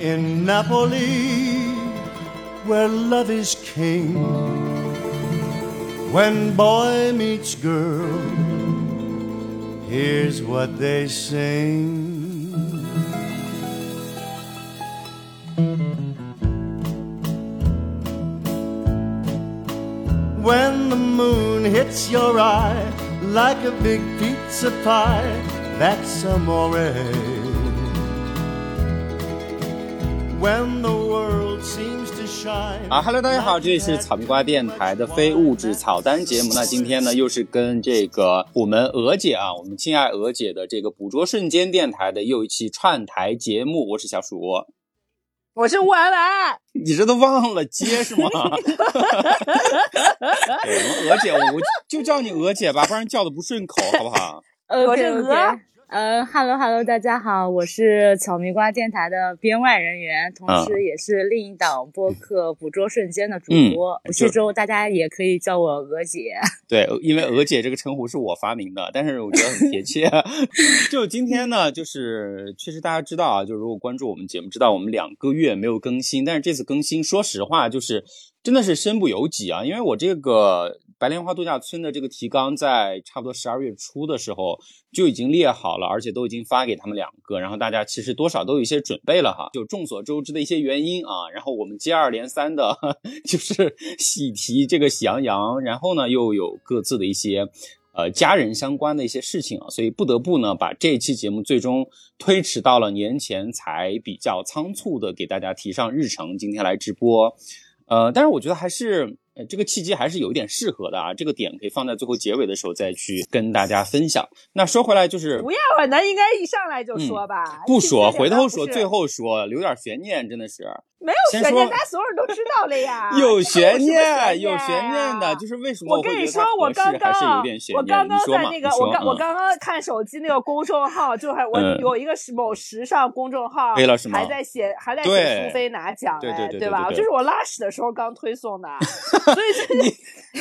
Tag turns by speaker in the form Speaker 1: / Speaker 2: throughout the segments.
Speaker 1: in Napoli, where love is king. When boy meets girl, here's what they sing. When the moon hits your eye like a big pizza pie, that's amore.
Speaker 2: 啊哈喽，大家好，这里是草莓瓜电台的非物质草单节目。那今天呢，又是跟这个我们娥姐啊，我们亲爱娥姐的这个捕捉瞬间电台的又一期串台节目。我是小鼠，
Speaker 3: 我是吴婉婉，
Speaker 2: 你这都忘了接是吗？对 我们娥姐，我就叫你娥姐吧，不然叫的不顺口，好不好？
Speaker 3: 我是鹅。
Speaker 4: 呃哈喽哈喽，大家好，我是草莓瓜电台的编外人员，同时也是另一档播客《捕捉瞬间》的主播。我是周，大家也可以叫我娥姐。
Speaker 2: 对，因为娥姐这个称呼是我发明的，但是我觉得很贴切。就今天呢，就是确实大家知道啊，就如果关注我们节目，知道我们两个月没有更新，但是这次更新，说实话，就是真的是身不由己啊，因为我这个。白莲花度假村的这个提纲在差不多十二月初的时候就已经列好了，而且都已经发给他们两个，然后大家其实多少都有一些准备了哈。就众所周知的一些原因啊，然后我们接二连三的，就是喜提这个喜羊羊，然后呢又有各自的一些呃家人相关的一些事情啊，所以不得不呢把这期节目最终推迟到了年前才比较仓促的给大家提上日程，今天来直播。呃，但是我觉得还是。这个契机还是有一点适合的啊，这个点可以放在最后结尾的时候再去跟大家分享。那说回来就是
Speaker 3: 不要啊，那应该一上来就说吧，
Speaker 2: 不说，回头说，最后说，留点悬念，真的是。
Speaker 3: 没有悬念，大家所有人都知道了呀。
Speaker 2: 有
Speaker 3: 悬
Speaker 2: 念，有悬念的，就是为什么
Speaker 3: 我跟你说，我刚刚，我刚刚在那个，我刚
Speaker 2: 我
Speaker 3: 刚刚看手机那个公众号，就还我有一个某时尚公众号，还在写还在写苏菲拿奖，
Speaker 2: 对
Speaker 3: 对吧？就是我拉屎的时候刚推送的，
Speaker 2: 所
Speaker 3: 以你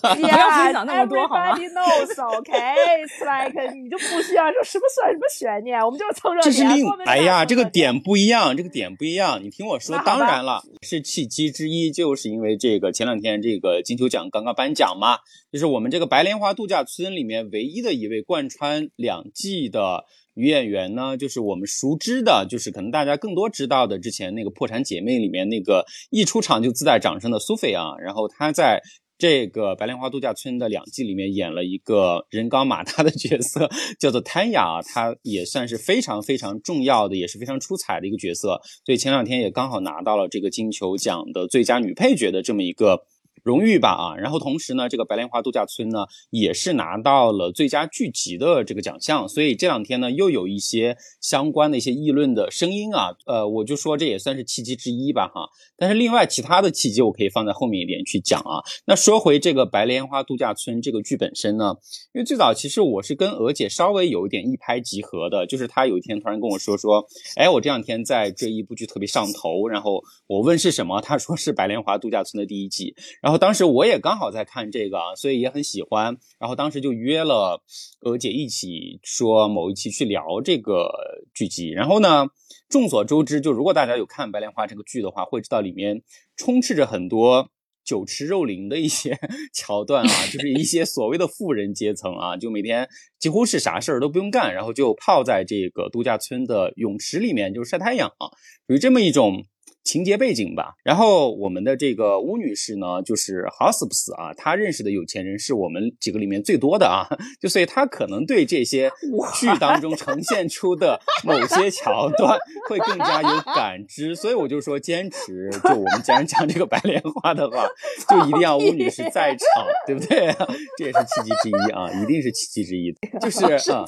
Speaker 4: 不要分享那么多好
Speaker 3: 吗？Everybody knows, OK? It's like 你就不需要说什么算什么悬念，我们就是蹭热点。
Speaker 2: 这是另哎呀，这个点不一样，这个点不一样，你听我说。说当然了，是契机之一，就是因为这个前两天这个金球奖刚刚颁奖嘛，就是我们这个白莲花度假村里面唯一的一位贯穿两季的女演员呢，就是我们熟知的，就是可能大家更多知道的，之前那个破产姐妹里面那个一出场就自带掌声的苏菲啊，然后她在。这个白莲花度假村的两季里面演了一个人高马大的角色，叫做谭雅，她也算是非常非常重要的，也是非常出彩的一个角色，所以前两天也刚好拿到了这个金球奖的最佳女配角的这么一个。荣誉吧啊，然后同时呢，这个白莲花度假村呢也是拿到了最佳剧集的这个奖项，所以这两天呢又有一些相关的一些议论的声音啊，呃，我就说这也算是契机之一吧哈。但是另外其他的契机我可以放在后面一点去讲啊。那说回这个白莲花度假村这个剧本身呢，因为最早其实我是跟娥姐稍微有一点一拍即合的，就是她有一天突然跟我说说，哎，我这两天在追一部剧特别上头，然后我问是什么，她说是白莲花度假村的第一季，然后。当时我也刚好在看这个，所以也很喜欢。然后当时就约了娥姐一起说某一期去聊这个剧集。然后呢，众所周知，就如果大家有看《白莲花》这个剧的话，会知道里面充斥着很多酒池肉林的一些 桥段啊，就是一些所谓的富人阶层啊，就每天几乎是啥事儿都不用干，然后就泡在这个度假村的泳池里面，就是晒太阳啊，属于这么一种。情节背景吧，然后我们的这个巫女士呢，就是 House 啊，她认识的有钱人是我们几个里面最多的啊，就所以她可能对这些剧当中呈现出的某些桥段会更加有感知，所以我就说坚持，就我们既然讲这个白莲花的话，就一定要巫女士在场，对不对？这也是契机之一啊，一定是契机之一，就是啊，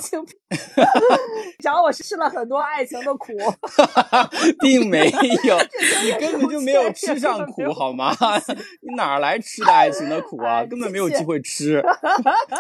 Speaker 3: 讲我吃了很多爱情的苦，
Speaker 2: 并没有。你根本就没有吃上苦，好吗？你哪来吃的爱情的苦啊？根本没有机会吃。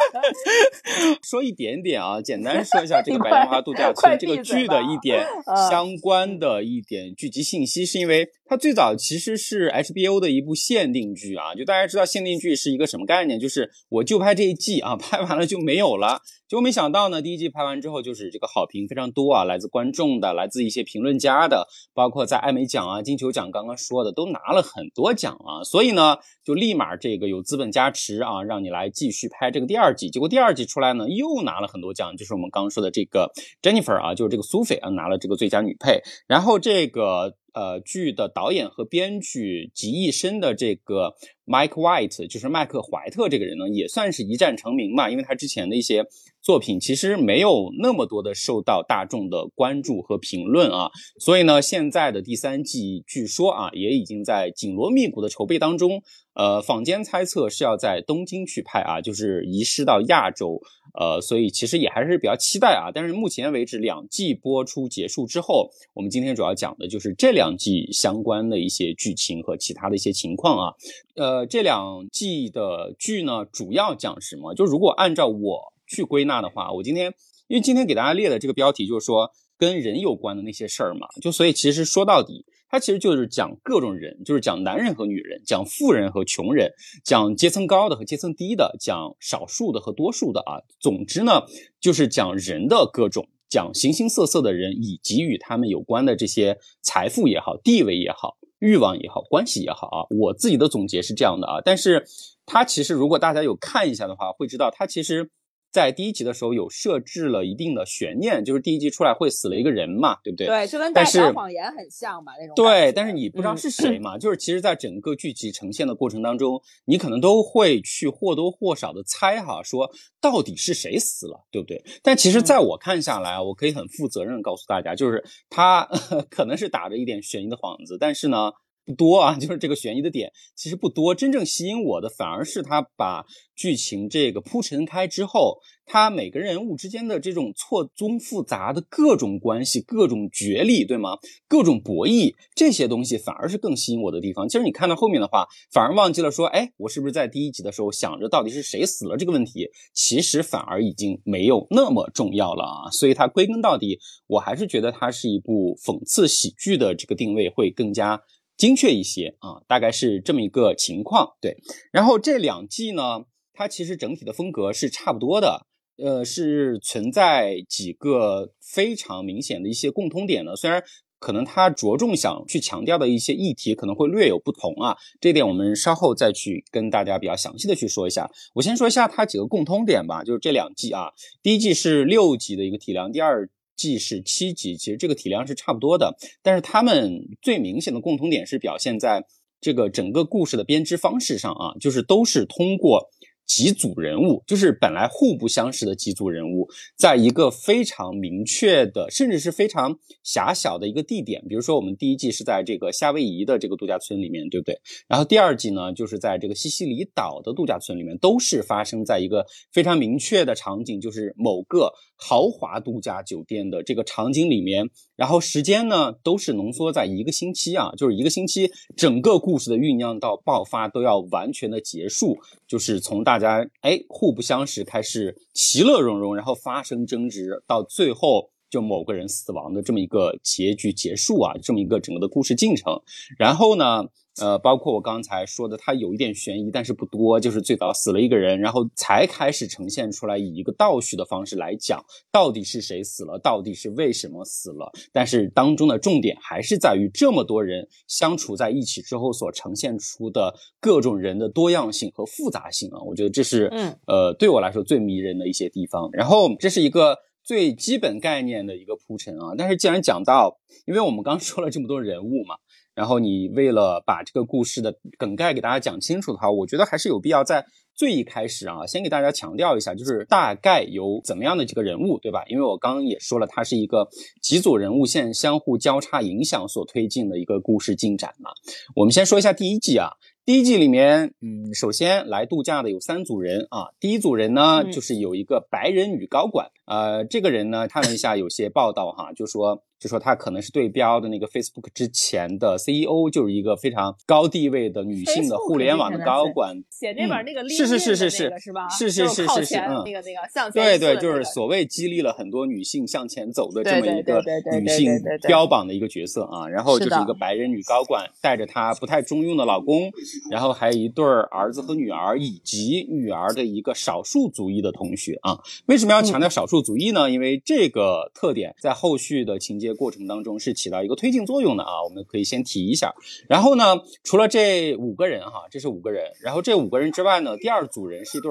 Speaker 2: 说一点点啊，简单说一下这个 《白莲花度假村》这个剧的一点相关的一点剧集信息，是因为它最早其实是 HBO 的一部限定剧啊，就大家知道限定剧是一个什么概念，就是我就拍这一季啊，拍完了就没有了。结果没想到呢，第一季拍完之后，就是这个好评非常多啊，来自观众的，来自一些评论家的，包括在艾美奖啊、金球奖刚刚说的，都拿了很多奖啊。所以呢，就立马这个有资本加持啊，让你来继续拍这个第二季。结果第二季出来呢，又拿了很多奖，就是我们刚刚说的这个 Jennifer 啊，就是这个苏菲啊，拿了这个最佳女配。然后这个。呃，剧的导演和编剧集一身的这个 Mike White，就是麦克怀特这个人呢，也算是一战成名嘛，因为他之前的一些作品其实没有那么多的受到大众的关注和评论啊，所以呢，现在的第三季据说啊，也已经在紧锣密鼓的筹备当中。呃，坊间猜测是要在东京去拍啊，就是移师到亚洲，呃，所以其实也还是比较期待啊。但是目前为止，两季播出结束之后，我们今天主要讲的就是这两季相关的一些剧情和其他的一些情况啊。呃，这两季的剧呢，主要讲什么？就如果按照我去归纳的话，我今天因为今天给大家列的这个标题就是说跟人有关的那些事儿嘛，就所以其实说到底。它其实就是讲各种人，就是讲男人和女人，讲富人和穷人，讲阶层高的和阶层低的，讲少数的和多数的啊。总之呢，就是讲人的各种，讲形形色色的人，以及与他们有关的这些财富也好、地位也好、欲望也好、关系也好啊。我自己的总结是这样的啊，但是它其实如果大家有看一下的话，会知道它其实。在第一集的时候有设置了一定的悬念，就是第一集出来会死了一个人嘛，对不对？
Speaker 3: 对，就跟《大小谎言》很像嘛那种。
Speaker 2: 对，但是你不知道是谁嘛，就是其实，在整个剧集呈现的过程当中，你可能都会去或多或少的猜哈，说到底是谁死了，对不对？但其实，在我看下来，我可以很负责任告诉大家，就是他 可能是打着一点悬疑的幌子，但是呢。不多啊，就是这个悬疑的点其实不多，真正吸引我的反而是他把剧情这个铺陈开之后，他每个人物之间的这种错综复杂的各种关系、各种角力，对吗？各种博弈这些东西反而是更吸引我的地方。其实你看到后面的话，反而忘记了说，哎，我是不是在第一集的时候想着到底是谁死了这个问题？其实反而已经没有那么重要了啊。所以它归根到底，我还是觉得它是一部讽刺喜剧的这个定位会更加。精确一些啊，大概是这么一个情况。对，然后这两季呢，它其实整体的风格是差不多的，呃，是存在几个非常明显的一些共通点的。虽然可能它着重想去强调的一些议题可能会略有不同啊，这点我们稍后再去跟大家比较详细的去说一下。我先说一下它几个共通点吧，就是这两季啊，第一季是六集的一个体量，第二。既是七集，其实这个体量是差不多的，但是他们最明显的共同点是表现在这个整个故事的编织方式上啊，就是都是通过。几组人物就是本来互不相识的几组人物，在一个非常明确的，甚至是非常狭小的一个地点，比如说我们第一季是在这个夏威夷的这个度假村里面，对不对？然后第二季呢，就是在这个西西里岛的度假村里面，都是发生在一个非常明确的场景，就是某个豪华度假酒店的这个场景里面。然后时间呢，都是浓缩在一个星期啊，就是一个星期，整个故事的酝酿到爆发都要完全的结束，就是从大家哎互不相识开始，其乐融融，然后发生争执，到最后就某个人死亡的这么一个结局结束啊，这么一个整个的故事进程。然后呢？呃，包括我刚才说的，它有一点悬疑，但是不多，就是最早死了一个人，然后才开始呈现出来，以一个倒叙的方式来讲，到底是谁死了，到底是为什么死了。但是当中的重点还是在于这么多人相处在一起之后所呈现出的各种人的多样性和复杂性啊，我觉得这是，嗯，呃，对我来说最迷人的一些地方。然后这是一个最基本概念的一个铺陈啊，但是既然讲到，因为我们刚说了这么多人物嘛。然后你为了把这个故事的梗概给大家讲清楚的话，我觉得还是有必要在最一开始啊，先给大家强调一下，就是大概有怎么样的几个人物，对吧？因为我刚刚也说了，它是一个几组人物线相互交叉影响所推进的一个故事进展嘛。我们先说一下第一季啊。第一季里面，嗯，首先来度假的有三组人啊。第一组人呢，就是有一个白人女高管，呃，这个人呢，看了一下有些报道哈，就说。就说他可能是对标的那个 Facebook 之前的 CEO，就是一个非常高地位的女性的互联网的高管。
Speaker 3: 写这本那个
Speaker 2: 是是是是是
Speaker 3: 是吧？
Speaker 2: 是是是是是
Speaker 3: 嗯，那个那个向前
Speaker 2: 对对，就是所谓激励了很多女性向前走的这么一个女性标榜的一个角色啊。然后就是一个白人女高管带着她不太中用的老公，然后还有一对儿子和女儿，以及女儿的一个少数族裔的同学啊。为什么要强调少数族裔呢？因为这个特点在后续的情节。过程当中是起到一个推进作用的啊，我们可以先提一下。然后呢，除了这五个人哈，这是五个人。然后这五个人之外呢，第二组人是一对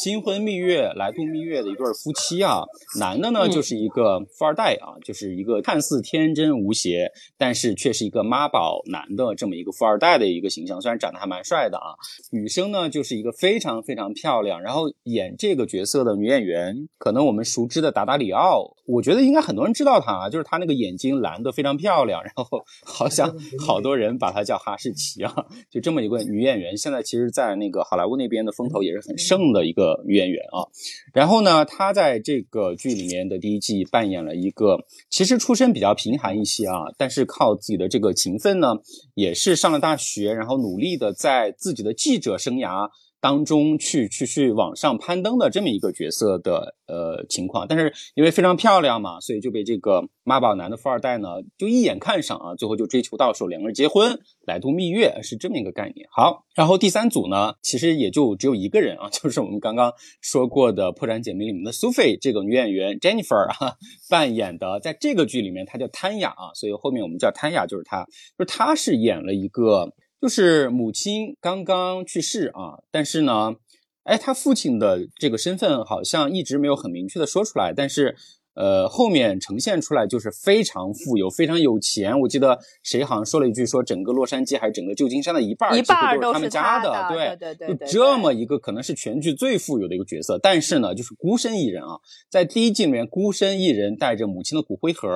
Speaker 2: 新婚蜜月来度蜜月的一对夫妻啊。男的呢就是一个富二代啊，就是一个看似天真无邪，但是却是一个妈宝男的这么一个富二代的一个形象，虽然长得还蛮帅的啊。女生呢就是一个非常非常漂亮，然后演这个角色的女演员，可能我们熟知的达达里奥，我觉得应该很多人知道她，就是她那个。眼睛蓝的非常漂亮，然后 好像好多人把她叫哈士奇啊，就这么一个女演员，现在其实，在那个好莱坞那边的风头也是很盛的一个女演员啊。然后呢，她在这个剧里面的第一季扮演了一个，其实出身比较贫寒一些啊，但是靠自己的这个勤奋呢，也是上了大学，然后努力的在自己的记者生涯。当中去去去往上攀登的这么一个角色的呃情况，但是因为非常漂亮嘛，所以就被这个妈宝男的富二代呢就一眼看上啊，最后就追求到手，两个人结婚来度蜜月是这么一个概念。好，然后第三组呢，其实也就只有一个人啊，就是我们刚刚说过的《破产姐妹》里面的苏菲这个女演员 Jennifer 啊扮演的，在这个剧里面她叫潘雅啊，所以后面我们叫潘雅就是她，就是她是演了一个。就是母亲刚刚去世啊，但是呢，哎，他父亲的这个身份好像一直没有很明确的说出来，但是。呃，后面呈现出来就是非常富有，非常有钱。我记得谁好像说了一句，说整个洛杉矶还是整个旧金山的一半，
Speaker 3: 一半
Speaker 2: 都是他们家
Speaker 3: 的。
Speaker 2: 对
Speaker 3: 对对，
Speaker 2: 就这么一个可能是全剧最富有的一个角色，但是呢，就是孤身一人啊，在第一季里面孤身一人带着母亲的骨灰盒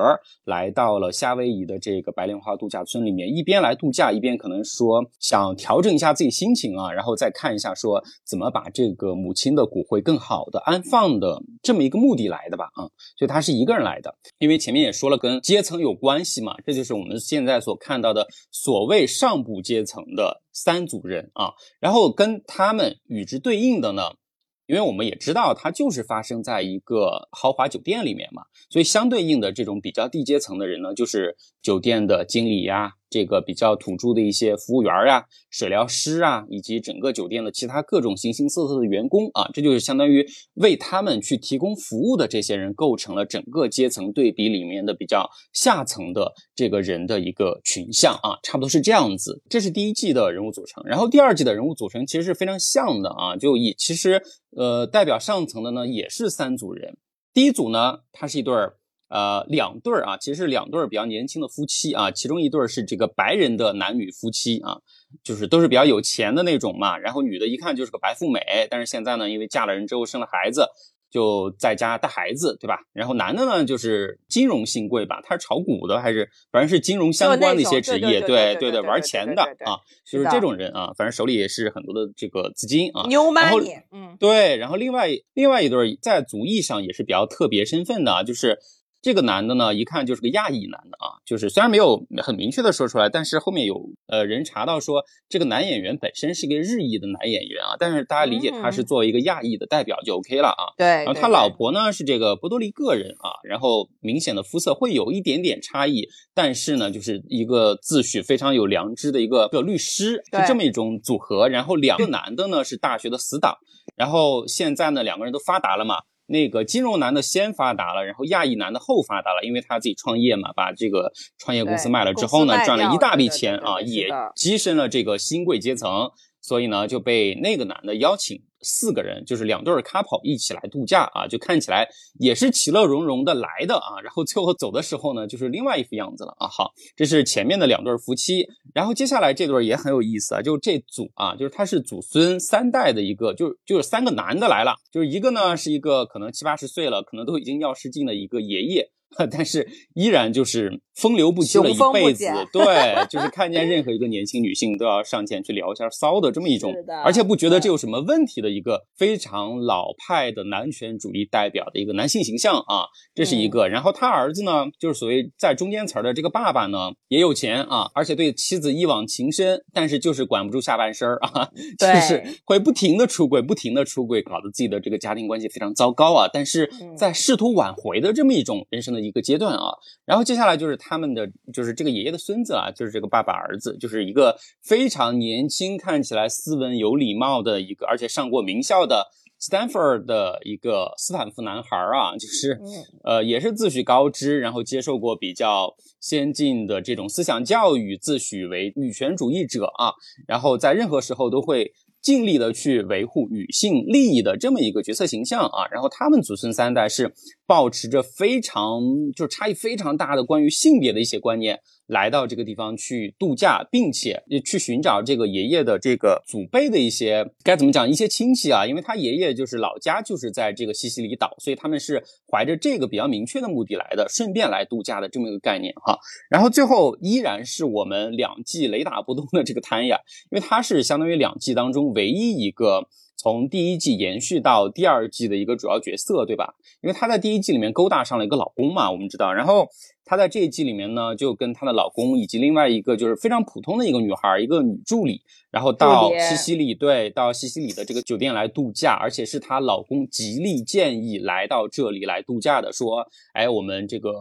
Speaker 2: 来到了夏威夷的这个白莲花度假村里面，一边来度假，一边可能说想调整一下自己心情啊，然后再看一下说怎么把这个母亲的骨灰更好的安放的这么一个目的来的吧啊，就。他是一个人来的，因为前面也说了，跟阶层有关系嘛，这就是我们现在所看到的所谓上部阶层的三组人啊。然后跟他们与之对应的呢，因为我们也知道，它就是发生在一个豪华酒店里面嘛，所以相对应的这种比较低阶层的人呢，就是酒店的经理呀。这个比较土著的一些服务员呀、水疗师啊，以及整个酒店的其他各种形形色色的员工啊，这就是相当于为他们去提供服务的这些人，构成了整个阶层对比里面的比较下层的这个人的一个群像啊，差不多是这样子。这是第一季的人物组成，然后第二季的人物组成其实是非常像的啊，就也其实呃代表上层的呢也是三组人，第一组呢它是一对。呃，两对儿啊，其实是两对儿比较年轻的夫妻啊，其中一对儿是这个白人的男女夫妻啊，就是都是比较有钱的那种嘛。然后女的一看就是个白富美，但是现在呢，因为嫁了人之后生了孩子，就在家带孩子，对吧？然后男的呢，就是金融新贵吧，他是炒股的还是反正是金融相关的一些职业，对
Speaker 3: 对
Speaker 2: 对，玩钱的啊，就是这种人啊，反正手里也是很多的这个资金啊。
Speaker 3: 牛
Speaker 2: money，嗯，对，然后另外另外一对在族裔上也是比较特别身份的，啊就是。这个男的呢，一看就是个亚裔男的啊，就是虽然没有很明确的说出来，但是后面有呃人查到说这个男演员本身是一个日裔的男演员啊，但是大家理解他是作为一个亚裔的代表就 OK 了啊。
Speaker 3: 对。
Speaker 2: 然后他老婆呢是这个波多黎各人啊，然后明显的肤色会有一点点差异，但是呢就是一个自诩非常有良知的一个个律师，就这么一种组合。然后两个男的呢是大学的死党，然后现在呢两个人都发达了嘛。那个金融男的先发达了，然后亚裔男的后发达了，因为他自己创业嘛，把这个创业公司卖了之后呢，赚了一大笔钱啊，也跻身了这个新贵阶层，所以呢就被那个男的邀请。四个人就是两对 couple 一起来度假啊，就看起来也是其乐融融的来的啊。然后最后走的时候呢，就是另外一副样子了啊。好，这是前面的两对夫妻，然后接下来这对也很有意思啊，就这组啊，就是他是祖孙三代的一个，就就是三个男的来了，就是一个呢是一个可能七八十岁了，可能都已经要失禁的一个爷爷。但是依然就是风流不羁了一辈子。对，就是看见任何一个年轻女性都要上前去聊一下骚的这么一种，而且不觉得这有什么问题的一个非常老派的男权主义代表的一个男性形象啊，这是一个。然后他儿子呢，就是所谓在中间词儿的这个爸爸呢，也有钱啊，而且对妻子一往情深，但是就是管不住下半身儿啊，就是会不停的出轨，不停的出轨，搞得自己的这个家庭关系非常糟糕啊。但是在试图挽回的这么一种人生的。一个阶段啊，然后接下来就是他们的，就是这个爷爷的孙子啊，就是这个爸爸儿子，就是一个非常年轻，看起来斯文有礼貌的一个，而且上过名校的 Stanford 的一个斯坦福男孩啊，就是呃也是自诩高知，然后接受过比较先进的这种思想教育，自诩为女权主义者啊，然后在任何时候都会。尽力的去维护女性利益的这么一个角色形象啊，然后他们祖孙三代是保持着非常就是差异非常大的关于性别的一些观念。来到这个地方去度假，并且去寻找这个爷爷的这个祖辈的一些该怎么讲一些亲戚啊，因为他爷爷就是老家就是在这个西西里岛，所以他们是怀着这个比较明确的目的来的，顺便来度假的这么一个概念哈。然后最后依然是我们两季雷打不动的这个谭雅，因为他是相当于两季当中唯一一个。从第一季延续到第二季的一个主要角色，对吧？因为她在第一季里面勾搭上了一个老公嘛，我们知道。然后她在这一季里面呢，就跟她的老公以及另外一个就是非常普通的一个女孩，一个女助理。然后到西西里，对，到西西里的这个酒店来度假，而且是她老公极力建议来到这里来度假的，说，哎，我们这个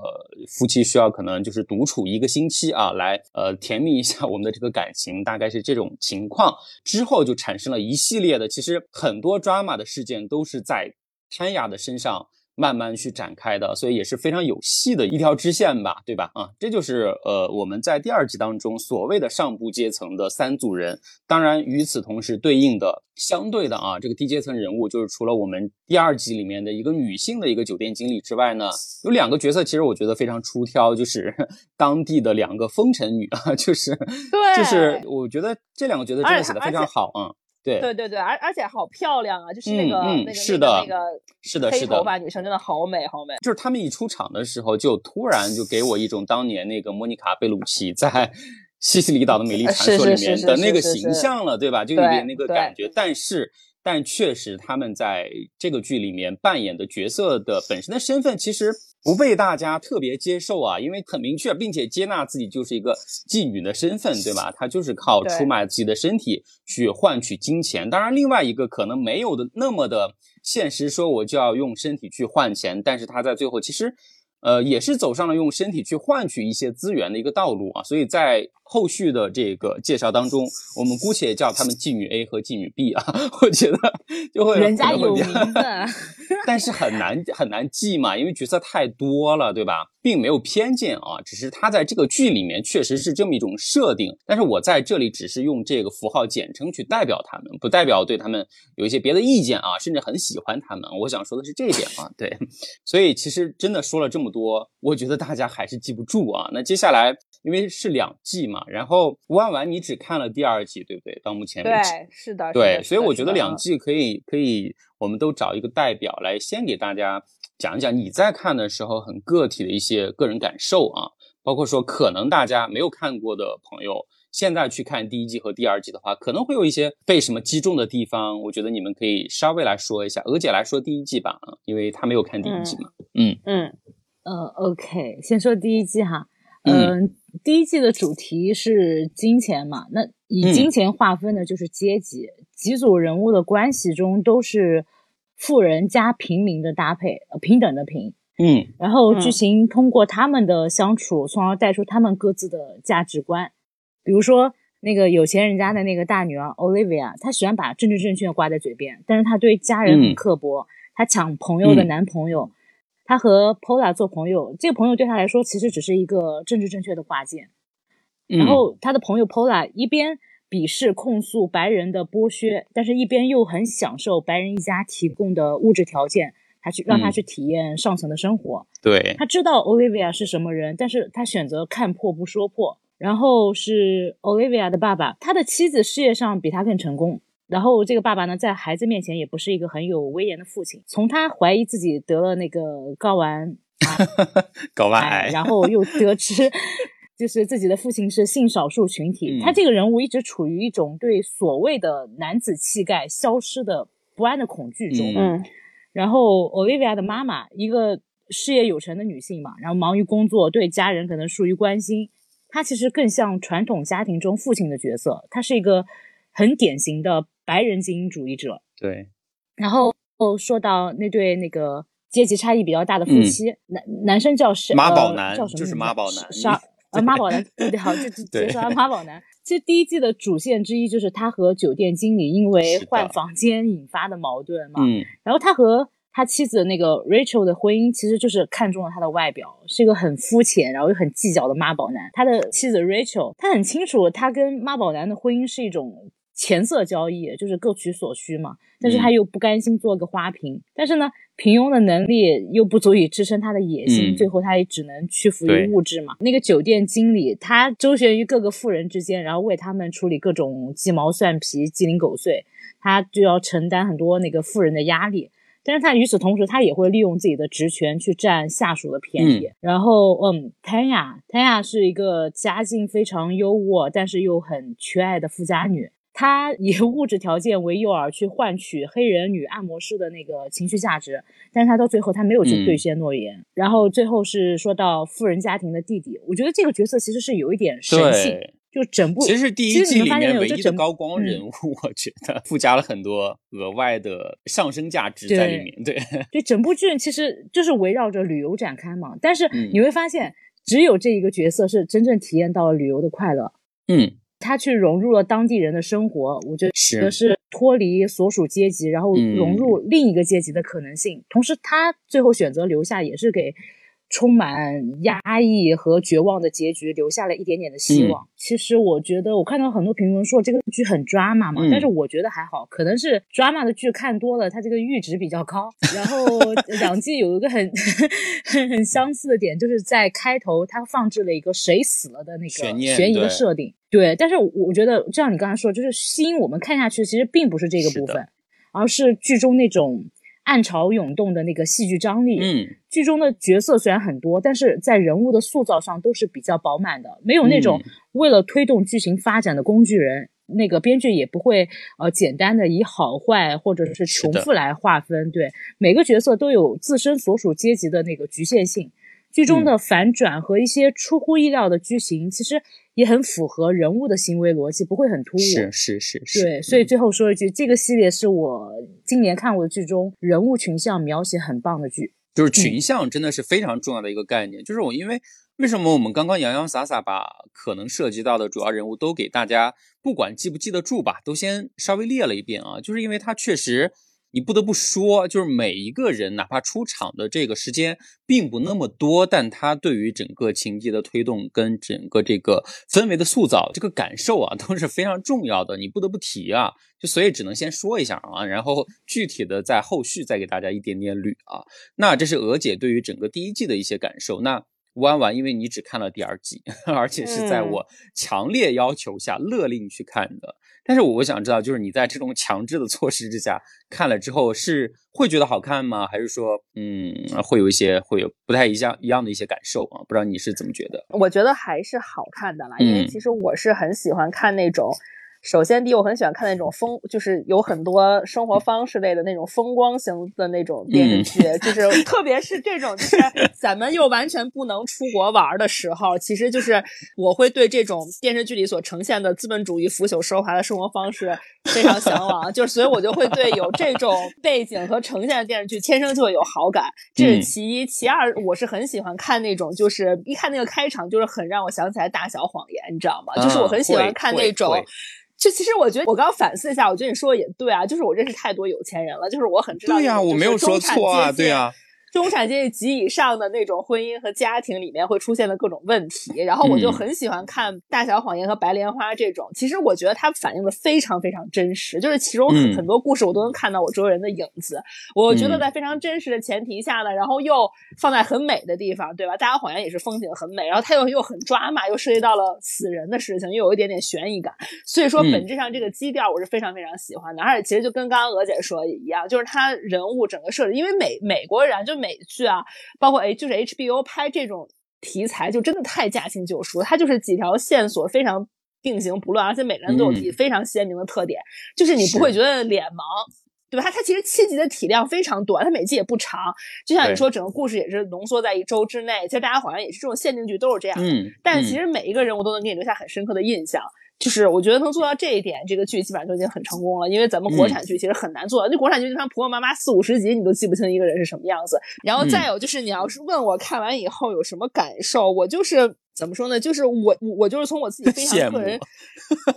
Speaker 2: 夫妻需要可能就是独处一个星期啊，来呃甜蜜一下我们的这个感情，大概是这种情况。之后就产生了一系列的，其实很多 drama 的事件都是在潘雅的身上。慢慢去展开的，所以也是非常有戏的一条支线吧，对吧？啊，这就是呃我们在第二集当中所谓的上部阶层的三组人。当然，与此同时对应的相对的啊，这个低阶层人物就是除了我们第二集里面的一个女性的一个酒店经理之外呢，有两个角色，其实我觉得非常出挑，就是 当地的两个风尘女啊，就是
Speaker 3: 对，
Speaker 2: 就是我觉得这两个角色真的写的非常好啊。对
Speaker 3: 对对对，而而且好漂亮啊！就是那个那个
Speaker 2: 是的
Speaker 3: 那个
Speaker 2: 是的
Speaker 3: 黑头发女生真的好美好美。
Speaker 2: 就是他们一出场的时候，就突然就给我一种当年那个莫妮卡贝鲁奇在西西里岛的美丽传说里面的那个形象了，对吧？就有点那个感觉。但是但确实他们在这个剧里面扮演的角色的本身的身份，其实。不被大家特别接受啊，因为很明确，并且接纳自己就是一个妓女的身份，对吧？她就是靠出卖自己的身体去换取金钱。当然，另外一个可能没有的那么的现实，说我就要用身体去换钱，但是他在最后其实，呃，也是走上了用身体去换取一些资源的一个道路啊。所以在后续的这个介绍当中，我们姑且叫他们妓女 A 和妓女 B 啊，我觉得就会
Speaker 4: 人家有名字，
Speaker 2: 但是很难很难记嘛，因为角色太多了，对吧？并没有偏见啊，只是他在这个剧里面确实是这么一种设定，但是我在这里只是用这个符号简称去代表他们，不代表对他们有一些别的意见啊，甚至很喜欢他们。我想说的是这一点啊，对，所以其实真的说了这么多，我觉得大家还是记不住啊。那接下来。因为是两季嘛，然后吴万万你只看了第二季，对不对？到目前为止，
Speaker 3: 对，是的，
Speaker 2: 对，所以我觉得两季可以可以，我们都找一个代表来先给大家讲一讲你在看的时候很个体的一些个人感受啊，包括说可能大家没有看过的朋友，现在去看第一季和第二季的话，可能会有一些被什么击中的地方，我觉得你们可以稍微来说一下。娥姐来说第一季吧，啊，因为她没有看第一季嘛，
Speaker 3: 嗯嗯
Speaker 4: 嗯，OK，先说第一季哈，嗯。第一季的主题是金钱嘛？那以金钱划分的就是阶级，几组人物的关系中都是富人加平民的搭配，平等的平。
Speaker 2: 嗯，
Speaker 4: 然后剧情通过他们的相处，从而带出他们各自的价值观。比如说那个有钱人家的那个大女儿 Olivia，她喜欢把政治正确挂在嘴边，但是她对家人很刻薄，她抢朋友的男朋友。他和 Pola 做朋友，这个朋友对他来说其实只是一个政治正确的挂件。然后他的朋友 Pola 一边鄙视控诉白人的剥削，但是一边又很享受白人一家提供的物质条件，他去让他去体验上层的生活。
Speaker 2: 对，
Speaker 4: 他知道 Olivia 是什么人，但是他选择看破不说破。然后是 Olivia 的爸爸，他的妻子事业上比他更成功。然后这个爸爸呢，在孩子面前也不是一个很有威严的父亲。从他怀疑自己得了那个睾丸
Speaker 2: 睾丸癌，
Speaker 4: 然后又得知。就是自己的父亲是性少数群体，他这个人物一直处于一种对所谓的男子气概消失的不安的恐惧中。
Speaker 3: 嗯，
Speaker 4: 然后 Olivia 的妈妈一个事业有成的女性嘛，然后忙于工作，对家人可能疏于关心。她其实更像传统家庭中父亲的角色，她是一个很典型的白人精英主义者。
Speaker 2: 对。
Speaker 4: 然后说到那对那个阶级差异比较大的夫妻，男男生叫是
Speaker 2: 妈宝男，
Speaker 4: 叫什么？
Speaker 2: 就是妈宝男。
Speaker 4: 啊，妈宝男，对对，好，就 直接说妈宝男。其实第一季的主线之一就是他和酒店经理因为换房间引发的矛盾嘛。
Speaker 2: 嗯。
Speaker 4: 然后他和他妻子那个 Rachel 的婚姻，其实就是看中了他的外表，是一个很肤浅，然后又很计较的妈宝男。他的妻子 Rachel，他很清楚，他跟妈宝男的婚姻是一种。钱色交易就是各取所需嘛，但是他又不甘心做个花瓶，但是呢，平庸的能力又不足以支撑他的野心，最后他也只能屈服于物质嘛。那个酒店经理，他周旋于各个富人之间，然后为他们处理各种鸡毛蒜皮、鸡零狗碎，他就要承担很多那个富人的压力。但是他与此同时，他也会利用自己的职权去占下属的便宜。然后，嗯，谭雅，谭雅是一个家境非常优渥，但是又很缺爱的富家女。他以 物质条件为诱饵去换取黑人女按摩师的那个情绪价值，但是他到最后他没有去兑现诺言。然后最后是说到富人家庭的弟弟，我觉得这个角色其实是有一点神性，就整部
Speaker 2: 其实第一季里面唯一的高光人物，我觉得附加了很多额外的上升价值在里面。对，
Speaker 4: 对，整部剧其实就是围绕着旅游展开嘛。但是你会发现，只有这一个角色是真正体验到了旅游的快乐。
Speaker 2: 嗯。
Speaker 4: 他去融入了当地人的生活，我觉得是脱离所属阶级，然后融入另一个阶级的可能性。同时，他最后选择留下，也是给。充满压抑和绝望的结局留下了一点点的希望。其实我觉得，我看到很多评论说这个剧很 drama 嘛，但是我觉得还好，可能是 drama 的剧看多了，它这个阈值比较高。然后 两季有一个很很很相似的点，就是在开头它放置了一个谁死了的那个悬疑的设定。对，但是我觉得，就像你刚才说，就是吸引我们看下去，其实并不是这个部分，而是剧中那种。暗潮涌动的那个戏剧张力，
Speaker 2: 嗯，
Speaker 4: 剧中的角色虽然很多，但是在人物的塑造上都是比较饱满的，没有那种为了推动剧情发展的工具人。那个编剧也不会呃简单的以好坏或者是穷富来划分，对每个角色都有自身所属阶级的那个局限性。剧中的反转和一些出乎意料的剧情，其实也很符合人物的行为逻辑，不会很突兀。
Speaker 2: 是是是是。
Speaker 4: 对，所以最后说一句，这个系列是我今年看过的剧中人物群像描写很棒的剧。
Speaker 2: 就是群像真的是非常重要的一个概念。就是我因为为什么我们刚刚洋洋洒洒把可能涉及到的主要人物都给大家，不管记不记得住吧，都先稍微列了一遍啊，就是因为它确实。你不得不说，就是每一个人，哪怕出场的这个时间并不那么多，但他对于整个情节的推动跟整个这个氛围的塑造，这个感受啊，都是非常重要的。你不得不提啊，就所以只能先说一下啊，然后具体的在后续再给大家一点点捋啊。那这是娥姐对于整个第一季的一些感受。那弯弯，因为你只看了第二季，而且是在我强烈要求下勒令去看的。但是我想知道，就是你在这种强制的措施之下看了之后，是会觉得好看吗？还是说，嗯，会有一些会有不太一样一样的一些感受啊？不知道你是怎么觉得？
Speaker 3: 我觉得还是好看的啦，因为其实我是很喜欢看那种。首先，第一，我很喜欢看那种风，就是有很多生活方式类的那种风光型的那种电视剧，就是 特别是这种，就是咱们又完全不能出国玩的时候，其实就是我会对这种电视剧里所呈现的资本主义腐朽奢华的生活方式非常向往，就是所以我就会对有这种背景和呈现的电视剧天生就会有好感，这是其一。其二，我是很喜欢看那种，就是一看那个开场，就是很让我想起来《大小谎言》，你知道吗？就是我很喜欢看那种。就其实我觉得，我刚反思一下，我觉得你说的也对啊，就是我认识太多有钱人了，就是我很知道，
Speaker 2: 对呀，我没有说错啊，对呀。
Speaker 3: 中产阶级及以上的那种婚姻和家庭里面会出现的各种问题，然后我就很喜欢看《大小谎言》和《白莲花》这种。其实我觉得它反映的非常非常真实，就是其中很多故事我都能看到我周围人的影子。我觉得在非常真实的前提下呢，然后又放在很美的地方，对吧？《大小谎言》也是风景很美，然后它又又很抓马，又涉及到了死人的事情，又有一点点悬疑感。所以说，本质上这个基调我是非常非常喜欢的。而且其实就跟刚刚娥姐说的一样，就是他人物整个设置，因为美美国人就。美剧啊，包括哎，就是 HBO 拍这种题材，就真的太驾轻就熟。它就是几条线索非常并行不乱，而且每个人都有自己非常鲜明的特点，就是你不会觉得脸盲。对吧？它它其实七集的体量非常短，它每集也不长，就像你说，整个故事也是浓缩在一周之内。其实大家好像也是这种限定剧都是这样，
Speaker 2: 嗯，
Speaker 3: 但其实每一个人物都能给你留下很深刻的印象。就是我觉得能做到这一点，这个剧基本上就已经很成功了。因为咱们国产剧其实很难做到，那国产剧就像婆婆妈妈四五十集，你都记不清一个人是什么样子。然后再有就是，你要是问我看完以后有什么感受，我就是。怎么说呢？就是我，我就是从我自己非常个人，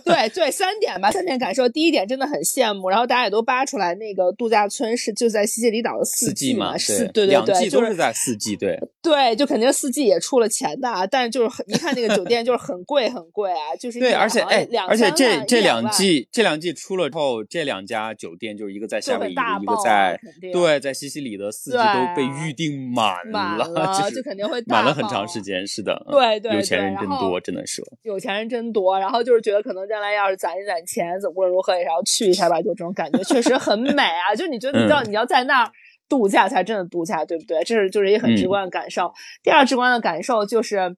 Speaker 3: 对对，三点吧，三点感受。第一点真的很羡慕，然后大家也都扒出来，那个度假村是就在西西里岛的四季
Speaker 2: 嘛，
Speaker 3: 是，对对对，
Speaker 2: 都是在四季，对
Speaker 3: 对，就肯定四季也出了钱的，但是就是一看那个酒店就是很贵很贵啊，就是
Speaker 2: 对，而且哎，而且这这两
Speaker 3: 季
Speaker 2: 这两季出了之后，这两家酒店就是一个在夏威夷，一个在对，在西西里的四季都被预定满了，
Speaker 3: 就肯定会
Speaker 2: 满了很长时间，是的，
Speaker 3: 对对，
Speaker 2: 有钱人真多。真的是
Speaker 3: 有钱人真多，然后就是觉得可能将来要是攒一攒钱，怎无论如何也是要去一下吧，就这种感觉确实很美啊！就你觉得你知道你要在那儿度假才真的度假，对不对？这是就是一个很直观的感受。第二直观的感受就是。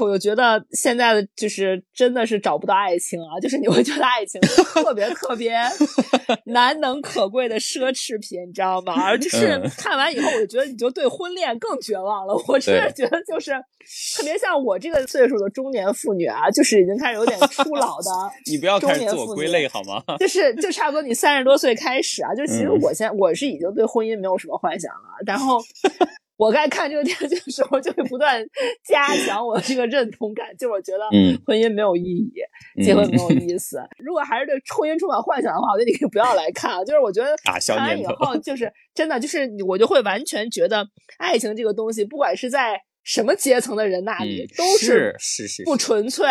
Speaker 3: 我就觉得现在的就是真的是找不到爱情啊，就是你会觉得爱情特别特别 难能可贵的奢侈品，你知道吗？而就是看完以后，我就觉得你就对婚恋更绝望了。我真的觉得就是特别像我这个岁数的中年妇女啊，就是已经开始有点初老的。
Speaker 2: 你不要开始自我归类好吗？
Speaker 3: 就是就差不多你三十多岁开始啊，就其实我现在我是已经对婚姻没有什么幻想了，然后。我在看这个电视剧的时候，就会不断加强我这个认同感，就是我觉得婚姻没有意义，结婚没有意思。如果还是对婚姻充满幻想的话，我觉得你可以不要来看啊。就是我觉得看完以后，就是真的，就是我就会完全觉得爱情这个东西，不管是在什么阶层的人那里，都
Speaker 2: 是是是
Speaker 3: 不纯粹，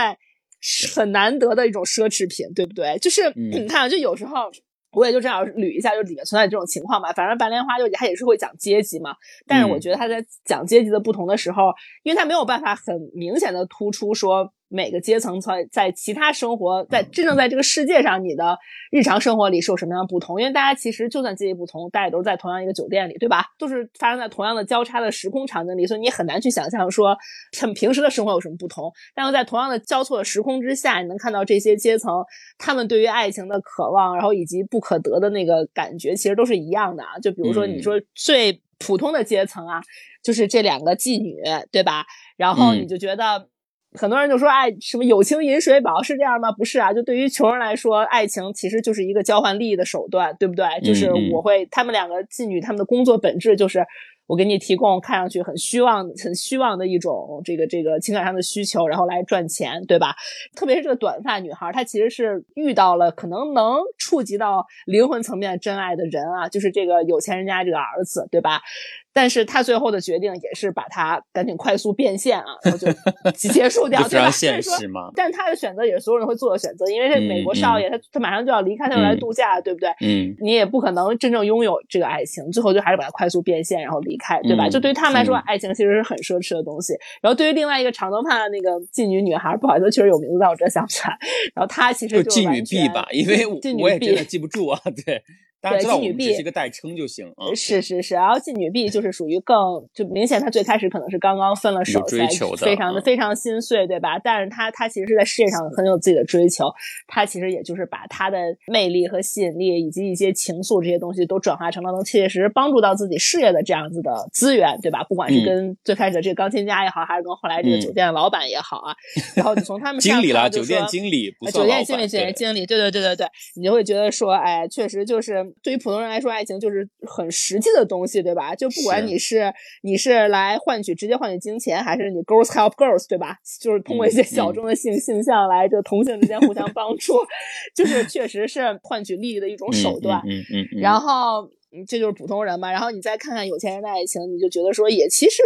Speaker 3: 很难得的一种奢侈品，对不对？就是你看，就有时候。我也就这样捋一下，就里面存在这种情况吧。反正白莲花就它也是会讲阶级嘛，但是我觉得他在讲阶级的不同的时候，因为他没有办法很明显的突出说。每个阶层在在其他生活，在真正在这个世界上，你的日常生活里是有什么样的不同？因为大家其实就算阶级不同，大家也都是在同样一个酒店里，对吧？都是发生在同样的交叉的时空场景里，所以你很难去想象说他们平时的生活有什么不同。但是在同样的交错的时空之下，你能看到这些阶层他们对于爱情的渴望，然后以及不可得的那个感觉，其实都是一样的啊。就比如说你说最普通的阶层啊，就是这两个妓女，对吧？然后你就觉得。很多人就说，哎，什么友情饮水饱是这样吗？不是啊，就对于穷人来说，爱情其实就是一个交换利益的手段，对不对？就是我会，他们两个妓女，他们的工作本质就是我给你提供看上去很虚妄、很虚妄的一种这个这个情感上的需求，然后来赚钱，对吧？特别是这个短发女孩，她其实是遇到了可能能触及到灵魂层面真爱的人啊，就是这个有钱人家这个儿子，对吧？但是他最后的决定也是把他赶紧快速变现啊，然后就结束掉，对吧？
Speaker 2: 现实吗？
Speaker 3: 但他的选择也是所有人会做的选择，因为是美国少爷，他他马上就要离开，他要来度假，对不对？
Speaker 2: 嗯，
Speaker 3: 你也不可能真正拥有这个爱情，最后就还是把它快速变现，然后离开，对吧？就对于他们来说，爱情其实是很奢侈的东西。然后对于另外一个长头发的那个妓女女孩，不好意思，确实有名字，但我真想不起来。然后她其实
Speaker 2: 就妓女 B 吧，因为我也真的记不住啊，对。
Speaker 3: 对，妓女
Speaker 2: B 是一个代称就行啊。
Speaker 3: 是是是，然后妓女币就是属于更就明显，他最开始可能是刚刚分了手，才非常的非常心碎，对吧？但是他他其实是在事业上很有自己的追求，他其实也就是把他的魅力和吸引力以及一些情愫这些东西都转化成了能切切实实帮助到自己事业的这样子的资源，对吧？不管是跟最开始的这个钢琴家也好，还是跟后来这个酒店老板也好啊，然后从他们
Speaker 2: 经理了，酒店经理，
Speaker 3: 酒店经理，酒店经理，对对对对对，你就会觉得说，哎，确实就是。对于普通人来说，爱情就是很实际的东西，对吧？就不管你是你是来换取直接换取金钱，还是你 girls help girls，对吧？就是通过一些小众的性性向来，就同性之间互相帮助，就是确实是换取利益的一种手段。
Speaker 2: 嗯嗯。
Speaker 3: 然后这就是普通人嘛。然后你再看看有钱人的爱情，你就觉得说也其实。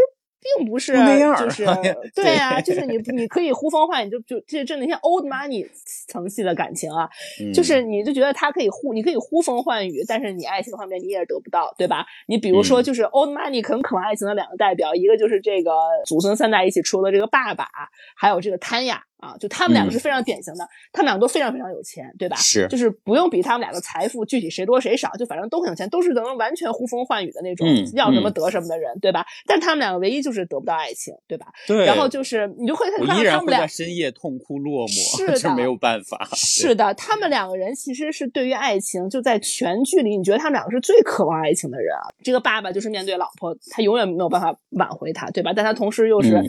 Speaker 3: 并不是，就是对啊，就是你 你可以呼风唤雨，就就这这那些 old money 层系的感情啊，就是你就觉得他可以呼，你可以呼风唤雨，但是你爱情方面你也是得不到，对吧？你比如说，就是 old money 很渴望爱情的两个代表，一个就是这个祖孙三代一起出的这个爸爸，还有这个谭雅，啊，就他们两个是非常典型的，他们两个都非常非常有钱，对吧？
Speaker 2: 是，
Speaker 3: 就是不用比他们俩的财富具体谁多谁少，就反正都很有钱，都是能完全呼风唤雨的那种，要什么得什么的人，对吧？但他们两个唯一就是得不到爱情，对吧？
Speaker 2: 对。
Speaker 3: 然后就是你就会看
Speaker 2: 到
Speaker 3: 他们俩
Speaker 2: 深夜痛哭落寞，
Speaker 3: 是的，
Speaker 2: 没有办法。
Speaker 3: 是的，他们两个人其实是对于爱情，就在全剧里，你觉得他们两个是最渴望爱情的人啊。这个爸爸就是面对老婆，他永远没有办法挽回她，对吧？但他同时又是。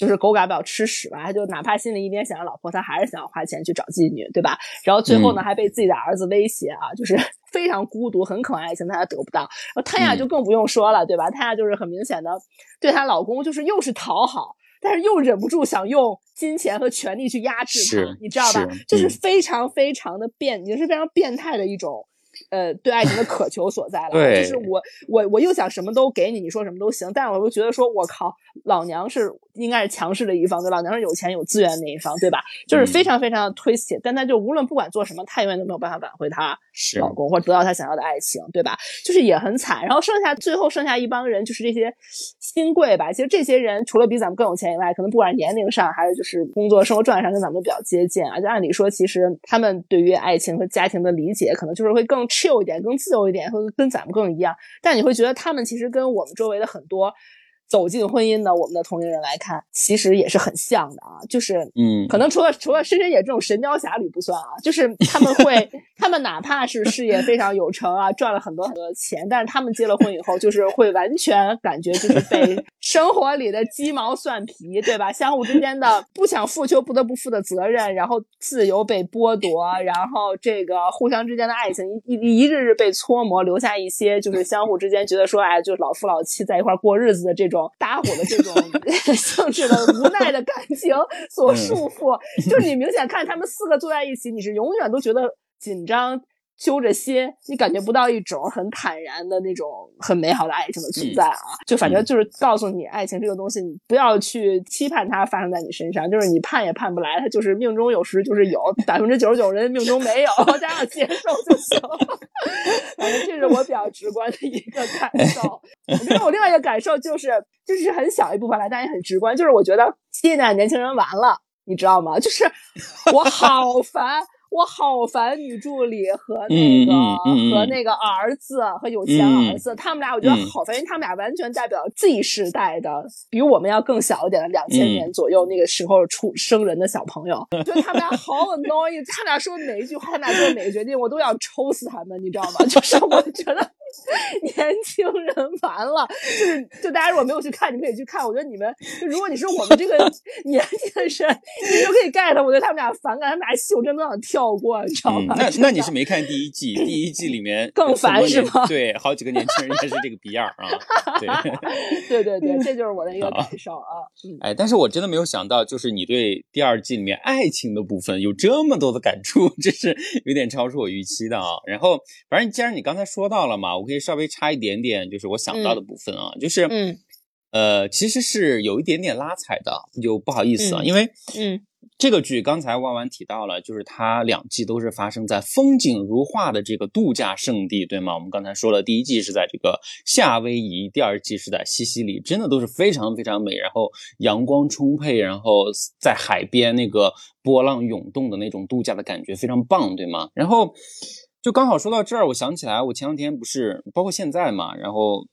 Speaker 3: 就是狗改不了吃屎吧，他就哪怕心里一边想着老婆，他还是想要花钱去找妓女，对吧？然后最后呢，还被自己的儿子威胁啊，就是 非常孤独，很渴望爱情，但他得不到。然后汤雅就更不用说了，对吧？汤雅就是很明显的对她老公就是又是讨好，但是又忍不住想用金钱和权力去压制他，你知道吧？就是非常非常的变，已经是非常变态的一种。呃，对爱情的渴求所在了，就是我我我又想什么都给你，你说什么都行，但是我又觉得说，我靠，老娘是应该是强势的一方，对，老娘是有钱有资源那一方，对吧？就是非常非常的推卸，但他就无论不管做什么，他永远都没有办法挽回他老公或者得到他想要的爱情，对吧？就是也很惨。然后剩下最后剩下一帮人，就是这些新贵吧。其实这些人除了比咱们更有钱以外，可能不管是年龄上还是就是工作生活状态上跟咱们都比较接近啊。就按理说，其实他们对于爱情和家庭的理解，可能就是会更。chill 一点，更自由一点，会跟咱们更一样。但你会觉得他们其实跟我们周围的很多。走进婚姻的我们的同龄人来看，其实也是很像的啊，就是嗯，可能除了除了深深野这种神雕侠侣不算啊，就是他们会，他们哪怕是事业非常有成啊，赚了很多很多的钱，但是他们结了婚以后，就是会完全感觉就是被生活里的鸡毛蒜皮，对吧？相互之间的 不想负就不得不负的责任，然后自由被剥夺，然后这个互相之间的爱情一一日日被搓磨，留下一些就是相互之间觉得说，哎，就是老夫老妻在一块过日子的这种。搭伙的这种 性质的无奈的感情所束缚，就是你明显看他们四个坐在一起，你是永远都觉得紧张。揪着心，你感觉不到一种很坦然的那种很美好的爱情的存在啊！就反正就是告诉你，爱情这个东西，你不要去期盼它发生在你身上，就是你盼也盼不来，它就是命中有时就是有，百分之九十九人命中没有，大家接受就行。反正这是我比较直观的一个感受。我觉得我另外一个感受就是，就是很小一部分来，但也很直观，就是我觉得现在年轻人完了，你知道吗？就是我好烦。我好烦女助理和那个和那个儿子和有钱儿子，他们俩我觉得好烦，因为他们俩完全代表 Z 时代的，比我们要更小一点的两千年左右那个时候出生人的小朋友，觉得他们俩好 annoying，他们俩说的每一句话，他们俩做的每个决定，我都要抽死他们，你知道吗？就是我觉得。年轻人完了，就是就大家如果没有去看，你们可以去看。我觉得你们，如果你是我们这个 年纪的人，你就可以 get。我觉得他们俩反感，他们俩戏我真的都想跳过，你知道吗？
Speaker 2: 那那你是没看第一季？第一季里面
Speaker 3: 更烦是吗？
Speaker 2: 对，好几个年轻人也是这个逼样啊。
Speaker 3: 对对对，这就是我的一个感受啊。
Speaker 2: 哎，但是我真的没有想到，就是你对第二季里面爱情的部分有这么多的感触，这是有点超出我预期的啊。然后，反正既然你刚才说到了嘛。我可以稍微插一点点，就是我想到的部分啊，就是，嗯呃，其实是有一点点拉踩的，就不好意思啊，因为，
Speaker 3: 嗯，
Speaker 2: 这个剧刚才万万提到了，就是它两季都是发生在风景如画的这个度假胜地，对吗？我们刚才说了，第一季是在这个夏威夷，第二季是在西西里，真的都是非常非常美，然后阳光充沛，然后在海边那个波浪涌动的那种度假的感觉非常棒，对吗？然后。就刚好说到这儿，我想起来，我前两天不是包括现在嘛，然后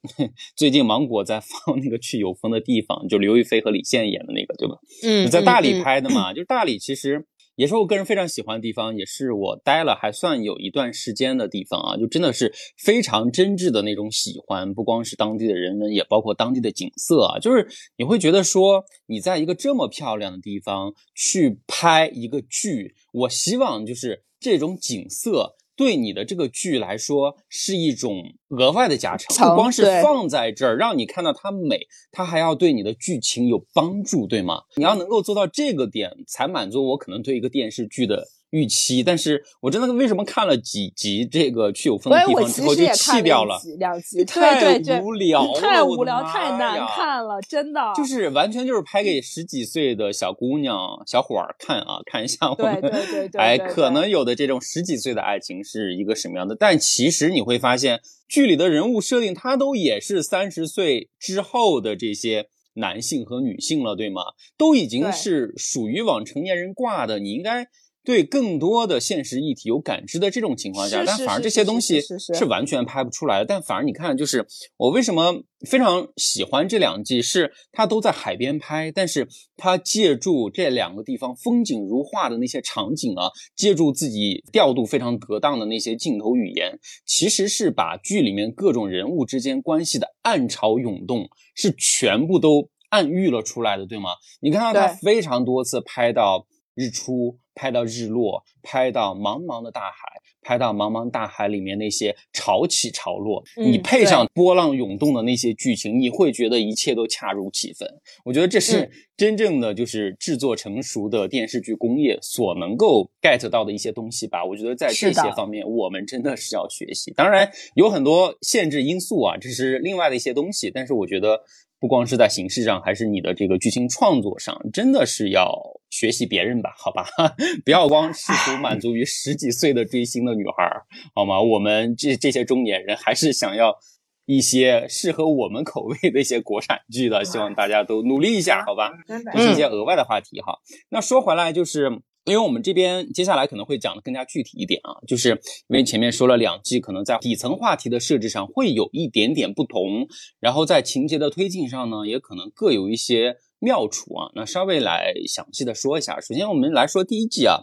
Speaker 2: 最近芒果在放那个去有风的地方，就刘亦菲和李现演的那个，对吧？
Speaker 3: 嗯，
Speaker 2: 在大理拍的嘛，就是大理其实也是我个人非常喜欢的地方，也是我待了还算有一段时间的地方啊，就真的是非常真挚的那种喜欢，不光是当地的人文，也包括当地的景色啊，就是你会觉得说你在一个这么漂亮的地方去拍一个剧，我希望就是这种景色。对你的这个剧来说是一种额外的加成，不光是放在这儿让你看到它美，它还要对你的剧情有帮助，对吗？你要能够做到这个点，才满足我可能对一个电视剧的。预期，但是我真的为什么看了几集这个去有风的地方之后就弃掉了？
Speaker 3: 两集，
Speaker 2: 太无聊，
Speaker 3: 太无聊，太难看了，真的。
Speaker 2: 就是完全就是拍给十几岁的小姑娘、小伙儿看啊，看一下我们，
Speaker 3: 对对 对，
Speaker 2: 哎，可能有的这种十几岁的爱情是一个什么样的？但其实你会发现，剧里的人物设定，他都也是三十岁之后的这些。男性和女性了，对吗？都已经是属于往成年人挂的，你应该。对更多的现实议题有感知的这种情况下，但反而这些东西是完全拍不出来的。但反而你看，就是我为什么非常喜欢这两季，是它都在海边拍，但是它借助这两个地方风景如画的那些场景啊，借助自己调度非常得当的那些镜头语言，其实是把剧里面各种人物之间关系的暗潮涌动是全部都暗喻了出来的，对吗？你看到他非常多次拍到日出。拍到日落，拍到茫茫的大海，拍到茫茫大海里面那些潮起潮落，你配上波浪涌动的那些剧情，你会觉得一切都恰如其分。我觉得这是真正的就是制作成熟的电视剧工业所能够 get 到的一些东西吧。我觉得在这些方面，我们真的是要学习。当然有很多限制因素啊，这是另外的一些东西。但是我觉得。不光是在形式上，还是你的这个剧情创作上，真的是要学习别人吧？好吧，不要光试图满足于十几岁的追星的女孩，好吗？我们这这些中年人还是想要一些适合我们口味的一些国产剧的，希望大家都努力一下，好吧？这是一些额外的话题哈。那说回来就是。因为我们这边接下来可能会讲的更加具体一点啊，就是因为前面说了两季，可能在底层话题的设置上会有一点点不同，然后在情节的推进上呢，也可能各有一些妙处啊。那稍微来详细的说一下。首先我们来说第一季啊，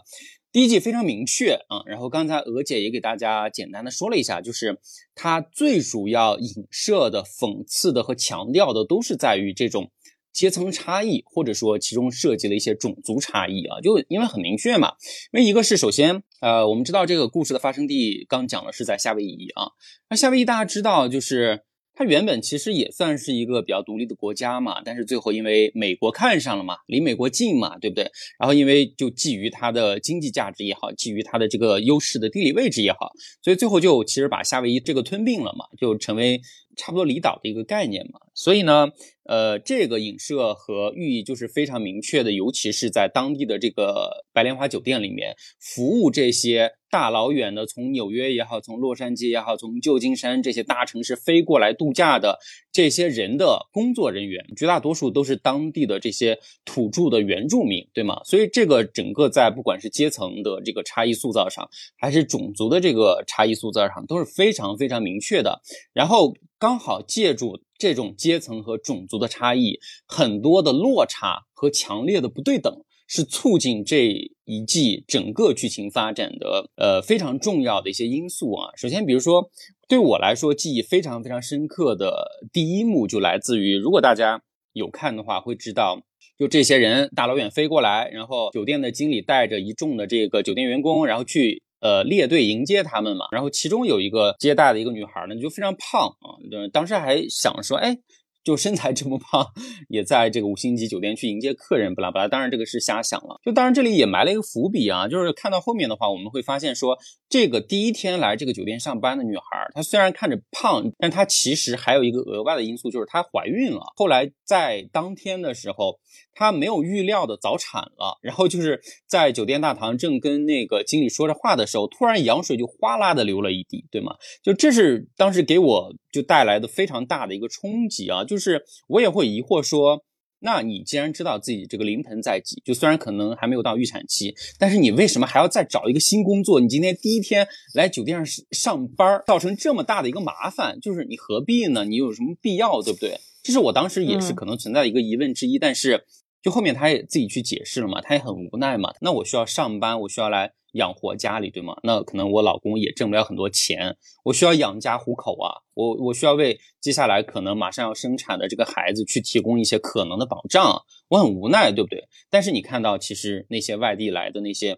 Speaker 2: 第一季非常明确啊，然后刚才娥姐也给大家简单的说了一下，就是它最主要影射的、讽刺的和强调的都是在于这种。阶层差异，或者说其中涉及了一些种族差异啊，就因为很明确嘛。因为一个是首先，呃，我们知道这个故事的发生地刚讲的是在夏威夷啊，那夏威夷大家知道就是。它原本其实也算是一个比较独立的国家嘛，但是最后因为美国看上了嘛，离美国近嘛，对不对？然后因为就基于它的经济价值也好，基于它的这个优势的地理位置也好，所以最后就其实把夏威夷这个吞并了嘛，就成为差不多离岛的一个概念嘛。所以呢，呃，这个影射和寓意就是非常明确的，尤其是在当地的这个白莲花酒店里面服务这些。大老远的从纽约也好，从洛杉矶也好，从旧金山这些大城市飞过来度假的这些人的工作人员，绝大多数都是当地的这些土著的原住民，对吗？所以这个整个在不管是阶层的这个差异塑造上，还是种族的这个差异塑造上，都是非常非常明确的。然后刚好借助这种阶层和种族的差异，很多的落差和强烈的不对等。是促进这一季整个剧情发展的呃非常重要的一些因素啊。首先，比如说对我来说记忆非常非常深刻的第一幕就来自于，如果大家有看的话会知道，就这些人大老远飞过来，然后酒店的经理带着一众的这个酒店员工，然后去呃列队迎接他们嘛。然后其中有一个接待的一个女孩呢，就非常胖啊，当时还想说，哎。就身材这么胖，也在这个五星级酒店去迎接客人，不拉不拉。当然这个是瞎想了。就当然这里也埋了一个伏笔啊，就是看到后面的话，我们会发现说，这个第一天来这个酒店上班的女孩，她虽然看着胖，但她其实还有一个额外的因素，就是她怀孕了。后来在当天的时候。她没有预料的早产了，然后就是在酒店大堂正跟那个经理说着话的时候，突然羊水就哗啦的流了一地，对吗？就这是当时给我就带来的非常大的一个冲击啊！就是我也会疑惑说，那你既然知道自己这个临盆在即，就虽然可能还没有到预产期，但是你为什么还要再找一个新工作？你今天第一天来酒店上上班，造成这么大的一个麻烦，就是你何必呢？你有什么必要，对不对？这是我当时也是可能存在的一个疑问之一，但是。就后面他也自己去解释了嘛，他也很无奈嘛。那我需要上班，我需要来养活家里，对吗？那可能我老公也挣不了很多钱，我需要养家糊口啊。我我需要为接下来可能马上要生产的这个孩子去提供一些可能的保障。我很无奈，对不对？但是你看到，其实那些外地来的那些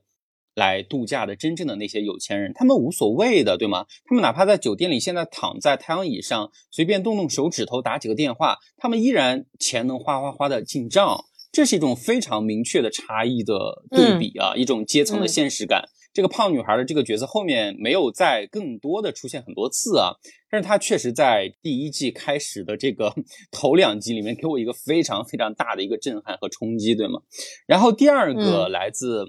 Speaker 2: 来度假的真正的那些有钱人，他们无所谓的，对吗？他们哪怕在酒店里现在躺在太阳椅上，随便动动手指头打几个电话，他们依然钱能哗哗哗的进账。这是一种非常明确的差异的对比啊，一种阶层的现实感。这个胖女孩的这个角色后面没有再更多的出现很多次啊，但是她确实在第一季开始的这个 头两集里面给我一个非常非常大的一个震撼和冲击，对吗？然后第二个来自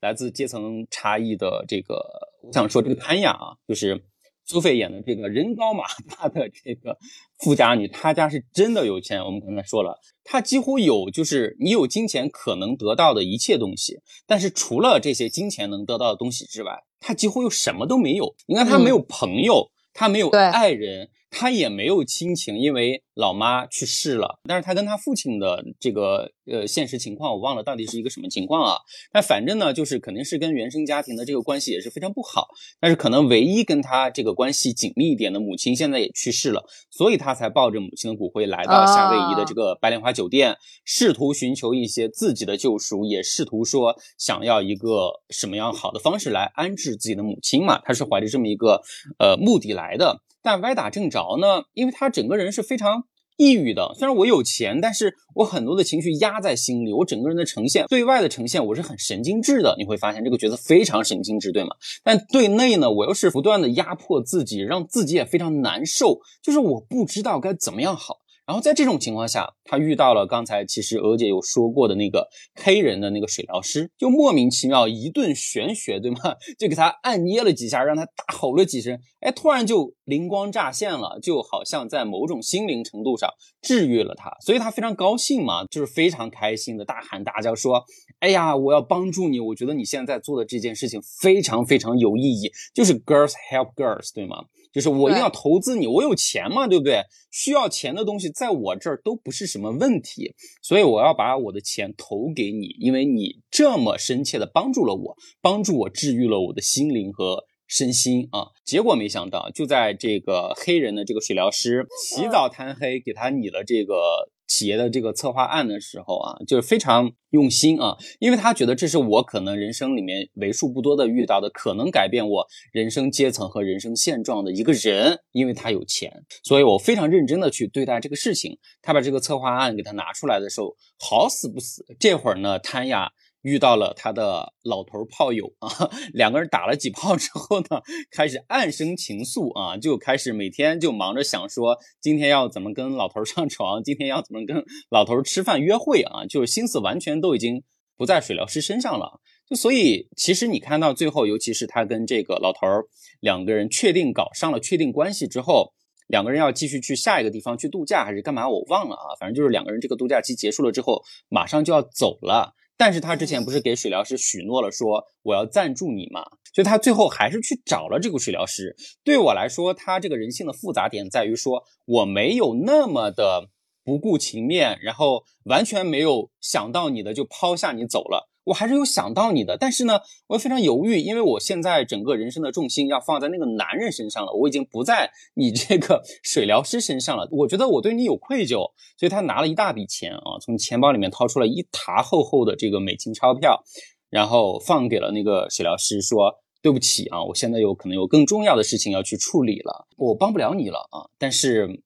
Speaker 2: 来自阶层差异的这个，我想说这个潘雅啊，就是。苏菲演的这个人高马大的这个富家女，她家是真的有钱。我们刚才说了，她几乎有就是你有金钱可能得到的一切东西，但是除了这些金钱能得到的东西之外，她几乎又什么都没有。你看，她没有朋友，她没有爱人。她也没有亲情，因为老妈去世了。但是他跟他父亲的这个呃现实情况，我忘了到底是一个什么情况啊？但反正呢，就是肯定是跟原生家庭的这个关系也是非常不好。但是可能唯一跟他这个关系紧密一点的母亲现在也去世了，所以他才抱着母亲的骨灰来到夏威夷的这个白莲花酒店，试图寻求一些自己的救赎，也试图说想要一个什么样好的方式来安置自己的母亲嘛。他是怀着这么一个呃目的来的。但歪打正着呢，因为他整个人是非常抑郁的。虽然我有钱，但是我很多的情绪压在心里。我整个人的呈现，对外的呈现，我是很神经质的。你会发现这个角色非常神经质，对吗？但对内呢，我又是不断的压迫自己，让自己也非常难受。就是我不知道该怎么样好。然后在这种情况下，他遇到了刚才其实娥姐有说过的那个黑人的那个水疗师，就莫名其妙一顿玄学，对吗？就给他按捏了几下，让他大吼了几声，哎，突然就灵光乍现了，就好像在某种心灵程度上治愈了他，所以他非常高兴嘛，就是非常开心的大喊大叫说：“哎呀，我要帮助你！我觉得你现在做的这件事情非常非常有意义，就是 girls help girls，对吗？”就是我一定要投资你，我有钱嘛，对不对？需要钱的东西在我这儿都不是什么问题，所以我要把我的钱投给你，因为你这么深切的帮助了我，帮助我治愈了我的心灵和身心啊。结果没想到，就在这个黑人的这个水疗师起早贪黑给他拟了这个。企业的这个策划案的时候啊，就是非常用心啊，因为他觉得这是我可能人生里面为数不多的遇到的可能改变我人生阶层和人生现状的一个人，因为他有钱，所以我非常认真的去对待这个事情。他把这个策划案给他拿出来的时候，好死不死，这会儿呢，谭雅。遇到了他的老头炮友啊，两个人打了几炮之后呢，开始暗生情愫啊，就开始每天就忙着想说今天要怎么跟老头上床，今天要怎么跟老头吃饭约会啊，就是心思完全都已经不在水疗师身上了。就所以其实你看到最后，尤其是他跟这个老头两个人确定搞上了确定关系之后，两个人要继续去下一个地方去度假还是干嘛，我忘了啊，反正就是两个人这个度假期结束了之后，马上就要走了。但是他之前不是给水疗师许诺了，说我要赞助你嘛？所以他最后还是去找了这个水疗师。对我来说，他这个人性的复杂点在于说，我没有那么的不顾情面，然后完全没有想到你的就抛下你走了。我还是有想到你的，但是呢，我又非常犹豫，因为我现在整个人生的重心要放在那个男人身上了，我已经不在你这个 水疗师身上了。我觉得我对你有愧疚，所以他拿了一大笔钱啊，从钱包里面掏出了一沓厚厚的这个美金钞票，然后放给了那个水疗师，说对不起啊，我现在有可能有更重要的事情要去处理了，我帮不了你了啊，但是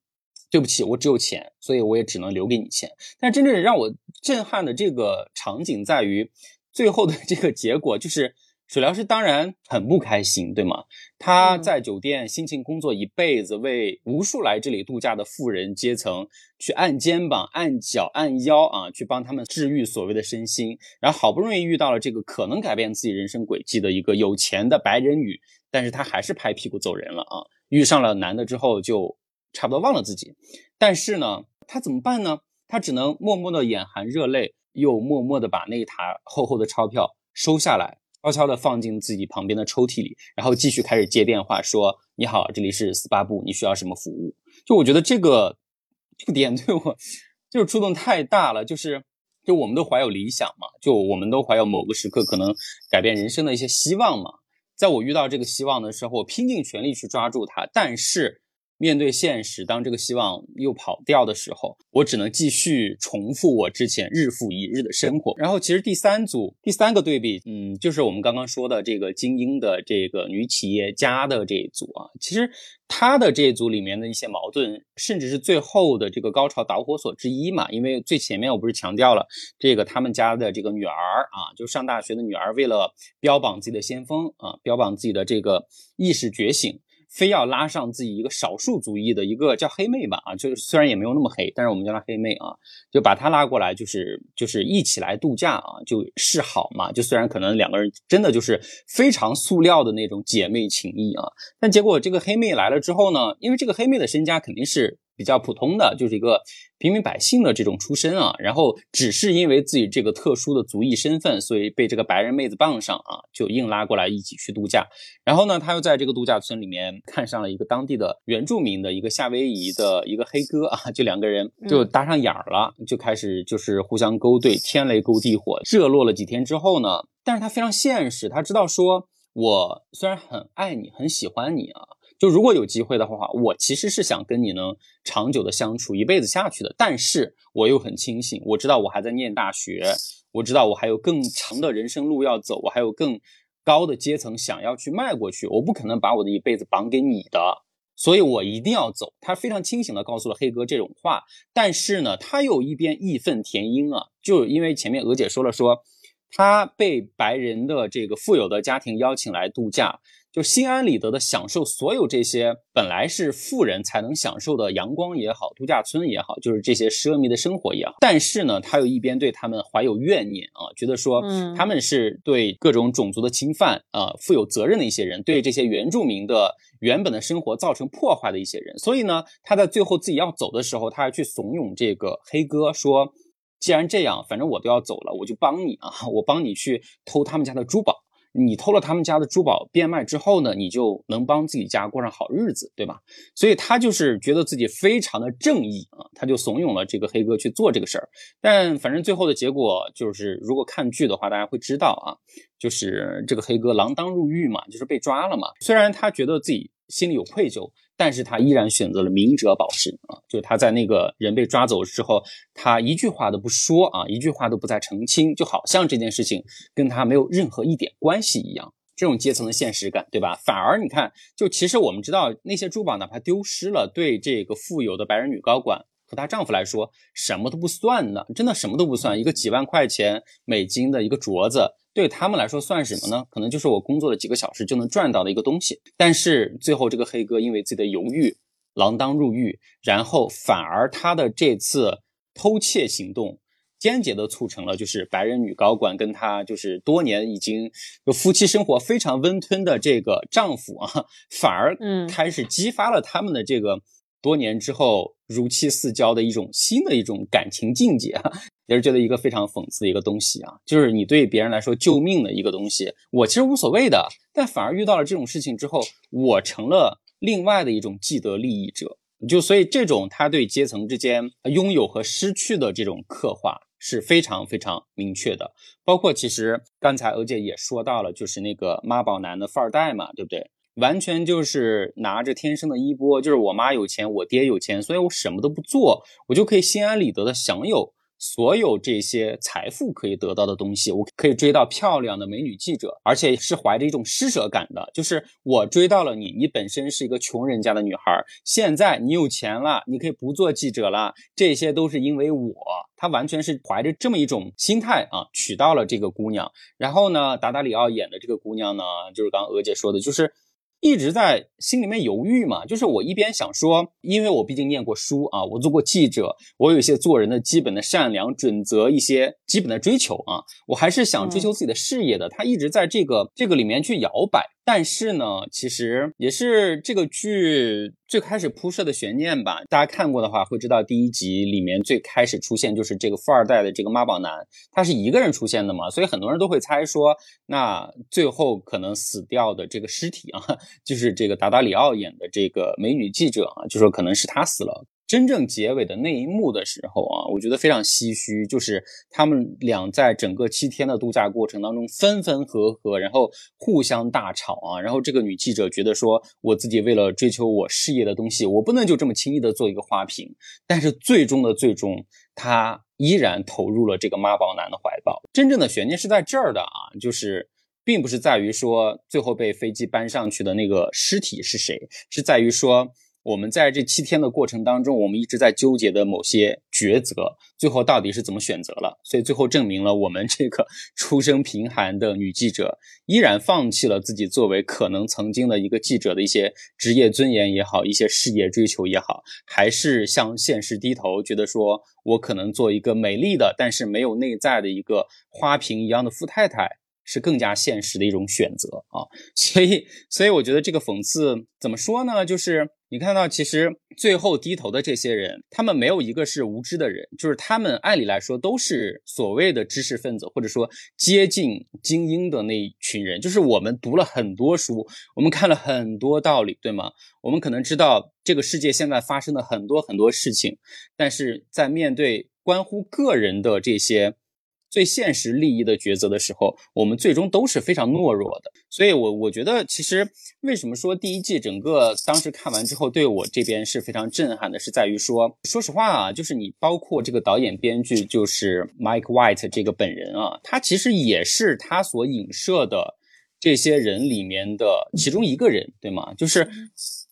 Speaker 2: 对不起，我只有钱，所以我也只能留给你钱。但真正让我震撼的这个场景在于。最后的这个结果就是，水疗师当然很不开心，对吗？他在酒店辛勤工作一辈子，为无数来这里度假的富人阶层去按肩膀、按脚、按腰啊，去帮他们治愈所谓的身心。然后好不容易遇到了这个可能改变自己人生轨迹的一个有钱的白人女，但是他还是拍屁股走人了啊！遇上了男的之后，就差不多忘了自己。但是呢，他怎么办呢？他只能默默的眼含热泪。又默默地把那一沓厚厚的钞票收下来，悄悄地放进自己旁边的抽屉里，然后继续开始接电话，说：“你好，这里是斯巴布，你需要什么服务？”就我觉得这个这个点对我 就是触动太大了，就是就我们都怀有理想嘛，就我们都怀有某个时刻可能改变人生的一些希望嘛，在我遇到这个希望的时候，我拼尽全力去抓住它，但是。面对现实，当这个希望又跑掉的时候，我只能继续重复我之前日复一日的生活。然后，其实第三组第三个对比，嗯，就是我们刚刚说的这个精英的这个女企业家的这一组啊。其实她的这一组里面的一些矛盾，甚至是最后的这个高潮导火索之一嘛。因为最前面我不是强调了这个他们家的这个女儿啊，就上大学的女儿，为了标榜自己的先锋啊，标榜自己的这个意识觉醒。非要拉上自己一个少数族裔的一个叫黑妹吧啊，就是虽然也没有那么黑，但是我们叫她黑妹啊，就把她拉过来，就是就是一起来度假啊，就示好嘛。就虽然可能两个人真的就是非常塑料的那种姐妹情谊啊，但结果这个黑妹来了之后呢，因为这个黑妹的身家肯定是。比较普通的就是一个平民百姓的这种出身啊，然后只是因为自己这个特殊的族裔身份，所以被这个白人妹子傍上啊，就硬拉过来一起去度假。然后呢，他又在这个度假村里面看上了一个当地的原住民的一个夏威夷的一个黑哥啊，就两个人就搭上眼儿了，就开始就是互相勾兑，天雷勾地火，热络了几天之后呢，但是他非常现实，他知道说，我虽然很爱你，很喜欢你啊。就如果有机会的话，我其实是想跟你能长久的相处一辈子下去的。但是我又很清醒，我知道我还在念大学，我知道我还有更长的人生路要走，我还有更高的阶层想要去迈过去。我不可能把我的一辈子绑给你的，所以我一定要走。他非常清醒的告诉了黑哥这种话，但是呢，他又一边义愤填膺啊，就因为前面娥姐说了，说他被白人的这个富有的家庭邀请来度假。就心安理得的享受所有这些本来是富人才能享受的阳光也好，度假村也好，就是这些奢靡的生活也好。但是呢，他又一边对他们怀有怨念啊，觉得说他们是对各种种族的侵犯啊负有责任的一些人，对这些原住民的原本的生活造成破坏的一些人。所以呢，他在最后自己要走的时候，他还去怂恿这个黑哥说：“既然这样，反正我都要走了，我就帮你啊，我帮你去偷他们家的珠宝。”你偷了他们家的珠宝变卖之后呢，你就能帮自己家过上好日子，对吧？所以他就是觉得自己非常的正义啊，他就怂恿了这个黑哥去做这个事儿。但反正最后的结果就是，如果看剧的话，大家会知道啊，就是这个黑哥锒铛入狱嘛，就是被抓了嘛。虽然他觉得自己心里有愧疚。但是他依然选择了明哲保身啊，就是他在那个人被抓走之后，他一句话都不说啊，一句话都不再澄清，就好像这件事情跟他没有任何一点关系一样。这种阶层的现实感，对吧？反而你看，就其实我们知道那些珠宝哪怕丢失了，对这个富有的白人女高管和她丈夫来说，什么都不算呢，真的什么都不算，一个几万块钱美金的一个镯子。对他们来说算什么呢？可能就是我工作了几个小时就能赚到的一个东西。但是最后这个黑哥因为自己的犹豫，锒铛入狱，然后反而他的这次偷窃行动，间接的促成了就是白人女高管跟他就是多年已经就夫妻生活非常温吞的这个丈夫啊，反而嗯开始激发了他们的这个多年之后如漆似胶的一种新的一种感情境界啊。也是觉得一个非常讽刺的一个东西啊，就是你对别人来说救命的一个东西，我其实无所谓的，但反而遇到了这种事情之后，我成了另外的一种既得利益者。就所以这种他对阶层之间拥有和失去的这种刻画是非常非常明确的。包括其实刚才欧姐也说到了，就是那个妈宝男的富二代嘛，对不对？完全就是拿着天生的衣钵，就是我妈有钱，我爹有钱，所以我什么都不做，我就可以心安理得的享有。所有这些财富可以得到的东西，我可以追到漂亮的美女记者，而且是怀着一种施舍感的。就是我追到了你，你本身是一个穷人家的女孩，现在你有钱了，你可以不做记者了，这些都是因为我。他完全是怀着这么一种心态啊，娶到了这个姑娘。然后呢，达达里奥演的这个姑娘呢，就是刚刚娥姐说的，就是。一直在心里面犹豫嘛，就是我一边想说，因为我毕竟念过书啊，我做过记者，我有一些做人的基本的善良准则，一些基本的追求啊，我还是想追求自己的事业的。他一直在这个这个里面去摇摆。但是呢，其实也是这个剧最开始铺设的悬念吧。大家看过的话，会知道第一集里面最开始出现就是这个富二代的这个妈宝男，他是一个人出现的嘛，所以很多人都会猜说，那最后可能死掉的这个尸体啊，就是这个达达里奥演的这个美女记者啊，就说可能是他死了。真正结尾的那一幕的时候啊，我觉得非常唏嘘，就是他们俩在整个七天的度假过程当中分分合合，然后互相大吵啊。然后这个女记者觉得说，我自己为了追求我事业的东西，我不能就这么轻易的做一个花瓶。但是最终的最终，她依然投入了这个妈宝男的怀抱。真正的悬念是在这儿的啊，就是并不是在于说最后被飞机搬上去的那个尸体是谁，是在于说。我们在这七天的过程当中，我们一直在纠结的某些抉择，最后到底是怎么选择了？所以最后证明了我们这个 出身贫寒的女记者，依然放弃了自己作为可能曾经的一个记者的一些职业尊严也好，一些事业追求也好，还是向现实低头，觉得说我可能做一个美丽的，但是没有内在的一个花瓶一样的富太太。是更加现实的一种选择啊，所以，所以我觉得这个讽刺怎么说呢？就是你看到，其实最后低头的这些人，他们没有一个是无知的人，就是他们按理来说都是所谓的知识分子，或者说接近精英的那一群人。就是我们读了很多书，我们看了很多道理，对吗？我们可能知道这个世界现在发生的很多很多事情，但是在面对关乎个人的这些。最现实利益的抉择的时候，我们最终都是非常懦弱的。所以，我我觉得，其实为什么说第一季整个当时看完之后，对我这边是非常震撼的，是在于说，说实话啊，就是你包括这个导演编剧，就是 Mike White 这个本人啊，他其实也是他所影射的这些人里面的其中一个人，对吗？就是。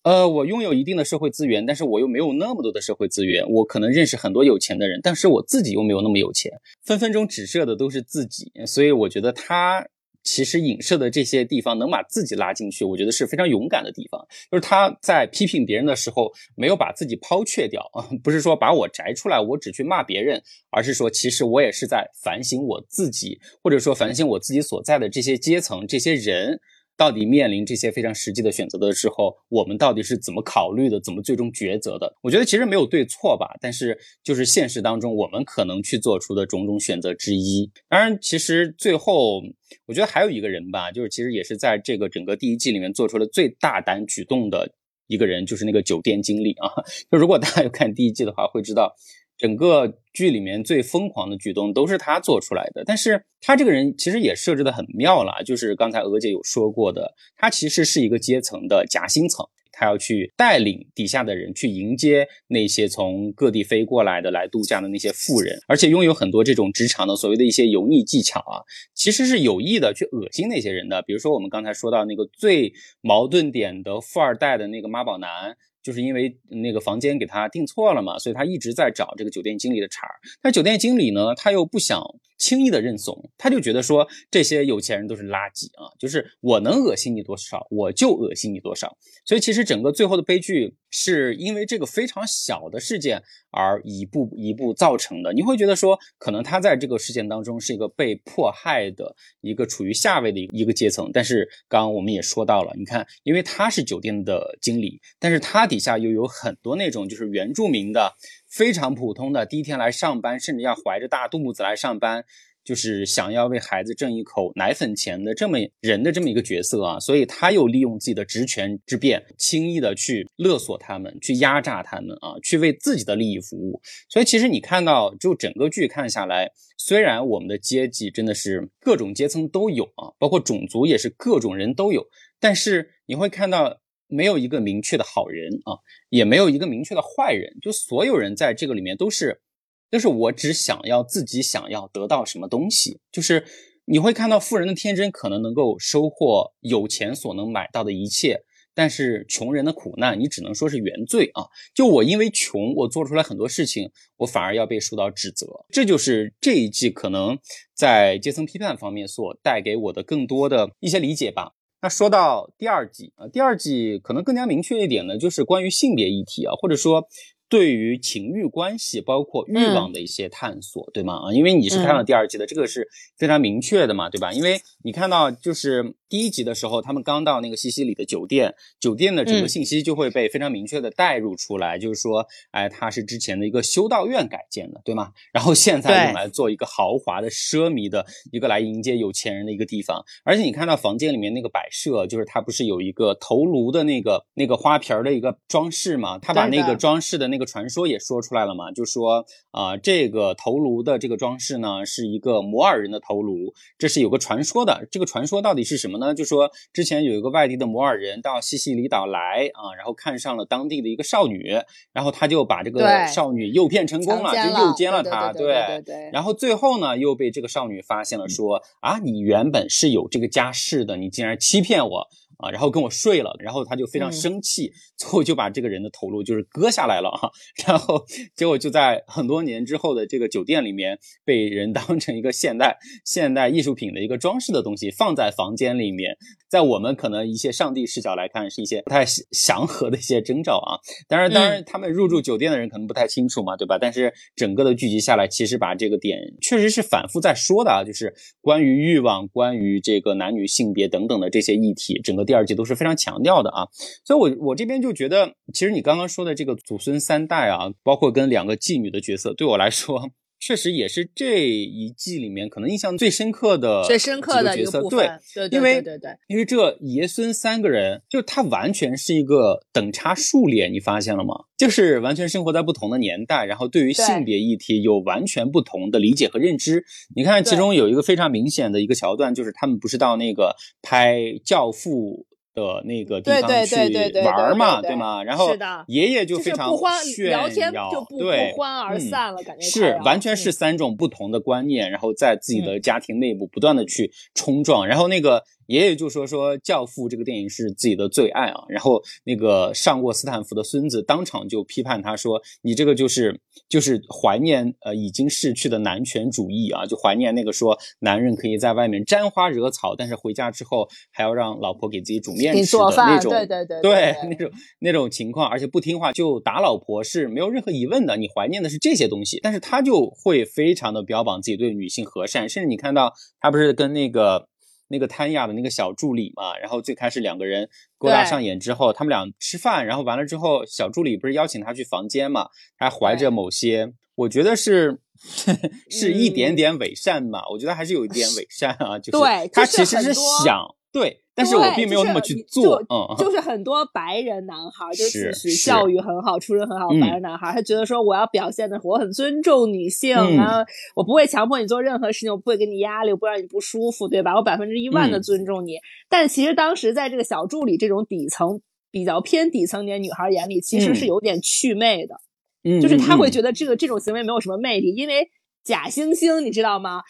Speaker 2: 呃，我拥有一定的社会资源，但是我又没有那么多的社会资源。我可能认识很多有钱的人，但是我自己又没有那么有钱。分分钟指射的都是自己，所以我觉得他。其实影射的这些地方能把自己拉进去，我觉得是非常勇敢的地方。就是他在批评别人的时候，没有把自己抛却掉啊，不是说把我摘出来，我只去骂别人，而是说其实我也是在反省我自己，或者说反省我自己所在的这些阶层、这些人。到底面临这些非常实际的选择的时候，我们到底是怎么考虑的？怎么最终抉择的？我觉得其实没有对错吧，但是就是现实当中我们可能去做出的种种选择之一。当然，其实最后我觉得还有一个人吧，就是其实也是在这个整个第一季里面做出了最大胆举动的一个人，就是那个酒店经理啊。就如果大家有看第一季的话，会知道。整个剧里面最疯狂的举动都是他做出来的，但是他这个人其实也设置的很妙了，就是刚才娥姐有说过的，他其实是一个阶层的夹心层，他要去带领底下的人去迎接那些从各地飞过来的来度假的那些富人，而且拥有很多这种职场的所谓的一些油腻技巧啊，其实是有意的去恶心那些人的，比如说我们刚才说到那个最矛盾点的富二代的那个妈宝男。就是因为那个房间给他订错了嘛，所以他一直在找这个酒店经理的茬儿。但酒店经理呢，他又不想。轻易的认怂，他就觉得说这些有钱人都是垃圾啊，就是我能恶心你多少，我就恶心你多少。所以其实整个最后的悲剧是因为这个非常小的事件而一步一步造成的。你会觉得说，可能他在这个事件当中是一个被迫害的一个处于下位的一个阶层，但是刚刚我们也说到了，你看，因为他是酒店的经理，但是他底下又有很多那种就是原住民的。非常普通的第一天来上班，甚至要怀着大肚子来上班，就是想要为孩子挣一口奶粉钱的这么人的这么一个角色啊，所以他又利用自己的职权之便，轻易的去勒索他们，去压榨他们啊，去为自己的利益服务。所以其实你看到，就整个剧看下来，虽然我们的阶级真的是各种阶层都有啊，包括种族也是各种人都有，但是你会看到。没有一个明确的好人啊，也没有一个明确的坏人，就所有人在这个里面都是，都是我只想要自己想要得到什么东西，就是你会看到富人的天真可能能够收获有钱所能买到的一切，但是穷人的苦难你只能说是原罪啊！就我因为穷，我做出来很多事情，我反而要被受到指责，这就是这一季可能在阶层批判方面所带给我的更多的一些理解吧。那说到第二季啊，第二季可能更加明确一点呢，就是关于性别议题啊，或者说。对于情欲关系，包括欲望的一些探索，对吗？啊，因为你是看了第二季的，这个是非常明确的嘛，对吧？因为你看到就是第一集的时候，他们刚到那个西西里的酒店，酒店的整个信息就会被非常明确的带入出来，就是说，哎，它是之前的一个修道院改建的，对吗？然后现在用来做一个豪华的、奢靡的一个来迎接有钱人的一个地方。而且你看到房间里面那个摆设，就是它不是有一个头颅的那个那个花瓶的一个装饰嘛？他把那个装饰的那个。传说也说出来了嘛，就说啊，这个头颅的这个装饰呢，是一个摩尔人的头颅，这是有个传说的。这个传说到底是什么呢？就说之前有一个外地的摩尔人到西西里岛来啊，然后看上了当地的一个少女，然后他就把这个少女诱骗成功了，就诱奸了她。
Speaker 3: 对对。
Speaker 2: 然后最后呢，又被这个少女发现了，说啊，你原本是有这个家世的，你竟然欺骗我。啊，然后跟我睡了，然后他就非常
Speaker 3: 嗯
Speaker 2: 生气，最后就把这个人的头颅就是割下来了啊，然后结果就在很多年之后的这个酒店里面被人当成一个现代现代艺术品的一个装饰的东西放在房间里面，在我们可能一些上帝视角来看是一些不太祥和的一些征兆啊。当然，当然他们入住酒店的人可能不太清楚嘛，对吧？但是整个的聚集下来，其实把这个点确实是反复在说的啊，就是关于欲望、关于这个男女性别等等的这些议题，整个第二季都是非常强调的啊。所以我我这边就觉得，其实你刚刚说的这个祖孙三代啊，包括跟两个妓女的角色，对我来说。确实也是这一季里面可能印象最深刻的
Speaker 3: 最深刻的
Speaker 2: 角色，
Speaker 3: 一个部分，对对
Speaker 2: 因为
Speaker 3: 对对对，
Speaker 2: 因为这爷孙三个人，就他完全是一个等差数列，你发现了吗？就是完全生活在不同的年代，然后对于性别议题有完全不同的理解和认知。你看，其中有一个非常明显的一个桥段，就是他们不是到那个拍《教父》。的那个地方
Speaker 3: 对对
Speaker 2: 去
Speaker 3: 对对对
Speaker 2: 玩嘛，
Speaker 3: 对
Speaker 2: 吗？然后爷爷
Speaker 3: 就
Speaker 2: 非常
Speaker 3: 不欢
Speaker 2: 炫
Speaker 3: 聊天
Speaker 2: 耀
Speaker 3: 就不
Speaker 2: 对
Speaker 3: 不欢而
Speaker 2: 嗯
Speaker 3: 散了，感觉
Speaker 2: 是完全是
Speaker 3: 嗯
Speaker 2: 三种不同的观念，然后在自己的家庭内部不断的去冲撞，然后那个爷爷就说说《教父》这个电影是自己的最爱啊，然后那个上过斯坦福的孙子当场就批判他说：“你这个就是就是怀念呃已经逝去的男权主义啊，就怀念那个说男人可以在外面沾花惹草，但是回家之后还要让老婆给自己煮面吃的那种，
Speaker 3: 对对对
Speaker 2: 对
Speaker 3: 对
Speaker 2: 那种那种情况，而且不听话就打老婆是没有任何疑问的。你怀念的是这些东西，但是他就会非常的标榜自己对女性和善，甚至你看到他不是跟那个那个谭雅的那个小助理嘛，然后最开始两个人勾搭上眼之后，他们俩吃饭，然后完了之后，小助理不是邀请他去房间嘛，他还怀着某些，我觉得是。是一点
Speaker 3: 嗯
Speaker 2: 点伪善嘛？我觉得还是有一点伪善啊，就是他其实是想对，但是我并没有那么去做，
Speaker 3: 就是很多白人男孩儿，就是教育很好、出身很好白人男孩儿，他觉得说我要表现的我很尊重女性，
Speaker 2: 嗯
Speaker 3: 然后我不会强迫你做任何事情，我不会给你压力，我不让你不舒服，对吧？我百分之一万的
Speaker 2: 嗯
Speaker 3: 尊重你。但其实当时在这个小助理这种底层比较偏底层点女孩儿眼里，其实是
Speaker 2: 嗯
Speaker 3: 有点祛魅的，
Speaker 2: 嗯
Speaker 3: 就是他会
Speaker 2: 嗯
Speaker 3: 觉得这个这种行为没有什么魅力，因为假惺惺，你知道吗？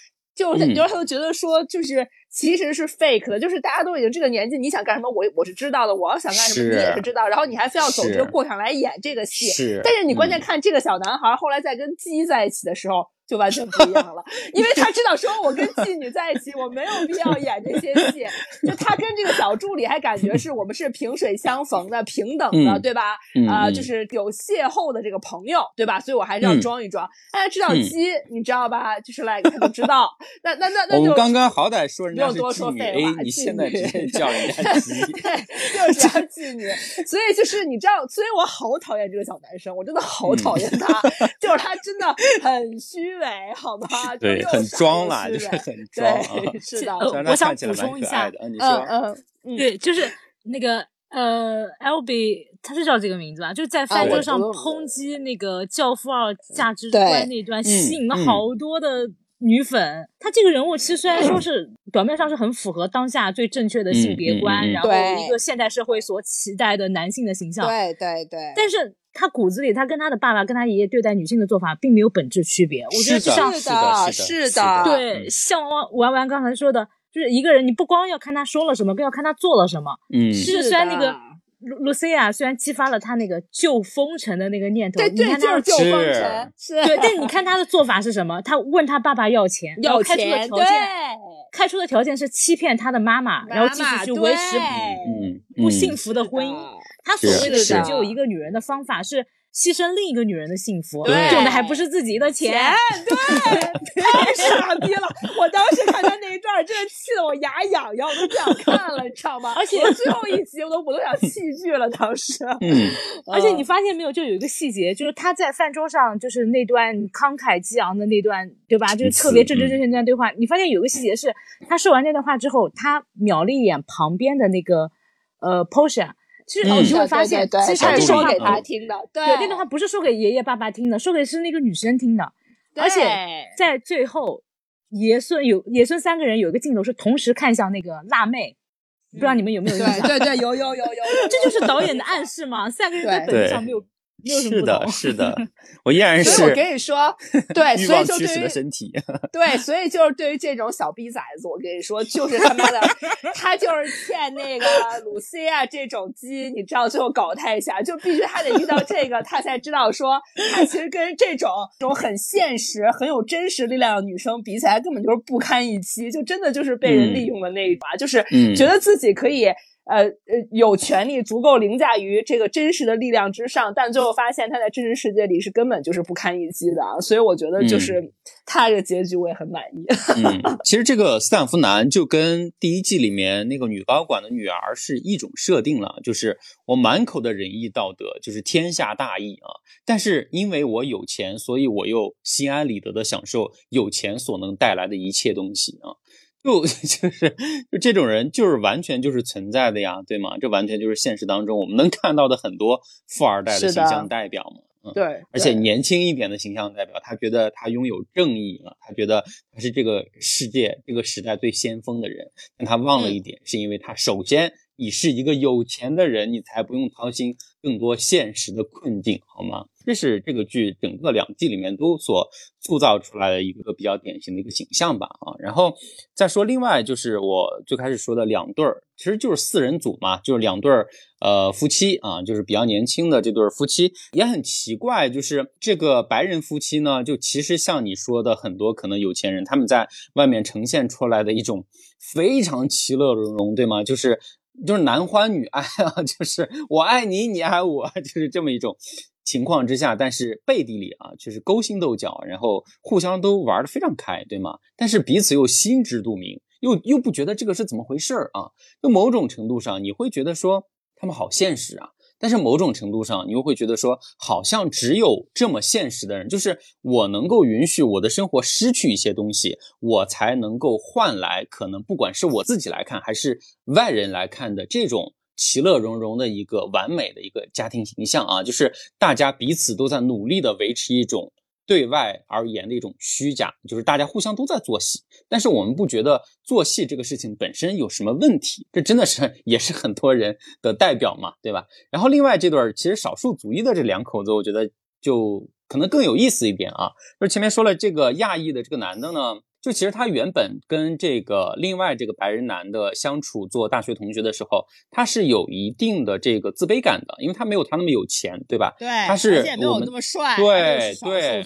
Speaker 3: 就是，
Speaker 2: 你
Speaker 3: 就是他就觉得说，就是其实是 fake 的，就是大家都已经这个年纪，你想干什么，我我是知道的，我要想干什么，你也是知道，然后你还非要走这个过场来演这个戏。
Speaker 2: 是，
Speaker 3: 但是你关键
Speaker 2: 嗯。
Speaker 3: 看这个小男孩后来在跟鸡在一起的时候，就完全不一样了，因为他知道说我跟妓女在一起，我没有必要演这些戏。就他跟这个小助理还感觉是我们是萍水相逢的、平等的，
Speaker 2: 嗯
Speaker 3: 对吧？
Speaker 2: 嗯
Speaker 3: 啊、
Speaker 2: 嗯
Speaker 3: 就是有邂逅的这个朋友，对吧？所以我还是要
Speaker 2: 嗯
Speaker 3: 装一装。大家知道
Speaker 2: 嗯
Speaker 3: 鸡，你知道吧？就是来他都知道。那那那那就
Speaker 2: 刚刚好歹说人家是
Speaker 3: 不用多说废话
Speaker 2: 哎，你现在
Speaker 3: 女
Speaker 2: 直接 叫人家鸡，
Speaker 3: 对，就是要妓女，所以就是你知道，所以我好讨厌这个小男生，我真的好讨厌他，就是他真的很虚伪，好吗？就
Speaker 2: 对，很装啦，就是很装
Speaker 3: 是的，
Speaker 4: 我想补充一下
Speaker 2: 嗯，你
Speaker 3: 嗯
Speaker 2: 说，
Speaker 3: 嗯嗯，
Speaker 4: 对，就是那个呃，Albie，他是叫这个名字吧？就是在饭桌上抨击那个《教父二》价值观那段，吸引了
Speaker 2: 嗯
Speaker 4: 好多的女粉。他这个人物其实虽然说是表面上是很符合当下最正确的性别观，
Speaker 2: 嗯嗯嗯
Speaker 4: 然后
Speaker 3: 对
Speaker 4: 一个现代社会所期待的男性的形象，
Speaker 3: 对对对，
Speaker 4: 但是他骨子里，他跟他的爸爸、跟他爷爷对待女性的做法并没有本质区别。我觉得就像
Speaker 3: 是
Speaker 2: 是的
Speaker 3: 是
Speaker 2: 是的
Speaker 4: 对，
Speaker 2: 嗯
Speaker 4: 像玩玩玩刚才说的，就是一个人，你不光要看他说了什么，更要看他做了什么。
Speaker 2: 嗯，
Speaker 4: 是
Speaker 3: 是
Speaker 4: 虽然那个露露西亚虽然激发了他那个救风尘的那个念头，
Speaker 3: 对对，
Speaker 4: 你看他
Speaker 3: 就是救风尘，是
Speaker 4: 对，但你看他的做法是什么？他问他爸爸要钱，然后
Speaker 3: 要
Speaker 4: 开出的
Speaker 3: 钱，对
Speaker 4: 条件，开出的条件是欺骗他的妈妈，然后继续去维持
Speaker 2: 嗯
Speaker 4: 不幸
Speaker 2: 嗯
Speaker 4: 福的婚姻。他所谓的
Speaker 2: 是
Speaker 4: 拯救一个女人的方法是牺牲另一个女人的幸福，
Speaker 3: 对
Speaker 4: 用的还不是自己的
Speaker 3: 钱
Speaker 4: 钱。，
Speaker 3: 对，太傻逼了！我当时看他那一段，真的气得我牙痒痒，我都不想看了，你知道吗？
Speaker 4: 而且
Speaker 3: 最后一集我都我都想弃剧了，当时。
Speaker 2: 嗯，
Speaker 4: 而且你发现没有，就有一个细节，就是他在饭桌上，就是那段慷慨激昂的那段，对吧？就是特别正正正正那段对话。你发现有个细节是，他说完那段话之后，他瞄了一眼旁边的那个呃 Portia，其实
Speaker 2: 嗯
Speaker 4: 你就会发现，
Speaker 3: 对对对
Speaker 4: 其实他
Speaker 3: 他是说给
Speaker 4: 那段话
Speaker 3: 他听的，对
Speaker 4: 对那段话不是说给爷爷爸爸听的，说给是那个女生听的。而且在最后，爷孙有爷孙三个人有一个镜头是同时看向那个辣妹，不知道你们有没有印象？
Speaker 3: 对对对，有有有有有，
Speaker 4: 这就是导演的暗示嘛。三个人在本质上没有
Speaker 2: 是的，是的，我依然是。
Speaker 3: 所以我跟你说，对，所以就
Speaker 2: 对
Speaker 3: 于
Speaker 2: 身体，
Speaker 3: 对，所以就是对于这种小逼崽子，我跟你说，就是他妈的，他就是欠那个鲁西亚这种鸡，你知道，最后搞他一下，就必须他得遇到这个，他才知道说，他其实跟这种这种很现实、很有真实力量的女生比起来，根本就是不堪一击，就真的就是被人利用的那一把，就是觉得自己可以。呃呃，有权利足够凌驾于这个真实的力量之上，但最后发现他在真实世界里是根本就是不堪一击的啊！所以我觉得就是他这个结局我也很满意。
Speaker 2: 嗯，其实这个斯坦福男就跟第一季里面那个女高管的女儿是一种设定了，就是我满口的仁义道德，就是天下大义啊！但是因为我有钱，所以我又心安理得的享受有钱所能带来的一切东西啊！就 就是就这种人，就是完全就是存在的呀，对吗？这完全就是现实当中我们能看到的很多富二代的形象代表嘛。
Speaker 3: 嗯，对。
Speaker 2: 而且年轻一点的形象代表，他觉得他拥有正义了，他觉得他是这个世界这个时代最先锋的人。但他忘了一点，是因为他首先你是一个有钱的人，你才不用操心更多现实的困境，好吗？这是这个剧整个两季里面都所塑造出来的一个比较典型的一个形象吧啊，然后再说另外就是我最开始说的两对儿，其实就是四人组嘛，就是两对儿呃夫妻啊，就是比较年轻的这对儿夫妻也很奇怪，就是这个白人夫妻呢，就其实像你说的很多可能有钱人他们在外面呈现出来的一种非常其乐融融，对吗？就是就是男欢女爱啊，就是我爱你，你爱我，就是这么一种。情况之下，但是背地里啊，就是勾心斗角，然后互相都玩的非常开，对吗？但是彼此又心知肚明，又又不觉得这个是怎么回事儿啊？就某种程度上，你会觉得说他们好现实啊。但是某种程度上，你又会觉得说，好像只有这么现实的人，就是我能够允许我的生活失去一些东西，我才能够换来可能不管是我自己来看，还是外人来看的这种。其乐融融的一个完美的一个家庭形象啊，就是大家彼此都在努力的维持一种对外而言的一种虚假，就是大家互相都在做戏，但是我们不觉得做戏这个事情本身有什么问题，这真的是也是很多人的代表嘛，对吧？然后另外这段其实少数族裔的这两口子，我觉得就可能更有意思一点啊，就前面说了这个亚裔的这个男的呢。就其实他原本跟这个另外这个白人男的相处做大学同学的时候，他是有一定的这个自卑感的，因为他没有他那么有钱，对吧？
Speaker 3: 对，
Speaker 2: 他是
Speaker 3: 没有那么帅，
Speaker 2: 对
Speaker 3: 对，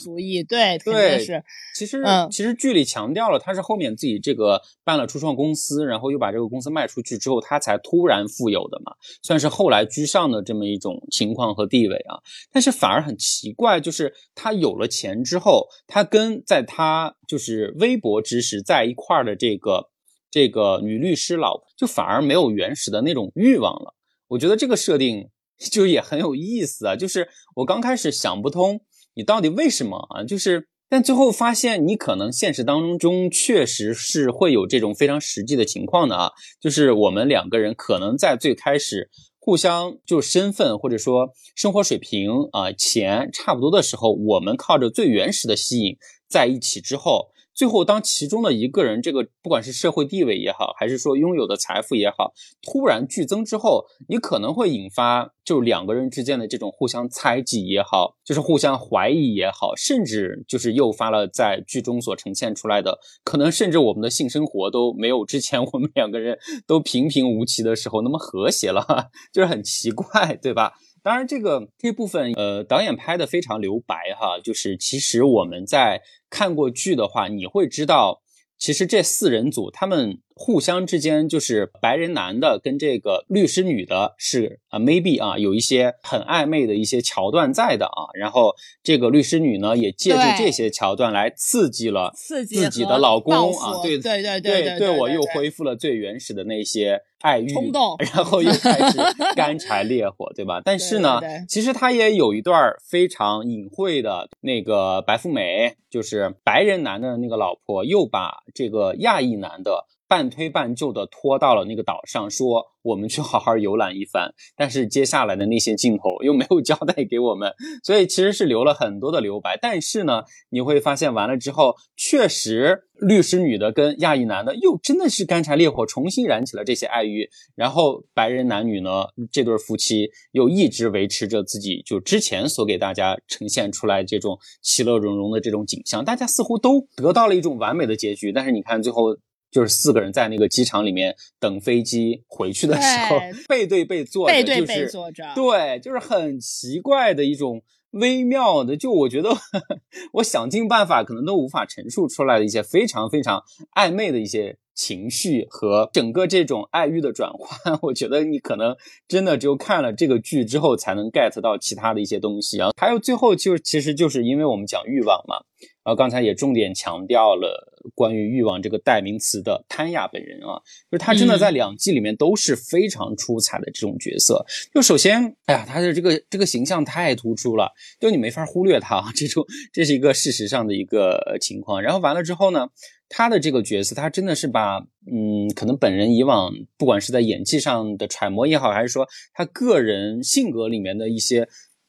Speaker 3: 对
Speaker 2: 对
Speaker 3: 是。
Speaker 2: 其实其实剧里强调了，他是后面自己这个办了初创公司，然后又把这个公司卖出去之后，他才突然富有的嘛，算是后来居上的这么一种情况和地位啊。但是反而很奇怪，就是他有了钱之后，他跟在他就是微。博知识在一块儿的这个这个女律师老婆，就反而没有原始的那种欲望了。我觉得这个设定 就也很有意思啊。就是我刚开始想不通，你到底为什么啊？就是但最后发现，你可能现实当中确实是会有这种非常实际的情况的啊。就是我们两个人可能在最开始互相就身份或者说生活水平啊钱差不多的时候，我们靠着最原始的吸引在一起之后。最后，当其中的一个人，这个不管是社会地位也好，还是说拥有的财富也好，突然剧增之后，你可能会引发就两个人之间的这种互相猜忌也好，就是互相怀疑也好，甚至就是诱发了在剧中所呈现出来的，可能甚至我们的性生活都没有之前 我们两个人都平平无奇的时候那么和谐了，就是很奇怪，对吧？当然，这个这部分，呃，导演拍的非常留白哈，就是其实我们在看过剧的话，你会知道，其实这四人组他们。互相之间就是白人男的跟这个律师女的是啊，maybe 啊，有一些很暧昧的一些桥段在的啊。然后这个律师女呢，也借助这些桥段来刺激了刺激自己的老公啊，对
Speaker 3: 对对
Speaker 2: 对
Speaker 3: 对，
Speaker 2: 我又恢复了最原始的那些爱欲
Speaker 3: 冲动，
Speaker 2: 然后又开始干柴烈火，对吧？但是呢，其实他也有一段非常隐晦的那个白富美，就是白人男的那个老婆，又把这个亚裔男的。半推半就的拖到了那个岛上，说我们去好好游览一番。但是接下来的那些镜头又没有交代给我们，所以其实是留了很多的留白。但是呢，你会发现完了之后，确实律师女的跟亚裔男的又真的是干柴烈火，重新燃起了这些爱欲。然后白人男女呢，这对夫妻又一直维持着自己就之前所给大家呈现出来这种其乐融融的这种景象，大家似乎都得到了一种完美的结局。但是你看最后。就是四个人在那个机场里面等飞机回去的时候，背对背坐着，
Speaker 3: 背对背坐着，
Speaker 2: 对，就是很奇怪的一种微妙的，就我觉得 我想尽办法可能都无法陈述出来的一些非常非常暧昧的一些情绪和整个这种爱欲的转换，我觉得你可能真的只有看了这个剧之后才能 get 到其他的一些东西啊。还有最后就其实就是因为我们讲欲望嘛。然后刚才也重点强调了关于欲望这个代名词的潘亚本人啊，就是他真的在两季里面都是非常出彩的这种角色。就首先，哎呀，他的这个这个形象太突出了，就你没法忽略他，这种这是一个事实上的一个情况。然后完了之后呢，他的这个角色，他真的是把嗯，可能本人以往不管是在演技上的揣摩也好，还是说他个人性格里面的一些。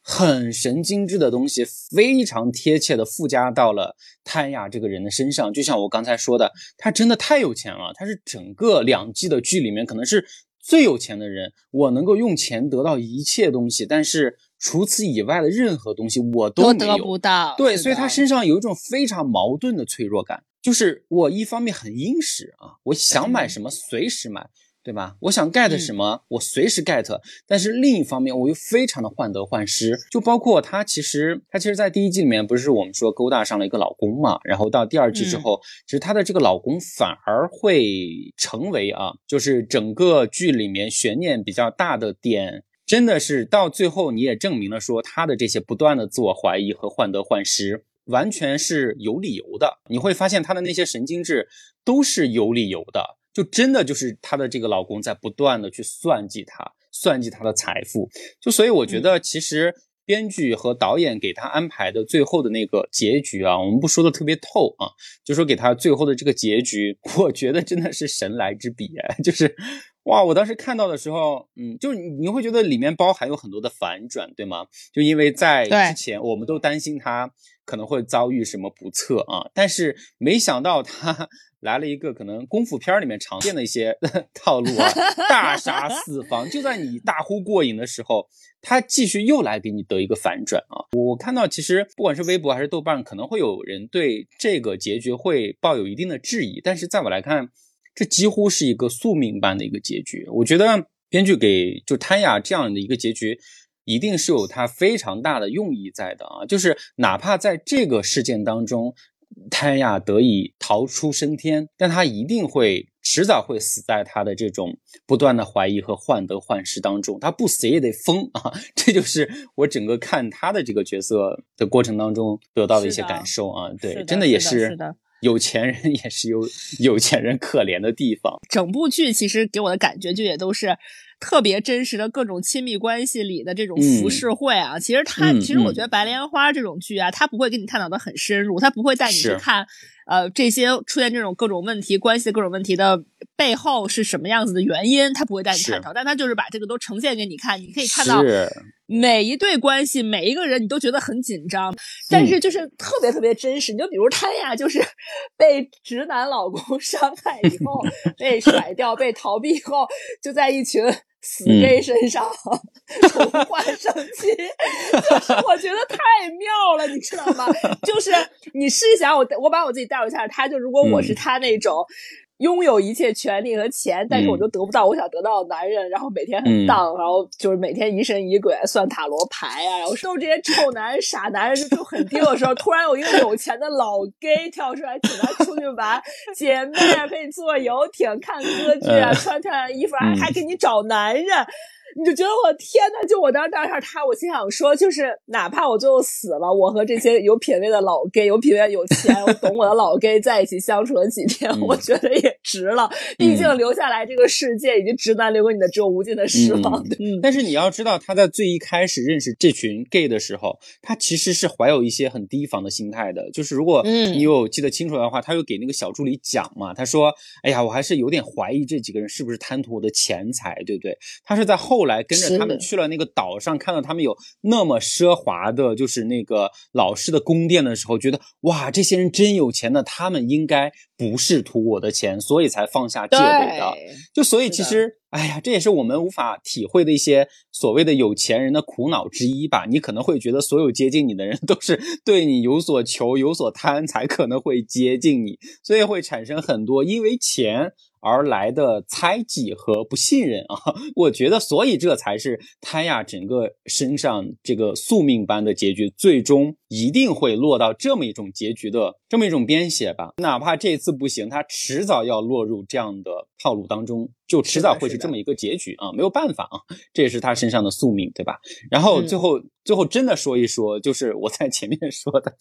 Speaker 2: 很神经质的东西，非常贴切的附加到了泰亚这个人的身上。就像我刚才说的，他真的太有钱了，他是整个两季的剧里面可能是最有钱的人。我能够用钱得到一切东西，但是除此以外的任何东西我都
Speaker 3: 得不到。
Speaker 2: 对，所以他身上有一种非常矛盾的脆弱感，就是我一方面很殷实啊，我想买什么随时买。对吧？我想 get 什么，我随时 get。但是另一方面，我又非常的患得患失。就包括她，其实她其实，在第一季里面，不是我们说勾搭上了一个老公嘛？然后到第二季之后，其实她的这个老公反而会成为啊，就是整个剧里面悬念比较大的点。真的是到最后，你也证明了说，她的这些不断的自我怀疑和患得患失，完全是有理由的。你会发现她的那些神经质都是有理由的。就真的就是她的这个老公在不断的去算计她，算计她的财富。就所以我觉得，其实编剧和导演给她安排的最后的那个结局啊，我们不说的特别透啊，就说给她最后的这个结局，我觉得真的是神来之笔哎，就是哇，我当时看到的时候，嗯，就是你会觉得里面包含有很多的反转，对吗？就因为在之前我们都担心他可能会遭遇什么不测啊，但是没想到他。来了一个可能功夫片里面常见的一些 套路啊，大杀四方。就在你大呼过瘾的时候，他继续又来给你得一个反转啊！我看到其实不管是微博还是豆瓣，可能会有人对这个结局会抱有一定的质疑，但是在我来看，这几乎是一个宿命般的一个结局。我觉得编剧给就谭雅这样的一个结局，一定是有他非常大的用意在的啊！就是哪怕在这个事件当中。谭雅得以逃出升天，但他一定会迟早会死在他的这种不断的怀疑和患得患失当中。他不死也得疯啊！这就是我整个看他的这个角色的过程当中得到的一些感受啊。对，真
Speaker 3: 的
Speaker 2: 也是有钱人 也是有有钱人可怜的地方。
Speaker 3: 整部剧其实给我的感觉就也都是。特别真实的各种亲密关系里的这种浮世绘啊，其实它其实我觉得《白莲花》这种剧啊，它不会给你探讨的很深入，它不会带你去看，呃，这些出现这种各种问题关系的各种问题的背后是什么样子的原因，他不会带你探讨，但他就是把这个都呈现给你看，你可以看到每一对关系，每一个人你都觉得很紧张，但是就是特别特别真实。你就比如他呀，就是被直男老公伤害以后，被甩掉，被逃避以后，就在一群。死 gay 身上重焕生机，就是我觉得太妙了，你知道吗？就是你试想，我我把我自己代入一下，他就如果我是他那种。拥有一切权利和钱，但是我就得不到我想得到的男人，然后每天很荡，然后就是每天疑神疑鬼算塔罗牌啊，然后都是这些臭男人、傻男人就就很丢的时候，突然有一个有钱的老 gay 跳出来，请他出去玩，姐妹陪你坐游艇、看歌剧啊，穿漂亮衣服，还还给你找男人。你就觉得我天呐，就我当时当下他，我心想说，就是哪怕我最后死了，我和这些有品位的老 gay、有品位、有钱、我懂我的老 gay 在一起相处了几天，我觉得也值了。毕竟留下来这个世界已经直男留给你的只有无尽的失望。
Speaker 2: 嗯，但是你要知道，他在最一开始认识这群 gay 的时候，他其实是怀有一些很提防的心态的。就是如果你有记得清楚的话，他又给那个小助理讲嘛，他说：“哎呀，我还是有点怀疑这几个人是不是贪图我的钱财，对不对？”他是在后来跟着他们去了那个岛上，看到他们有那么奢华的，就是那个老式的宫殿的时候，觉得哇，这些人真有钱呢，他们应该不是图我的钱，所以才放下戒备的。就所以其实。哎呀，这也是我们无法体会的一些所谓的有钱人的苦恼之一吧？你可能会觉得所有接近你的人都是对你有所求、有所贪，才可能会接近你，所以会产生很多因为钱。而来的猜忌和不信任啊，我觉得，所以这才是贪呀整个身上这个宿命般的结局，最终一定会落到这么一种结局的这么一种编写吧。哪怕这次不行，他迟早要落入这样的套路当中，就迟早会是这么一个结局啊，没有办法啊，这也是他身上的宿命，对吧？然后最后最后真的说一说，就是我在前面说的，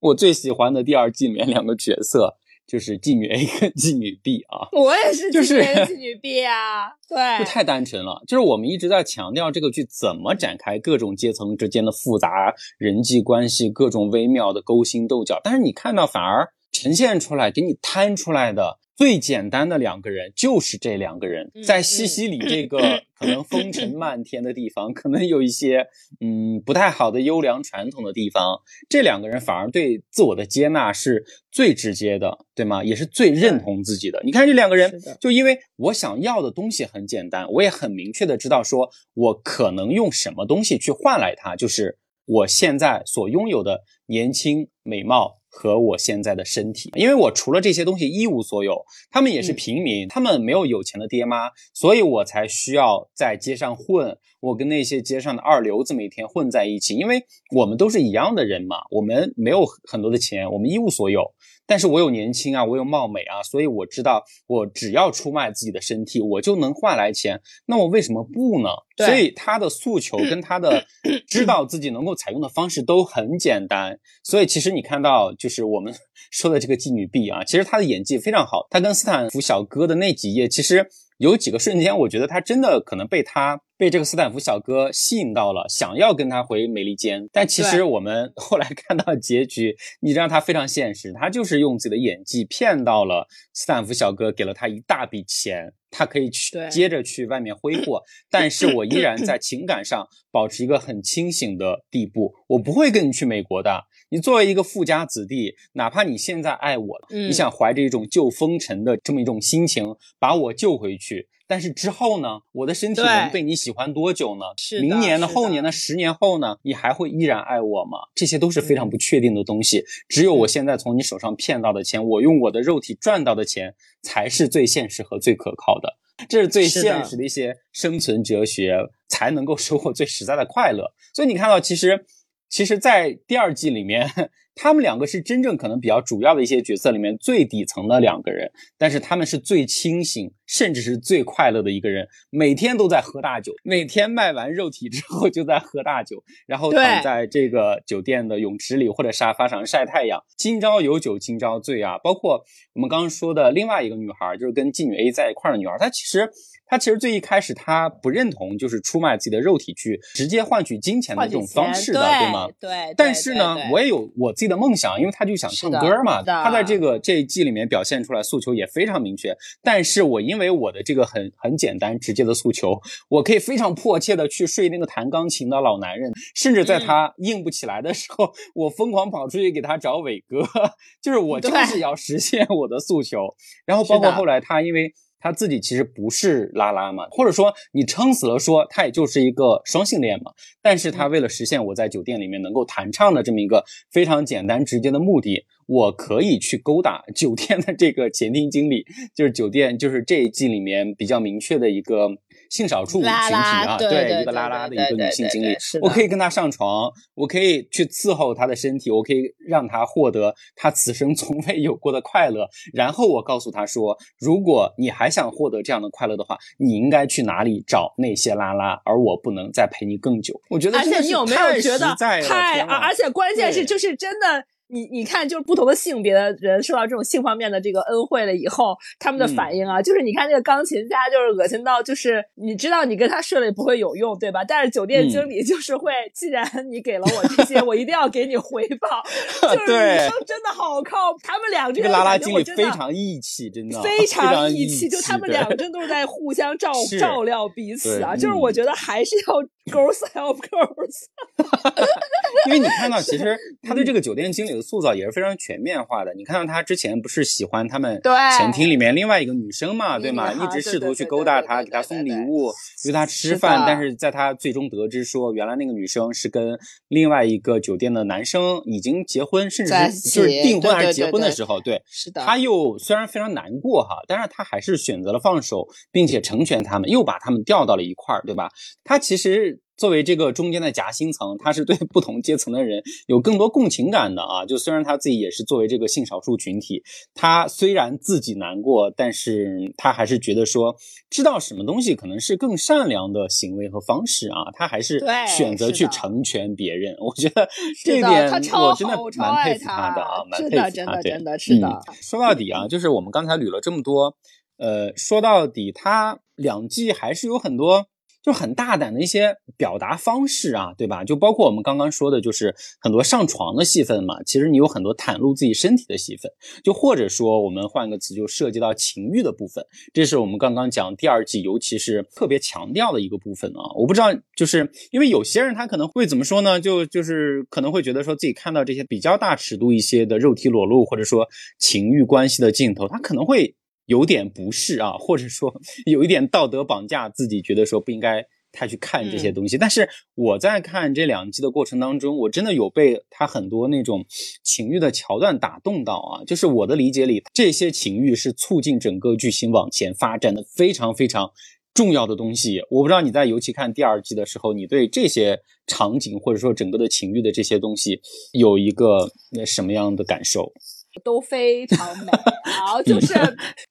Speaker 2: 我最喜欢的第二季里面两个角色。就是妓女 A 跟妓女 B 啊，
Speaker 3: 我也是
Speaker 2: 就是
Speaker 3: 妓女 B 啊，对，
Speaker 2: 就太单纯了。就是我们一直在强调这个剧怎么展开各种阶层之间的复杂人际关系，各种微妙的勾心斗角，但是你看到反而呈现出来，给你摊出来的。最简单的两个人就是这两个人，在西西里这个可能风尘漫天的地方，可能有一些嗯不太好的优良传统的地方，这两个人反而对自我的接纳是最直接的，对吗？也是最认同自己的。你看这两个人，就因为我想要的东西很简单，我也很明确的知道说我可能用什么东西去换来它，就是我现在所拥有的年轻美貌。和我现在的身体，因为我除了这些东西一无所有，他们也是平民，他们没有有钱的爹妈，所以我才需要在街上混。我跟那些街上的二流子每天混在一起，因为我们都是一样的人嘛，我们没有很多的钱，我们一无所有。但是我有年轻啊，我有貌美啊，所以我知道，我只要出卖自己的身体，我就能换来钱。那我为什么不呢？所以他的诉求跟他的 知道自己能够采用的方式都很简单。所以其实你看到，就是我们 说的这个妓女 B 啊，其实她的演技非常好。她跟斯坦福小哥的那几页，其实。有几个瞬间，我觉得他真的可能被他被这个斯坦福小哥吸引到了，想要跟他回美利坚。但其实我们 后来看到结局，你知道他非常现实，他就是用自己的演技骗到了斯坦福小哥，给了他一大笔钱，他可以去接着去外面挥霍。但是我依然在情感上保持一个很清醒的地步，我不会跟你去美国的。你作为一个富家子弟，哪怕你现在爱我，你想怀着一种救风尘的这么一种心情把我救回去，但是之后呢？我的身体能被你喜欢多久呢？是明年呢？后年呢？十年后呢？你还会依然爱我吗？这些都是非常不确定的东西。只有我现在从你手上骗到的钱，我用我的肉体赚到的钱，才是最现实和最可靠的。这是最现实的一些生存哲学，才能够 收获最实在的快乐。所以你看到，其实。其实，在第二季里面，他们两个是真正可能比较主要的一些角色里面最底层的两个人，但是他们是最清醒，甚至是最快乐的一个人，每天都在喝大酒，每天卖完肉体之后就在喝大酒，然后躺在这个酒店的泳池里或者沙发上晒太阳，今朝有酒今朝醉啊！包括我们刚刚说的另外一个女孩，就是跟妓女 A 在一块的女孩，她其实。他其实最一开始他不认同，就是出卖自己的肉体去直接换取金钱的这种方式的，对吗？
Speaker 3: 对。
Speaker 2: 但是呢，我也有我自己的梦想，因为他就想唱歌嘛。他在这个这一季里面表现出来诉求也非常明确。但是我因为我的这个很很简单直接的诉求，我可以非常迫切的去睡那个弹钢琴的老男人，甚至在他硬不起来的时候，我疯狂跑出去给他找伟哥，就是我就是要实现我的诉求。然后包括后来他因为。他自己其实不是拉拉嘛，或者说你撑死了说他也就是一个双性恋嘛。但是他为了实现我在酒店里面能够弹唱的这么一个非常简单直接的目的，我可以去勾搭酒店的这个前厅经理，就是酒店就是这一季里面比较明确的一个。性少数群体啊，
Speaker 3: 对
Speaker 2: 一个拉拉的一个女性经历，
Speaker 3: 是
Speaker 2: 我可以跟她上床，我可以去伺候她的身体，我可以让她获得她此生从未有过的快乐。然后我告诉她说，如果你还想获得这样的快乐的话，你应该去哪里找那些拉拉，而我不能再陪你更久。我觉得，
Speaker 3: 而且你有没有觉得
Speaker 2: 太，
Speaker 3: 而且关键是就是真的。你你看，就是不同的性别的人受到这种性方面的这个恩惠了以后，他们的反应啊，就是你看那个钢琴家，就是恶心到，就是你知道你跟他睡了也不会有用，对吧？但是酒店经理就是会，既然你给了我这些，我一定要给你回报。就是女生真的好靠，他们俩
Speaker 2: 这个拉拉经理非常义气，真的
Speaker 3: 非
Speaker 2: 常
Speaker 3: 义
Speaker 2: 气，
Speaker 3: 就他们两个真都是在互相照照料彼此啊。就是我觉得还是要 girls help girls，
Speaker 2: 因为你看到其实 他对这个酒店经理的塑造也是非常。全面化的，你看到他之前不是喜欢他们前厅里面另外一个女生嘛，对吗？一直试图去勾搭她，给她送礼物，约她吃饭。但是在他最终得知说，原来那个女生是跟另外一个酒店的男生已经结婚，甚至是就是订婚还是结婚的时候，对，
Speaker 3: 是的。
Speaker 2: 他又虽然非常难过哈，但是他还是选择了放手，并且成全他们，又把他们调到了一块儿，对吧？他其实。作为这个中间的夹心层，他是对不同阶层的人有更多共情感的啊。就虽然他自己也是作为这个性少数群体，他虽然自己难过，但是他还是觉得说，知道什么东西可能是更善良的行为和方式啊，他还是选择去成全别人。我觉得这点我真的蛮佩服他的啊，蛮佩服他。
Speaker 3: 真的，真的是的。
Speaker 2: 说到底啊，就是我们刚才捋了这么多，呃，说到底，他两季还是有很多。就很大胆的一些表达方式啊，对吧？就包括我们刚刚说的，就是很多上床的戏份嘛。其实你有很多袒露自己身体的戏份，就或者说我们换个词，就涉及到情欲的部分。这是我们刚刚讲第二季，尤其是特别强调的一个部分啊。我不知道，就是因为有些人他可能会怎么说呢？就就是可能会觉得说自己看到这些比较大尺度一些的肉体裸露，或者说情欲关系的镜头，他可能会。有点不适啊，或者说 有一点道德绑架自己，觉得说不应该太去看这些东西。但是我在看这两季的过程当中，我真的有被他很多那种情欲的桥段打动到啊。就是我的理解里，这些情欲是促进整个剧情往前发展的非常非常重要的东西。我不知道你在尤其看第二季的时候，你对这些场景或者说整个的情欲的这些东西有一个什么样的感受？
Speaker 3: 都非常美啊！就是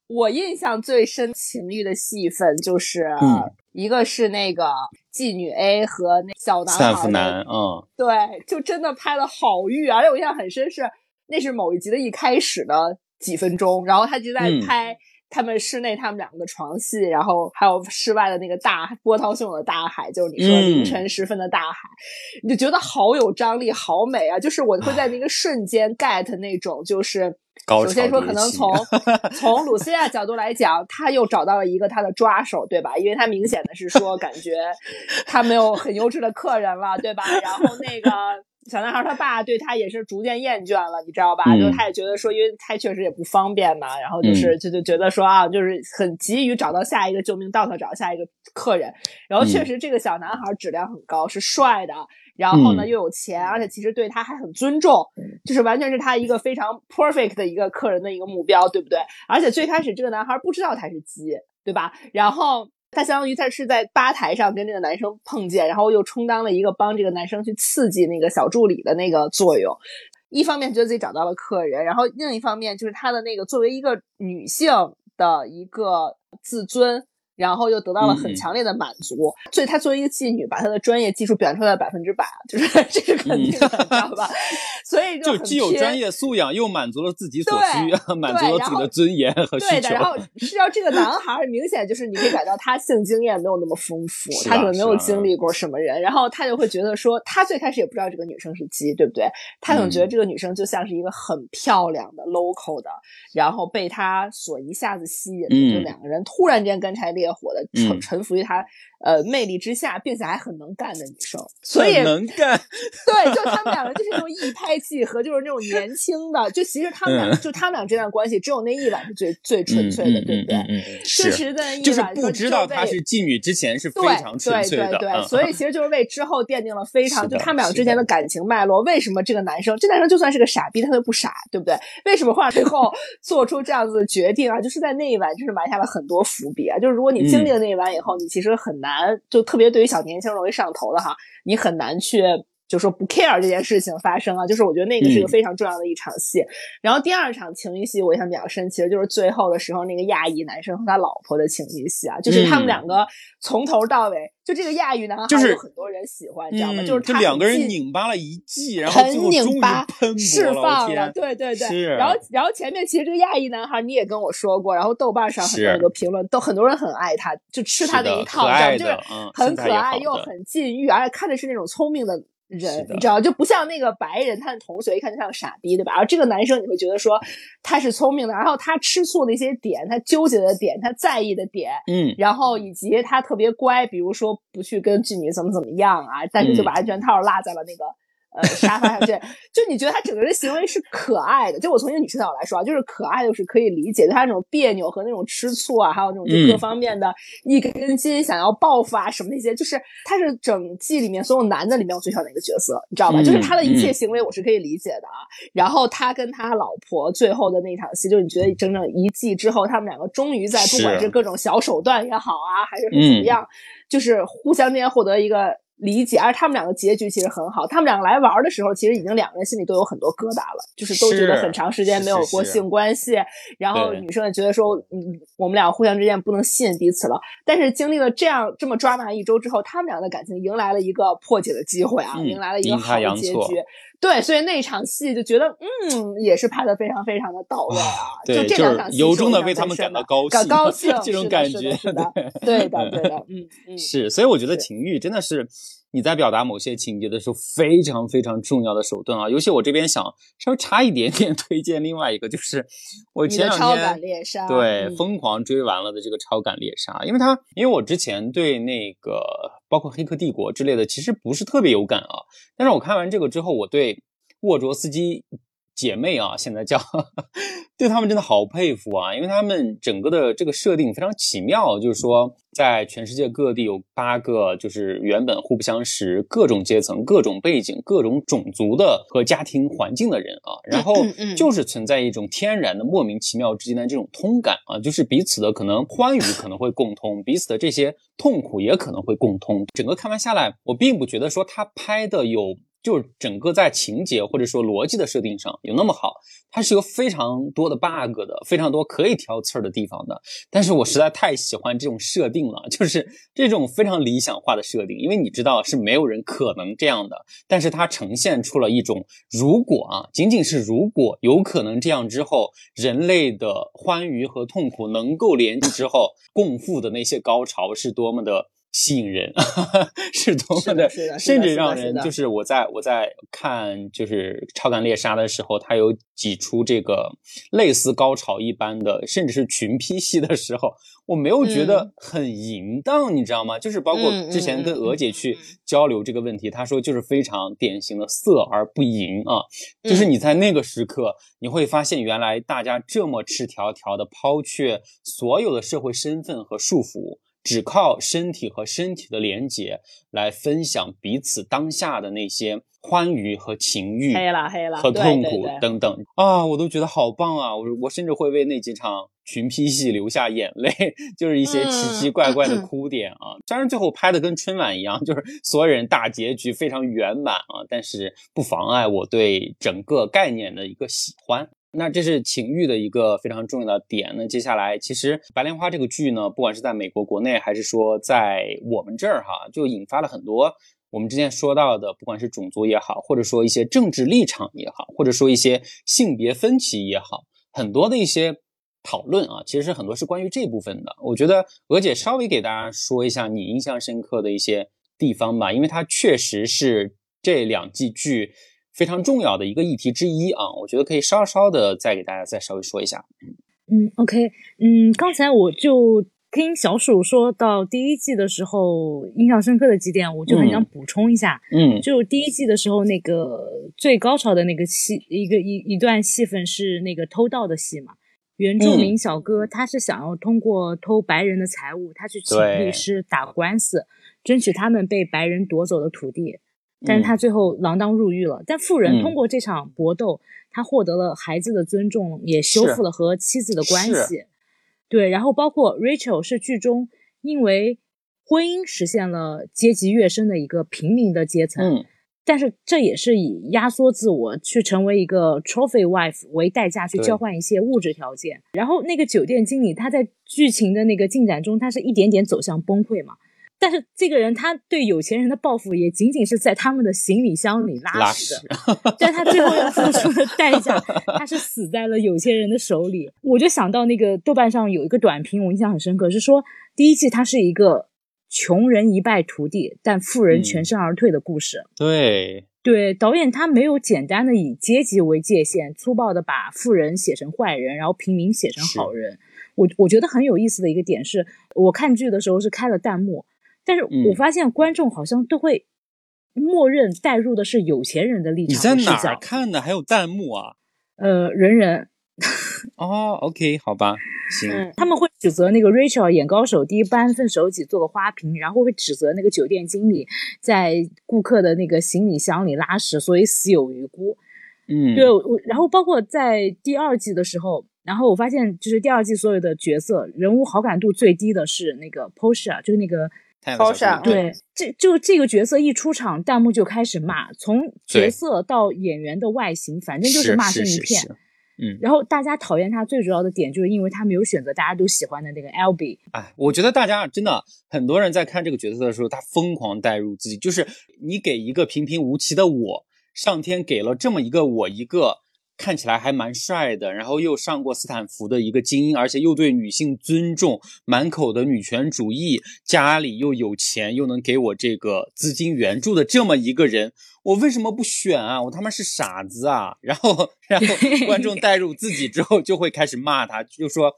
Speaker 3: 我印象最深情欲的戏份，就是一个是那个妓女 A 和那小男孩，
Speaker 2: 三男，嗯，
Speaker 3: 对，就真的拍的好欲，而且我印象很深是那是某一集的一开始的几分钟，然后他就在拍。他们室内他们两个的床戏，然后还有室外的那个大波涛汹涌的大海，就是你说凌晨时分的大海，你就觉得好有张力，好美啊！就是我会在那个瞬间 get 那种，就是首先说可能从 从鲁西亚角度来讲，他又找到了一个他的抓手，对吧？因为他明显的是说感觉他没有很优质的客人了，对吧？然后那个。小男孩他爸对他也是逐渐厌倦了，你知道吧？就他也觉得说，因为他确实也不方便嘛，然后就是就就觉得说啊，就是很急于找到下一个救命稻草，找下一个客人。然后确实这个小男孩质量很高，是帅的，然后呢又有钱，而且其实对他还很尊重，就是完全是他一个非常 perfect 的一个客人的一个目标，对不对？而且最开始这个男孩不知道他是鸡，对吧？然后。他相当于他是在吧台上跟这个男生碰见，然后又充当了一个帮这个男生去刺激那个小助理的那个作用。一方面觉得自己找到了客人，然后另一方面就是他的那个作为一个女性的一个自尊。然后又得到了很强烈的满足，所以她作为一个妓女，把她的专业技术表现出来百分之百，就是 这是肯定的，知道吧？所以
Speaker 2: 就既有专业素养，又满足了自己所需，满足了自己的尊严和需求。
Speaker 3: 对的，然后 是要这个男孩明显就是你可以感到他性经验没有那么丰富，他可能没有经历过什么人，然后他就会觉得说，他最开始也不知道这个女生是鸡，对不对？他总觉得这个女生就像是一个很漂亮的 local 的，然后被他所一下子吸引的，就两个人突然间干柴烈。烈火的，臣臣服于他呃魅力之下，并且还很能干的女生。所以
Speaker 2: 能干，
Speaker 3: 对，就他们两个就是那种一拍即合，就是那种年轻的。就其实他们俩，就他们俩这段关系，只有那一晚是最最纯粹的，对不对？
Speaker 2: 嗯，
Speaker 3: 是的，
Speaker 2: 就是不知道她是妓女之前是非常纯粹
Speaker 3: 的。对对对，所以其实就是为之后奠定了非常就他们俩之间的感情脉络。为什么这个男生，这男生就算是个傻逼，他都不傻，对不对？为什么会最后 做出这样子的决定啊？就是在那一晚，就是埋下了很多伏笔啊。就是如果你经历了那一晚以后，你其实很难，难就特别对于小年轻容易上头的哈，你很难去。就说不 care 这件事情发生啊，就是我觉得那个是一个非常重要的一场戏。然后第二场情欲戏，我印象比较深，其实就是最后的时候那个亚裔男生和他老婆的情欲戏啊，就是他们两个从头到尾，就这个亚裔男孩有很多人喜欢，你知道吗？就是他
Speaker 2: 两个人拧巴了一季，然后
Speaker 3: 很拧巴，释放
Speaker 2: 了，
Speaker 3: 对对对。然后然后前面其实这个亚裔男孩你也跟我说过，然后豆瓣上很多个评论都很多人很爱他，就吃他那一套，就是很可爱又很禁欲，而且看的是那种聪明的。人，你知道就不像那个白人，他的同学一看就像傻逼，对吧？而这个男生你会觉得说他是聪明的，然后他吃醋的一些点，他纠结的点，他在意的点，
Speaker 2: 嗯，
Speaker 3: 然后以及他特别乖，比如说不去跟妓女怎么怎么样啊，但是就把安全套落在了那个。呃，沙发上这，就你觉得他整个人行为是可爱的？就我从一个女生角度来说啊，就是可爱，就是可以理解。就他那种别扭和那种吃醋啊，还有那种就各方面的一根筋，想要报复啊什么那些，就是他是整季里面所有男的里面我最喜欢的一个角色，你知道吧？就是他的一切行为我是可以理解的啊。然后他跟他老婆最后的那场戏，就是你觉得整整一季之后，他们两个终于在不管是各种小手段也好啊，还是怎么样，就是互相之间获得一个。理解，而他们两个结局其实很好。他们两个来玩的时候，其实已经两个人心里都有很多疙瘩了，就是都觉得很长时间没有过性关系。然后女生也觉得说，嗯，我们俩互相之间不能吸引彼此了。但是经历了这样这么抓马一周之后，他们俩的感情迎来了一个破解的机会啊，迎来了一个好的结局。对，所以那场戏就觉得，嗯，也是拍的非常非常的到位啊。
Speaker 2: 就
Speaker 3: 这两场戏，
Speaker 2: 由衷的为他们感到高兴，
Speaker 3: 高兴
Speaker 2: 这种感觉，
Speaker 3: 对的，对的，嗯嗯，
Speaker 2: 是。所以我觉得情欲真的是。你在表达某些情节的时候，非常非常重要的手段啊！尤其我这边想稍微差一点点推荐另外一个，就是我前两天对疯狂追完了的这个《超感猎杀》，因为它因为我之前对那个包括《黑客帝国》之类的其实不是特别有感啊，但是我看完这个之后，我对沃卓斯基。姐妹啊，现在叫，对他们真的好佩服啊！因为他们整个的这个设定非常奇妙，就是说在全世界各地有八个，就是原本互不相识、各种阶层、各种背景、各种种族的和家庭环境的人啊，然后就是存在一种天然的莫名其妙之间的这种通感啊，就是彼此的可能欢愉可能会共通，彼此的这些痛苦也可能会共通。整个看完下来，我并不觉得说他拍的有。就是整个在情节或者说逻辑的设定上有那么好，它是有非常多的 bug 的，非常多可以挑刺儿的地方的。但是我实在太喜欢这种设定了，就是这种非常理想化的设定，因为你知道是没有人可能这样的，但是它呈现出了一种如果啊，仅仅是如果有可能这样之后，人类的欢愉和痛苦能够连接之后共赴的那些高潮是多么的。吸引人 是多么的，甚至让人就是我在我在看就是超感猎杀的时候，它有几出这个类似高潮一般的，甚至是群批戏的时候，我没有觉得很淫荡，你知道吗？就是包括之前跟娥姐去交流这个问题，她说就是非常典型的色而不淫啊，就是你在那个时刻你会发现，原来大家这么赤条条的抛却所有的社会身份和束缚。只靠身体和身体的连接来分享彼此当下的那些欢愉和情欲，
Speaker 3: 黑了黑了
Speaker 2: 和痛苦等等啊，我都觉得好棒啊！我我甚至会为那几场群批戏流下眼泪，就是一些奇奇怪怪的哭点啊。虽然最后拍的跟春晚一样，就是所有人大结局非常圆满啊，但是不妨碍我对整个概念的一个喜欢。那这是情欲的一个非常重要的点。那接下来，其实《白莲花》这个剧呢，不管是在美国国内，还是说在我们这儿哈，就引发了很多我们之前说到的，不管是种族也好，或者说一些政治立场也好，或者说一些性别分歧也好，很多的一些讨论啊，其实很多是关于这部分的。我觉得娥姐稍微给大家说一下你印象深刻的一些地方吧，因为它确实是这两季剧。非常重要的一个议题之一啊，我觉得可以稍稍的再给大家再稍微说一下。
Speaker 4: 嗯，OK，嗯，刚才我就听小鼠说到第一季的时候，印象深刻的几点，我就很想补充一下。
Speaker 2: 嗯，
Speaker 4: 就第一季的时候，那个最高潮的那个戏，一个一一段戏份是那个偷盗的戏嘛。原住民小哥他是想要通过偷白人的财物，他去请律师打官司，争取他们被白人夺走的土地。但是他最后锒铛入狱了。但富人通过这场搏斗，他获得了孩子的尊重，也修复了和妻子的关系。对，然后包括 Rachel 是剧中因为婚姻实现了阶级跃升的一个平民的阶层，但是这也是以压缩自我去成为一个 trophy wife 为代价去交换一些物质条件。然后那个酒店经理他在剧情的那个进展中，他是一点点走向崩溃嘛。但是这个人他对有钱人的报复也仅仅是在他们的行李箱里拉屎的，但他最后要付 出的代价，他是死在了有钱人的手里。我就想到那个豆瓣上有一个短评，我印象很深刻，是说第一季它是一个穷人一败涂地，但富人全身而退的故事。
Speaker 2: 对
Speaker 4: 对，导演他没有简单的以阶级为界限，粗暴的把富人写成坏人，然后平民写成好人。我我觉得很有意思的一个点是，我看剧的时候是开了弹幕。但是我发现观众好像都会默认带入的是有钱人的立场。
Speaker 2: 你在哪儿看的？还有弹幕啊？
Speaker 4: 呃，人人。
Speaker 2: 哦，OK，好吧，行。
Speaker 4: 他们会指责那个 Rachel 眼高手低，不安分手己，做个花瓶，然后会指责那个酒店经理在顾客的那个行李箱里拉屎，所以死有余辜。
Speaker 2: 嗯，
Speaker 4: 对。我然后包括在第二季的时候，然后我发现就是第二季所有的角色人物好感度最低的是那个 Portia，就是那个。
Speaker 2: 超
Speaker 3: 闪
Speaker 4: 对，这就这个角色一出场，弹幕就开始骂，从角色到演员的外形，反正就是骂声一片。
Speaker 2: 嗯，
Speaker 4: 然后大家讨厌他最主要的点，就是因为他没有选择大家都喜欢的那个 L B。
Speaker 2: 哎，我觉得大家真的很多人在看这个角色的时候，他疯狂代入自己，就是你给一个平平无奇的我，上天给了这么一个我一个。看起来还蛮帅的，然后又上过斯坦福的一个精英，而且又对女性尊重，满口的女权主义，家里又有钱，又能给我这个资金援助的这么一个人，我为什么不选啊？我他妈是傻子啊！然后，然后观众 带入自己之后，就会开始骂他，就说。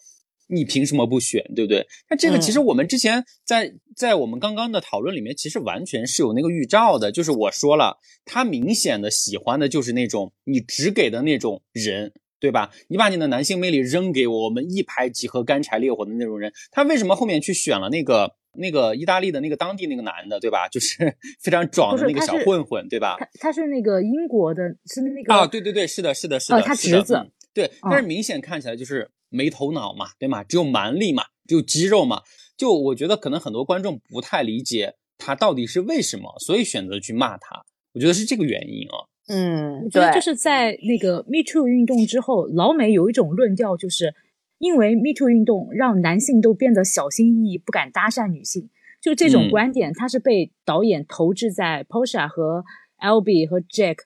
Speaker 2: 你凭什么不选，对不对？那这个其实我们之前在在我们刚刚的讨论里面，其实完全是有那个预兆的，就是我说了，他明显的喜欢的就是那种你只给的那种人，对吧？你把你的男性魅力扔给我，我们一拍即合、干柴烈火的那种人，他为什么后面去选了那个那个意大利的那个当地那个男的，对吧？就是 非常壮的那个小混混，对吧？
Speaker 4: 他他是那个英国的，是那个
Speaker 2: 啊，对对对，是的，是的，是的，
Speaker 4: 他侄子，
Speaker 2: 对，但是明显看起来就是。没头脑嘛，对吗？只有蛮力嘛，只有肌肉嘛。就我觉得可能很多观众不太理解他到底是为什么，所以选择去骂他。我觉得是这个原因啊。
Speaker 3: 嗯，
Speaker 4: 我觉得就是在那个 Me Too 运动之后，老美有一种论调，就是因为 Me Too 运动让男性都变得小心翼翼，不敢搭讪女性。就这种观点，它是被导演投掷在 Posha 和 Albie 和 Jack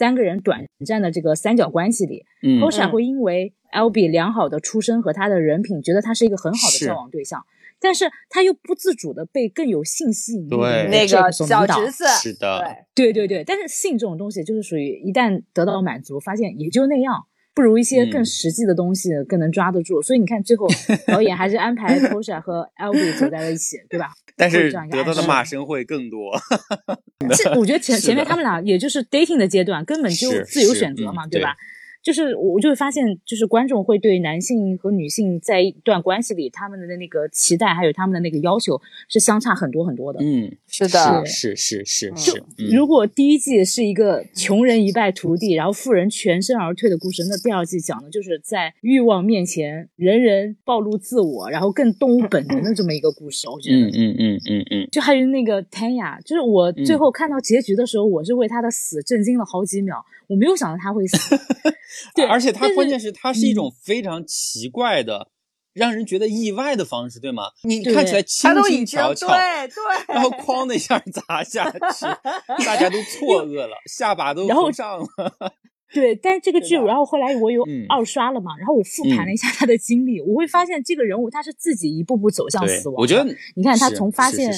Speaker 4: 三个人短暂的这个三角关系里。Posha 会因为 L B 良好的出身和他的人品，觉得他是一个很好的交往对象，但是他又不自主的被更有性吸引力的
Speaker 3: 那个小侄子，
Speaker 2: 是的，
Speaker 4: 对对对。但是性这种东西就是属于一旦得到满足，发现也就那样，不如一些更实际的东西更能抓得住。所以你看，最后 导演还是安排 Posha 和 B 走在了一起，对吧？
Speaker 2: 但是得到的骂声会更多。
Speaker 4: 这我觉得前前面他们俩也就是 dating 的阶段，根本就自由选择嘛，对吧？就是我就会发现，就是观众会对男性和女性在一段关系里，他们的那个期待还有他们的那个要求是相差很多很多的。
Speaker 2: 嗯，
Speaker 3: 是的，
Speaker 2: 是是是是。
Speaker 4: 就如果第一季是一个穷人一败涂地，然后富人全身而退的故事，那第二季讲的就是在欲望面前，人人暴露自我，然后更动物 本能的这么一个故事。我觉得，
Speaker 2: 嗯嗯嗯嗯嗯。
Speaker 4: 就还有那个 Tanya，就是我最后看到结局的时候，我是为他的死震惊了好几秒。我没有想到他会死，对，
Speaker 2: 而且它关键
Speaker 4: 是
Speaker 2: 它是一种非常奇怪的，让人觉得意外的方式，对吗？你看起来轻轻巧巧，
Speaker 3: 对对，
Speaker 2: 然后哐的一下砸下去，大家都错愕了，下巴都后上了。
Speaker 4: 对，但是这个剧，然后后来我有二刷了嘛，然后我复盘了一下他的经历，我会发现这个人物他是自己一步步走向死亡。
Speaker 2: 我觉得
Speaker 4: 你看他从发现。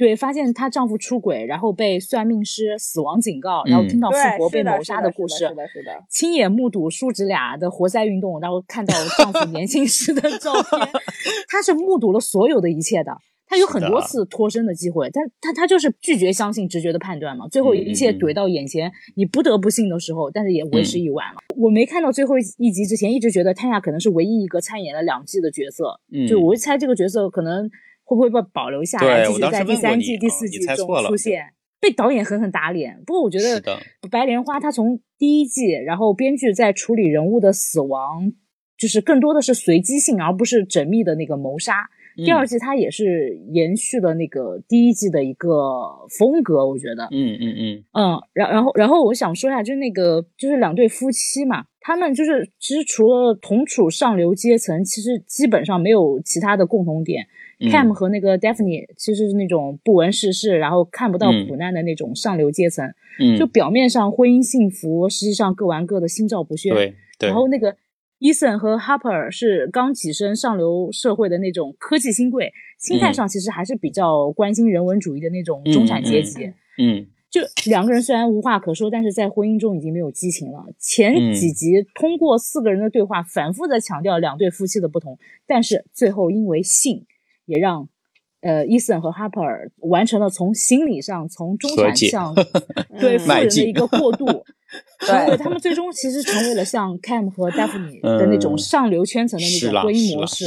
Speaker 4: 对，发现她丈夫出轨，然后被算命师死亡警告，然后听到富婆被谋杀
Speaker 3: 的
Speaker 4: 故事，
Speaker 3: 是的，是的，
Speaker 4: 亲眼目睹叔侄俩的活塞运动，然后看到丈夫年轻时的照片，她是目睹了所有的一切的。她有很多次脱身的机会，但她她就是拒绝相信直觉的判断嘛。最后一切怼到眼前，你不得不信的时候，但是也为时已晚了。我没看到最后一集之前，一直觉得泰亚可能是唯一一个参演了两季的角色，嗯就我猜这个角色可能。会不会被保留下来，继续在第三季、第四季中出现？被导演狠狠打脸。不过我觉得《白莲花》它从第一季，然后编剧在处理人物的死亡，就是更多的是随机性，而不是缜密的那个谋杀。第二季它也是延续了那个第一季的一个风格，我觉得。
Speaker 2: 嗯嗯嗯
Speaker 4: 嗯，然然后然后我想说一下，就是那个就是两对夫妻嘛，他们就是其实除了同处上流阶层，其实基本上没有其他的共同点。Cam 和那个 Daphne 其实是那种不闻世事，然后看不到苦难的那种上流阶层。
Speaker 2: 嗯，
Speaker 4: 就表面上婚姻幸福，实际上各玩各的，心照不宣。
Speaker 2: 对对。
Speaker 4: 然后那个 Ethan 和 Harper 是刚起身上流社会的那种科技新贵，心态上其实还是比较关心人文主义的那种中产阶级。
Speaker 2: 嗯。
Speaker 4: 就两个人虽然无话可说，但是在婚姻中已经没有激情了。前几集通过四个人的对话，反复的强调两对夫妻的不同，但是最后因为性。也让，呃，伊森和哈珀尔完成了从心理上从中产向 对富人的一个过渡，对，他们最终其实成为了像 Cam 和 Daphne 的那种上流圈层的那种婚姻模式。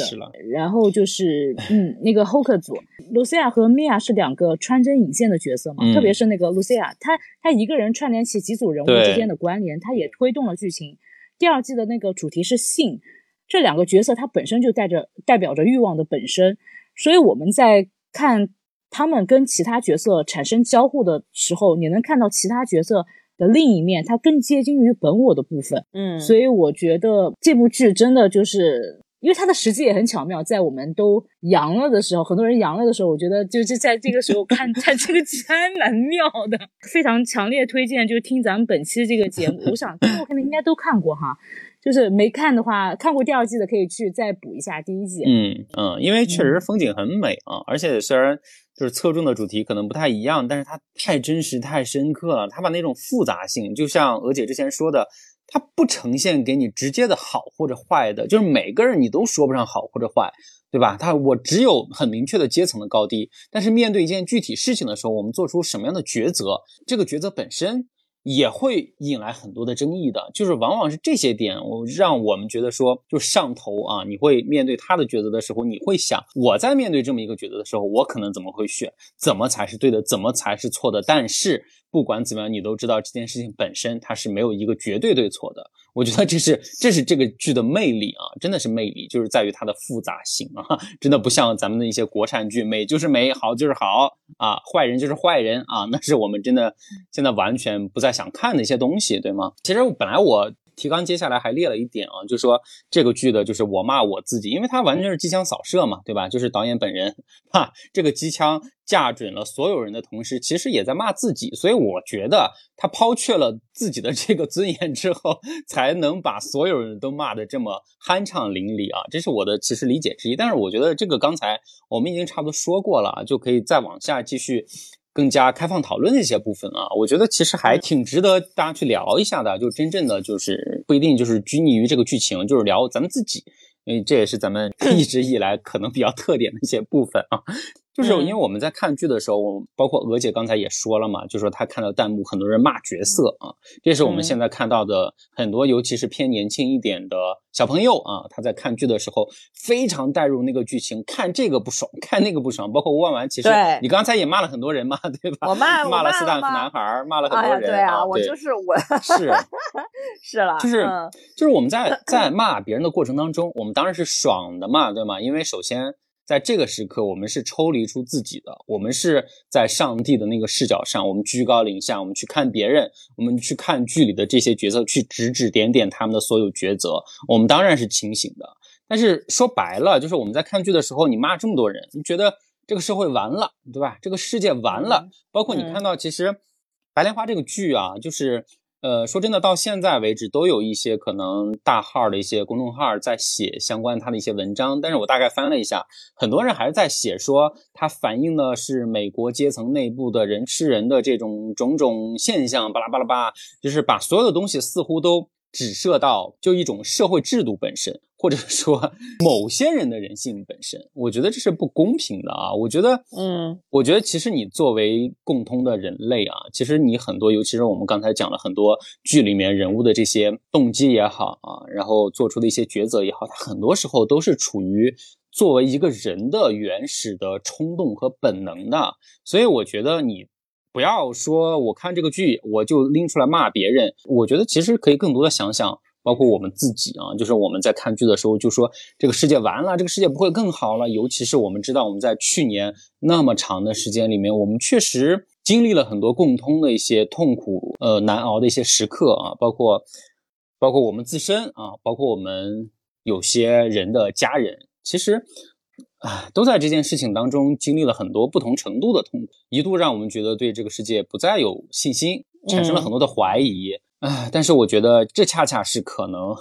Speaker 4: 然后就是，嗯，那个 Hoker 组，Lucia 和 Mia 是两个穿针引线的角色嘛，特别是那个 Lucia，她她一个人串联起几组人物之间的关联，她也推动了剧情。第二季的那个主题是性，这两个角色它本身就带着代表着欲望的本身。所以我们在看他们跟其他角色产生交互的时候，你能看到其他角色的另一面，它更接近于本我的部分。
Speaker 3: 嗯，
Speaker 4: 所以我觉得这部剧真的就是，因为它的时机也很巧妙，在我们都阳了的时候，很多人阳了的时候，我觉得就是在这个时候看，看这个剧还蛮妙的，非常强烈推荐，就听咱们本期这个节目。我想，我可能应该都看过哈。就是没看的话，看过第二季的可以去再补一下第一季。
Speaker 2: 嗯嗯，因为确实风景很美啊，而且虽然就是侧重的主题可能不太一样，但是它太真实、太深刻了。它把那种复杂性，就像娥姐之前说的，它不呈现给你直接的好或者坏的，就是每个人你都说不上好或者坏，对吧？它我只有很明确的阶层的高低，但是面对一件具体事情的时候，我们做出什么样的抉择，这个抉择本身。也会引来很多的争议的，就是往往是这些点，我让我们觉得说，就上头啊，你会面对他的抉择的时候，你会想，我在面对这么一个抉择的时候，我可能怎么会选，怎么才是对的，怎么才是错的？但是不管怎么样，你都知道这件事情本身它是没有一个绝对对错的。我觉得这是这是这个剧的魅力啊，真的是魅力，就是在于它的复杂性啊，真的不像咱们的一些国产剧，美就是美好就是好啊，坏人就是坏人啊，那是我们真的现在完全不再想看的一些东西，对吗？其实本来我。提纲接下来还列了一点啊，就说这个剧的就是我骂我自己，因为它完全是机枪扫射嘛，对吧？就是导演本人 哈，这个机枪架准了所有人的同时，其实也在骂自己，所以我觉得他抛却了自己的这个尊严之后，才能把所有人都骂得这么酣畅淋漓啊，这是我的其实理解之一。但是我觉得这个刚才我们已经差不多说过了，就可以再往下继续。更加开放讨论的一些部分啊，我觉得其实还挺值得大家去聊一下的。就真正的就是不一定就是拘泥于这个剧情，就是聊咱们自己，因为这也是咱们 一直以来可能比较特点的一些部分啊。就是因为我们在看剧的时候，包括娥姐刚才也说了嘛，就说她看到弹幕很多人骂角色啊，这是我们现在看到的很多，尤其是偏年轻一点的小朋友啊，他在看剧的时候非常带入那个剧情，看这个不爽，看那个不爽。包括万万，其实你刚才也骂了很多人嘛，对吧？
Speaker 3: 我骂
Speaker 2: 骂了斯坦福男孩，骂了很多人。
Speaker 3: 对啊，我就是我
Speaker 2: 是
Speaker 3: 是了，
Speaker 2: 就是就是我们在 在骂别人的过程当中，我们当然是爽的嘛，对吗？因为首先。在这个时刻，我们是抽离出自己的，我们是在上帝的那个视角上，我们居高临下，我们去看别人，我们去看剧里的这些角色，去指指点点他们的所有抉择，我们当然是清醒的。但是说白了，就是我们在看剧的时候，你骂这么多人，你觉得这个社会完了，对吧？这个世界完了。包括你看到，其实《白莲花》这个剧啊，就是。呃，说真的，到现在为止，都有一些可能大号的一些公众号在写相关他的一些文章。但是我大概翻了一下，很多人还是在写说，它反映的是美国阶层内部的人吃人的这种种种现象，巴拉巴拉巴，就是把所有的东西似乎都指涉到就一种社会制度本身。或者说某些人的人性本身，我觉得这是不公平的啊！我觉得，
Speaker 3: 嗯，
Speaker 2: 我觉得其实你作为共通的人类啊，其实你很多，尤其是我们刚才讲了很多剧里面人物的这些动机也好啊，然后做出的一些抉择也好，他很多时候都是处于作为一个人的原始的冲动和本能的。所以我觉得你不要说我看这个剧我就拎出来骂别人，我觉得其实可以更多的想想。包括我们自己啊，就是我们在看剧的时候就说这个世界完了，这个世界不会更好了。尤其是我们知道我们在去年那么长的时间里面，我们确实经历了很多共通的一些痛苦，呃，难熬的一些时刻啊，包括包括我们自身啊，包括我们有些人的家人，其实啊，都在这件事情当中经历了很多不同程度的痛苦，一度让我们觉得对这个世界不再有信心，产生了很多的怀疑。唉，但是我觉得这恰恰是可能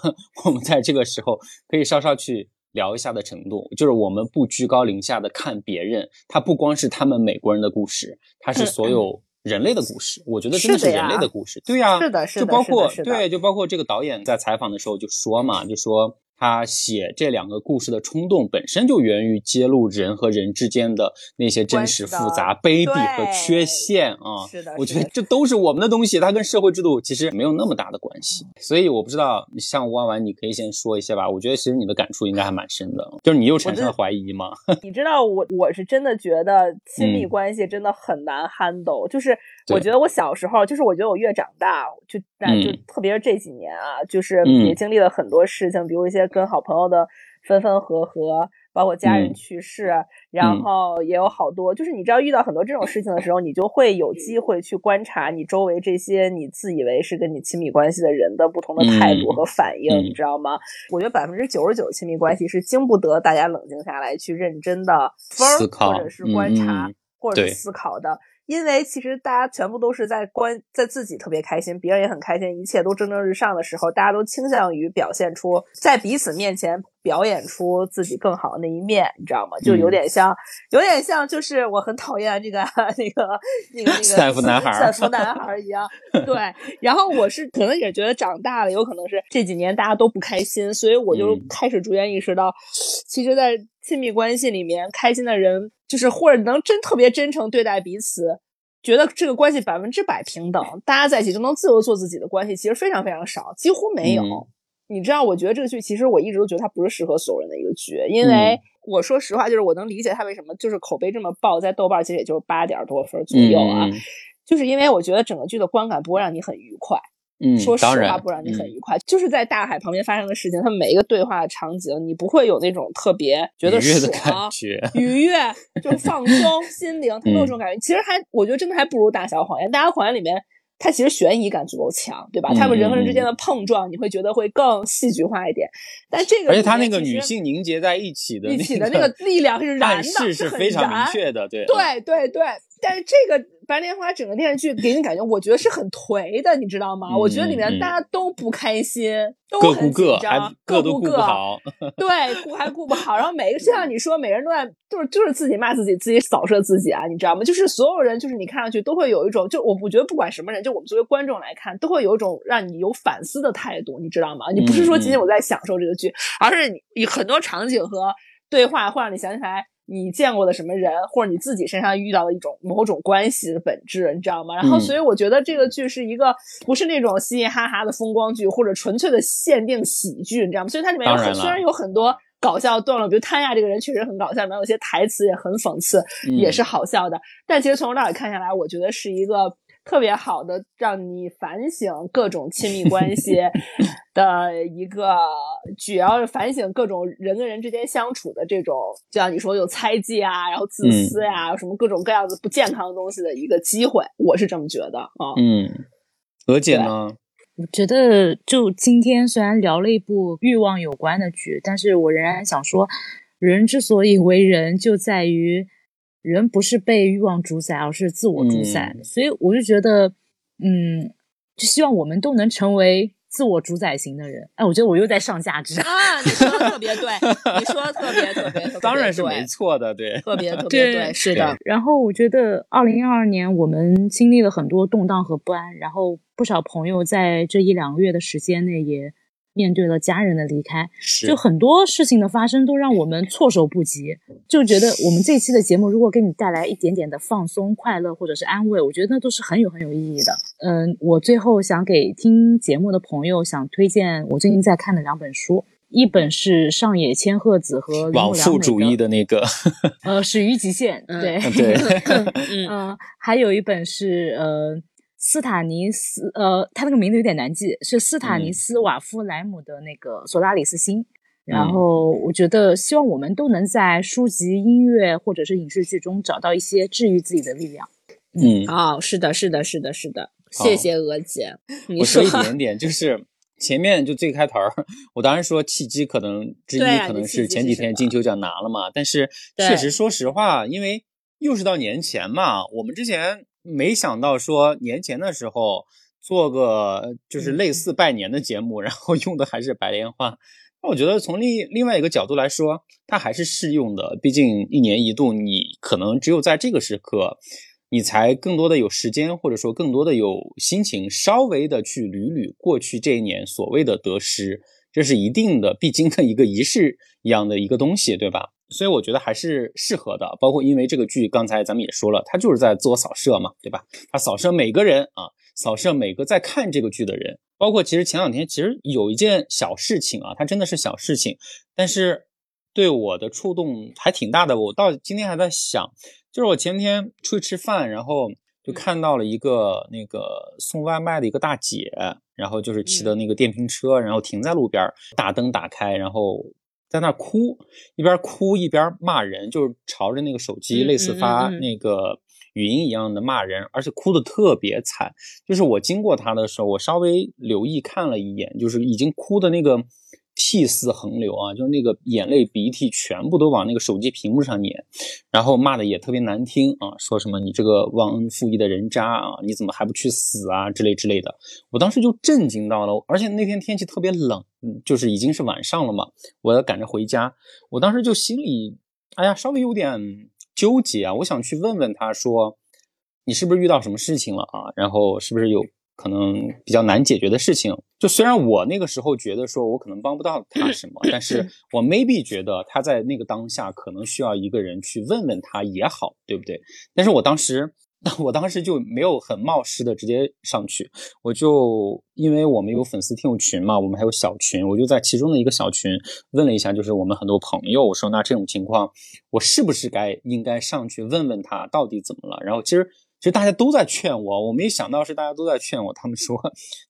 Speaker 2: 我们在这个时候可以稍稍去聊一下的程度，就是我们不居高临下的看别人，他不光是他们美国人的故事，他是所有人类的故事。我觉得真的是人类的故事，对呀，
Speaker 3: 是的，是
Speaker 2: 的，就包括对，就包括这个导演在采访的时候就说嘛，就说。他写这两个故事的冲动本身就源于揭露人和人之间的那些真实、复杂、卑鄙和缺陷啊！
Speaker 3: 是的，
Speaker 2: 我觉得这都是我们的东西，它跟社会制度其实没有那么大的关系。所以我不知道，像弯弯，你可以先说一下吧。我觉得其实你的感触应该还蛮深的，就是你又产生了怀疑吗？
Speaker 3: 你知道，我我是真的觉得亲密关系真的很难 handle，就是我觉得我小时候，就是我觉得我越长大，就那就特别是这几年啊，就是也经历了很多事情，比如一些。跟好朋友的分分合合，包括家人去世，然后也有好多，就是你知道遇到很多这种事情的时候，你就会有机会去观察你周围这些你自以为是跟你亲密关系的人的不同的态度和反应，你知道吗？我觉得百分之九十九亲密关系是经不得大家冷静下来去认真的
Speaker 2: 思考，
Speaker 3: 或者是观察，或者是思考的。因为其实大家全部都是在关，在自己特别开心，别人也很开心，一切都蒸蒸日上的时候，大家都倾向于表现出在彼此面前表演出自己更好的那一面，你知道吗？就有点像，有点像，就是我很讨厌这个 那个那个那个
Speaker 2: 赛福男孩，
Speaker 3: 赛福男孩一样。对，然后我是可能也觉得长大了，有可能是这几年大家都不开心，所以我就开始逐渐意识到，其实，在亲密关系里面，开心的人。就是或者能真特别真诚对待彼此，觉得这个关系百分之百平等，大家在一起就能自由做自己的关系，其实非常非常少，几乎没有。你知道，我觉得这个剧其实我一直都觉得它不是适合所有人的一个剧，因为我说实话，就是我能理解它为什么就是口碑这么爆，在豆瓣其实也就是八点多分左右啊，就是因为我觉得整个剧的观感不会让你很愉快。
Speaker 2: 嗯，
Speaker 3: 说实话，不然你很愉快。就是在大海旁边发生的事情，它每一个对话的场景，你不会有那种特别觉得爽、愉悦，就是放松 心灵，它没有这种感觉。其实还，我觉得真的还不如《大小谎言》。《大小谎言》里面，它其实悬疑感足够强，对吧？他们人和人之间的碰撞，你会觉得会更戏剧化一点。但这个，
Speaker 2: 而且它那个女性凝结在一起的
Speaker 3: 一起的那个力量是 燃的，
Speaker 2: 是非常明确的，对，
Speaker 3: 对，对，对。但是这个。白莲花整个电视剧给你感觉，我觉得是很颓的，你知道吗？我觉得里面大家都不开心，都很紧张，
Speaker 2: 各顾各，好。
Speaker 3: 对，顾还顾不好。然后每一个，就像你说，每个人都在，就是就是自己骂自己，自己扫射自己啊，你知道吗？就是所有人，就是你看上去都会有一种，就我我觉得不管什么人，就我们作为观众来看，都会有一种让你有反思的态度，你知道吗？你不是说仅仅我在享受这个剧，而是你很多场景和对话会让你想起来。你见过的什么人，或者你自己身上遇到的一种某种关系的本质，你知道吗？然后，所以我觉得这个剧是一个不是那种嘻嘻哈哈的风光剧，或者纯粹的限定喜剧，你知道吗？所以它里面有很虽然有很多搞笑段落，比如潘亚这个人确实很搞笑，里面有些台词也很讽刺，也是好笑的。但其实从头到尾看下来，我觉得是一个。特别好的，让你反省各种亲密关系的一个，主要是反省各种人跟人之间相处的这种，就像你说有猜忌啊，然后自私呀，什么各种各样子不健康的东西的一个机会，我是这么觉得啊。
Speaker 2: 嗯，娥姐呢？
Speaker 4: 我觉得就今天虽然聊了一部欲望有关的剧，但是我仍然想说，人之所以为人，就在于。人不是被欲望主宰，而是自我主宰。所以我就觉得，嗯，就希望我们都能成为。自我主宰型的人，哎，我觉得我又在上价值
Speaker 3: 啊！你说的特别对，你说的特别特别特别，
Speaker 2: 当然是没错的，对，
Speaker 3: 特别 特别对，是的。
Speaker 4: 然后我觉得，二零二二年我们经历了很多动荡和不安，然后不少朋友在这一两个月的时间内也。面对了家人的离开，就很多事情的发生都让我们措手不及。就觉得我们这期的节目如果给你带来一点点的放松、快乐或者是安慰，我觉得那都是很有很有意义的。嗯，我最后想给听节目的朋友想推荐我最近在看的两本书，一本是上野千鹤子和
Speaker 2: 往复主义的那个，
Speaker 4: 呃，始于极限，对
Speaker 2: 对，
Speaker 4: 嗯，还有一本是呃。斯坦尼斯，呃，他那个名字有点难记，是斯坦尼斯瓦夫莱姆的那个《索拉里斯星》。然后我觉得，希望我们都能在书籍、音乐或者是影视剧中找到一些治愈自己的力量。
Speaker 2: 嗯，
Speaker 3: 哦，是的，是的，是的，是的，谢谢娥姐。
Speaker 2: 我说一点点，就是 前面就最开头，我当然说契机可能之一可能是前几天金球奖拿了嘛，但是确实说实话，因为又是到年前嘛，我们之前。没想到说年前的时候做个就是类似拜年的节目，然后用的还是白莲花。那我觉得从另另外一个角度来说，它还是适用的。毕竟一年一度，你可能只有在这个时刻，你才更多的有时间，或者说更多的有心情，稍微的去捋捋过去这一年所谓的得失，这是一定的必经的一个仪式一样的一个东西，对吧？所以我觉得还是适合的，包括因为这个剧，刚才咱们也说了，它就是在自我扫射嘛，对吧？它扫射每个人啊，扫射每个在看这个剧的人。包括其实前两天其实有一件小事情啊，它真的是小事情，但是对我的触动还挺大的。我到今天还在想，就是我前天出去吃饭，然后就看到了一个那个送外卖的一个大姐，然后就是骑的那个电瓶车，然后停在路边，大灯打开，然后。在那哭，一边哭一边骂人，就是朝着那个手机，类似发那个语音一样的骂人，而且哭的特别惨。就是我经过他的时候，我稍微留意看了一眼，就是已经哭的那个。涕泗横流啊，就是那个眼泪鼻涕全部都往那个手机屏幕上撵，然后骂的也特别难听啊，说什么你这个忘恩负义的人渣啊，你怎么还不去死啊之类之类的。我当时就震惊到了，而且那天天气特别冷，就是已经是晚上了嘛，我要赶着回家，我当时就心里哎呀稍微有点纠结啊，我想去问问他说，你是不是遇到什么事情了啊？然后是不是有？可能比较难解决的事情，就虽然我那个时候觉得说我可能帮不到他什么，但是我 maybe 觉得他在那个当下可能需要一个人去问问他也好，对不对？但是我当时，我当时就没有很冒失的直接上去，我就因为我们有粉丝听友群嘛，我们还有小群，我就在其中的一个小群问了一下，就是我们很多朋友，我说那这种情况，我是不是该应该上去问问他到底怎么了？然后其实。其实大家都在劝我，我没想到是大家都在劝我。他们说：“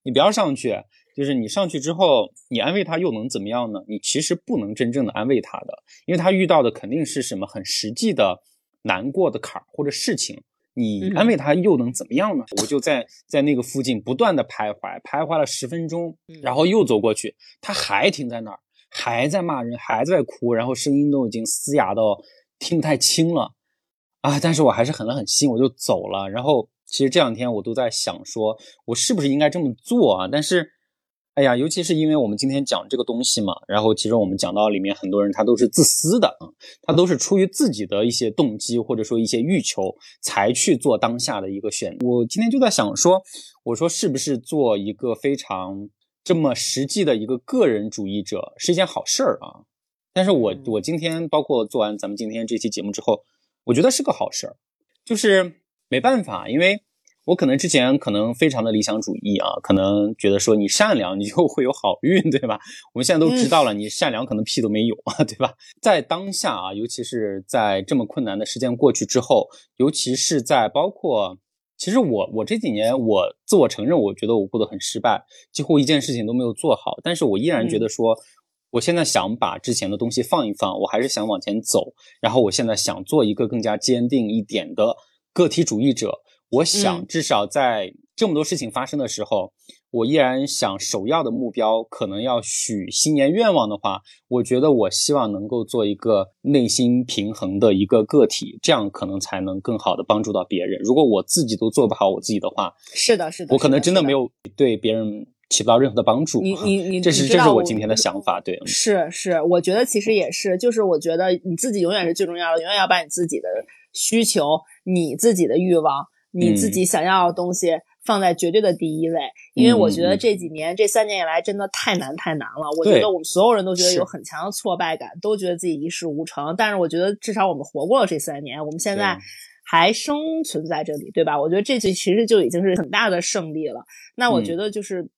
Speaker 2: 你不要上去，就是你上去之后，你安慰他又能怎么样呢？你其实不能真正的安慰他的，因为他遇到的肯定是什么很实际的难过的坎儿或者事情。你安慰他又能怎么样呢？”我就在在那个附近不断的徘徊，徘徊了十分钟，然后又走过去，他还停在那儿，还在骂人，还在哭，然后声音都已经嘶哑到听不太清了。啊！但是我还是狠了狠心，我就走了。然后，其实这两天我都在想，说我是不是应该这么做啊？但是，哎呀，尤其是因为我们今天讲这个东西嘛，然后其实我们讲到里面很多人他都是自私的啊，他都是出于自己的一些动机或者说一些欲求才去做当下的一个选。我今天就在想说，我说是不是做一个非常这么实际的一个个人主义者是一件好事儿啊？但是我我今天包括做完咱们今天这期节目之后。我觉得是个好事儿，就是没办法，因为我可能之前可能非常的理想主义啊，可能觉得说你善良你就会有好运，对吧？我们现在都知道了，你善良可能屁都没有啊，对吧？在当下啊，尤其是在这么困难的时间过去之后，尤其是在包括，其实我我这几年我自我承认，我觉得我过得很失败，几乎一件事情都没有做好，但是我依然觉得说。我现在想把之前的东西放一放，我还是想往前走。然后我现在想做一个更加坚定一点的个体主义者。我想至少在这么多事情发生的时候，我依然想首要的目标可能要许新年愿望的话，我觉得我希望能够做一个内心平衡的一个个体，这样可能才能更好的帮助到别人。如果我自己都做不好我自己的话，
Speaker 3: 是的，是的，
Speaker 2: 我可能真的没有对别人起不到任何的帮助。
Speaker 3: 你你你，
Speaker 2: 这是这是我今天的想法。对，
Speaker 3: 是是，我觉得其实也是，就是我觉得你自己永远是最重要的，永远要把你自己的需求、你自己的欲望、你自己想要的东西。放在绝对的第一位，因为我觉得这几年、这三年以来真的太难太难了。我觉得我们所有人都觉得有很强的挫败感，都觉得自己一事无成。但是我觉得至少我们活过了这三年，我们现在还生存在这里，对吧？我觉得这其实就已经是很大的胜利了。那我觉得就是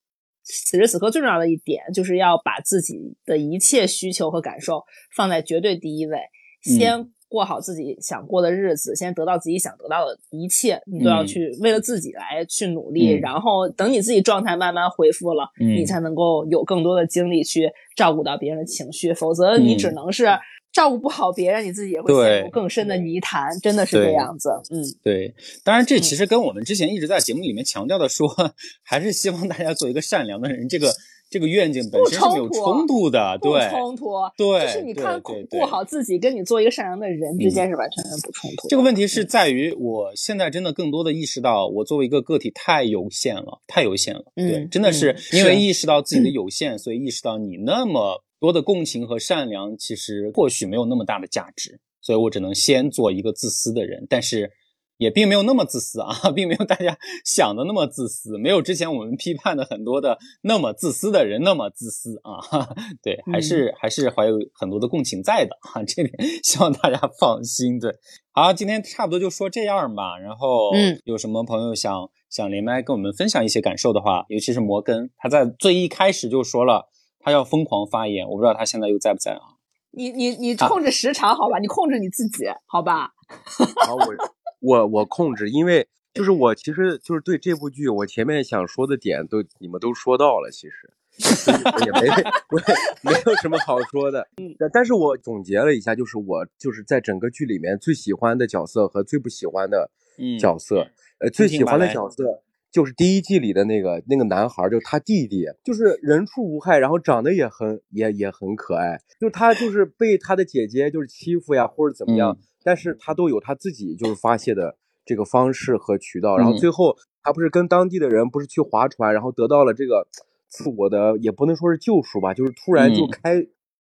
Speaker 3: 此时此刻最重要的一点，就是要把自己的一切需求和感受放在绝对第一位，先。过好自己想过的日子，先得到自己想得到的一切，你都要去为了自己来去努力。然后等你自己状态慢慢恢复了，你才能够有更多的精力去照顾到别人的情绪。否则你只能是照顾不好别人，你自己也会陷入更深的泥潭。真的是这样子。嗯，
Speaker 2: 对。当然，这其实跟我们之前一直在节目里面强调的说，还是希望大家做一个善良的人。这个。这个愿景本身是没有冲突的，
Speaker 3: 对冲突，
Speaker 2: 对，
Speaker 3: 就是你看过好自己，跟你做一个善良的人之间是完全不冲突。
Speaker 2: 这个问题是在于，我现在真的更多的意识到，我作为一个个体太有限了，太有限了。对，真的是因为意识到自己的有限，所以意识到你那么多的共情和善良，其实或许没有那么大的价值，所以我只能先做一个自私的人，但是。也并没有那么自私啊，并没有大家 想的那么自私，没有之前我们批判的很多的那么自私的人那么自私啊。对，还是还是怀有很多的共情在的啊，这点希望大家放心。对，好，今天差不多就说这样吧。然后，嗯，有什么朋友想想连麦跟我们分享一些感受的话，尤其是摩根，他在最一开始就说了他要疯狂发言，我不知道他现在又在不在啊？
Speaker 3: 你你你控制时长好吧？你控制你自己好吧？
Speaker 5: 好，我。我我控制，因为就是我其实就是对这部剧，我前面想说的点都你们都说到了，其实也没没有什么好说的。嗯，但是我总结了一下，就是我就是在整个剧里面最喜欢的角色和最不喜欢的角色。呃，最喜欢的角色就是第一季里的那个那个男孩，就是他弟弟，就是人畜无害，然后长得也很也也很可爱。就他就是被他的姐姐就是欺负呀，或者怎么样。但是他都有他自己就是发泄的这个方式和渠道，然后最后他不是跟当地的人不是去划船，然后得到了这个自我的也不能说是救赎吧，就是突然就开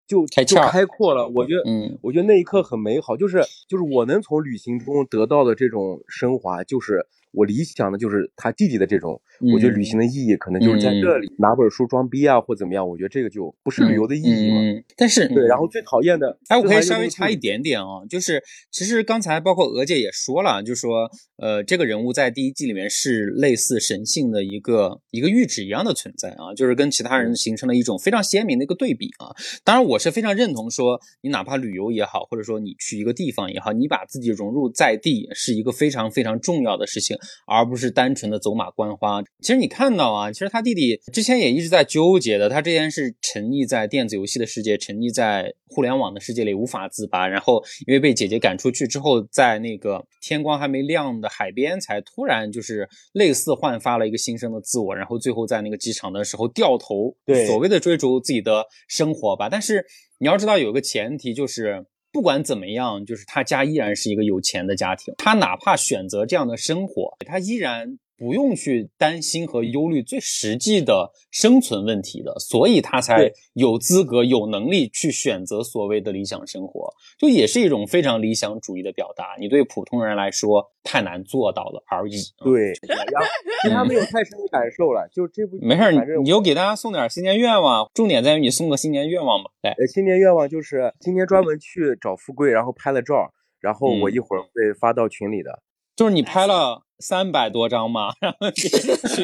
Speaker 5: 就就开阔了。我觉得，嗯，我觉得那一刻很美好，就是就是我能从旅行中得到的这种升华，就是。我理想的就是他弟弟的这种，我觉得旅行的意义可能就是在这里拿本书装逼啊，或怎么样。我觉得这个就不是旅游的意义嘛。
Speaker 2: 但是
Speaker 5: 对，然后最讨厌的，
Speaker 2: 哎，我可以稍微插一点点啊，就是其实刚才包括娥姐也说了，就说呃，这个人物在第一季里面是类似神性的一个一个阈值一样的存在啊，就是跟其他人形成了一种非常鲜明的一个对比啊。当然，我是非常认同说，你哪怕旅游也好，或者说你去一个地方也好，你把自己融入在地是一个非常非常重要的事情。而不是单纯的走马观花。其实你看到啊，其实他弟弟之前也一直在纠结的。他之前是沉溺在电子游戏的世界，沉溺在互联网的世界里无法自拔。然后因为被姐姐赶出去之后，在那个天光还没亮的海边，才突然就是类似焕发了一个新生的自我。然后最后在那个机场的时候掉头，
Speaker 5: 对
Speaker 2: 所谓的追逐自己的生活吧。但是你要知道有个前提就是。不管怎么样，就是他家依然是一个有钱的家庭。他哪怕选择这样的生活，他依然。不用去担心和忧虑最实际的生存问题的，所以他才有资格、有能力去选择所谓的理想生活，就也是一种非常理想主义的表达。你对普通人来说太难做到了而已。
Speaker 5: 对，其他没有太深的感受了。就这部
Speaker 2: 没事，你就给大家送点新年愿望，重点在于你送个新年愿望吧。来，
Speaker 5: 新年愿望就是今天专门去找富贵，然后拍了照，然后我一会儿会发到群里的。
Speaker 2: 就是你拍了。三百多张嘛？然后 群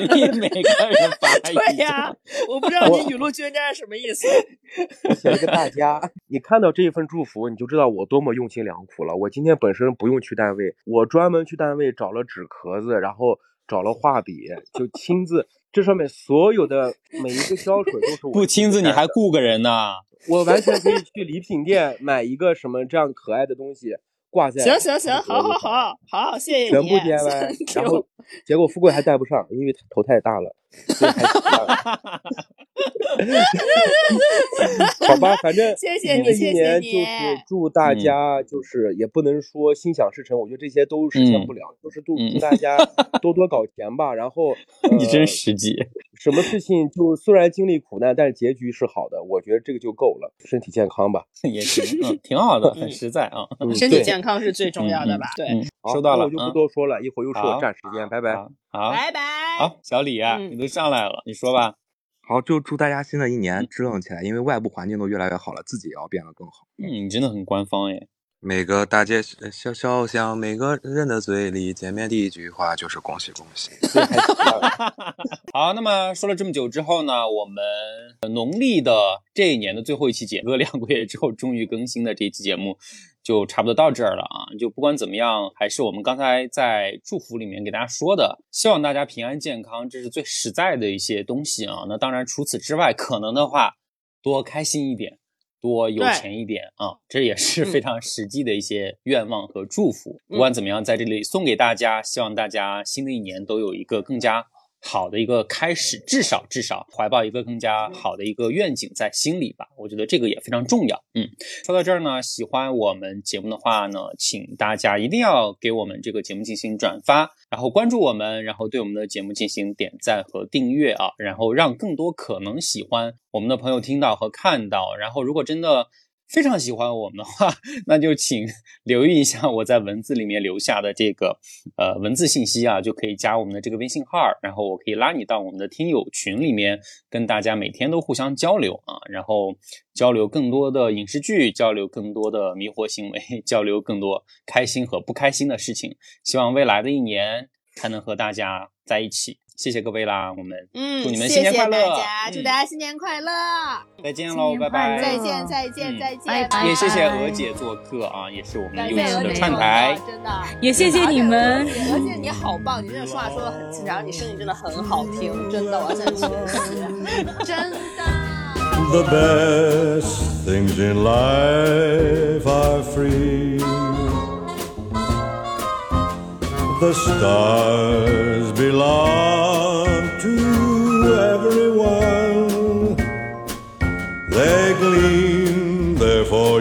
Speaker 2: 里每个人发一
Speaker 3: 对呀，我不知道你雨露均沾是什么意思。
Speaker 5: 写了个大家，你看到这一份祝福，你就知道我多么用心良苦了。我今天本身不用去单位，我专门去单位找了纸壳子，然后找了画笔，就亲自这上面所有的每一个胶水都是我。
Speaker 2: 不亲自你还雇个人呢？
Speaker 5: 我完全可以去礼品店买一个什么这样可爱的东西。挂在
Speaker 3: 行行行，好好好好，谢谢你，
Speaker 5: 全部 DIY，然后结果富贵还戴不上，因为他头太大了。好吧，反正
Speaker 3: 谢谢
Speaker 5: 你，一年就是祝大家，就是也不能说心想事成，我觉得这些都实现不了，就是祝祝大家多多搞钱吧。然后
Speaker 2: 你真实际，
Speaker 5: 什么事情就虽然经历苦难，但是结局是好的，我觉得这个就够了。身体健康吧，
Speaker 2: 也行，嗯，挺好的，很实在啊。
Speaker 3: 身体健康是最重要的吧？对，
Speaker 2: 收到了，
Speaker 5: 我就不多说了，一会儿又说占时间，拜拜。
Speaker 2: 好，
Speaker 3: 拜拜。
Speaker 2: 好，小李啊，你都上来了，你说吧。
Speaker 6: 好，就祝大家新的一年支棱起来，因为外部环境都越来越好了，自己也要变得更好。
Speaker 2: 嗯，你真的很官方耶。
Speaker 6: 每个大街小小巷，每个人的嘴里，见面第一句话就是恭喜恭喜。
Speaker 2: 好，那么说了这么久之后呢，我们农历的这一年的最后一期节目，两个月之后终于更新的这一期节目。就差不多到这儿了啊！就不管怎么样，还是我们刚才在祝福里面给大家说的，希望大家平安健康，这是最实在的一些东西啊。那当然，除此之外，可能的话，多开心一点，多有钱一点啊，这也是非常实际的一些愿望和祝福。不管怎么样，在这里送给大家，希望大家新的一年都有一个更加。好的一个开始，至少至少怀抱一个更加好的一个愿景在心里吧，我觉得这个也非常重要。嗯，说到这儿呢，喜欢我们节目的话呢，请大家一定要给我们这个节目进行转发，然后关注我们，然后对我们的节目进行点赞和订阅啊，然后让更多可能喜欢我们的朋友听到和看到。然后如果真的。非常喜欢我们的话，那就请 留意一下我在文字里面留下的这个呃文字信息啊，就可以加我们的这个微信号，然后我可以拉你到我们的听友群里面，跟大家每天都互相交流啊，然后交流更多的影视剧，交流更多的迷惑行为，交流更多开心和不开心的事情。希望未来的一年还能和大家在一起。谢谢各位啦，我们嗯，祝你们新年快乐！
Speaker 3: 谢谢大家，祝大家新年快乐！
Speaker 2: 再见喽，拜拜！
Speaker 3: 再见，再见，再见！
Speaker 2: 也谢谢娥姐做客啊，也是我们用心的串台，
Speaker 3: 真的
Speaker 4: 也谢谢你们。
Speaker 3: 娥姐你好棒，你真的说话说的很清，然后你声音真的很好听，真的，我真的是真的。The best things in life are free. The stars belong.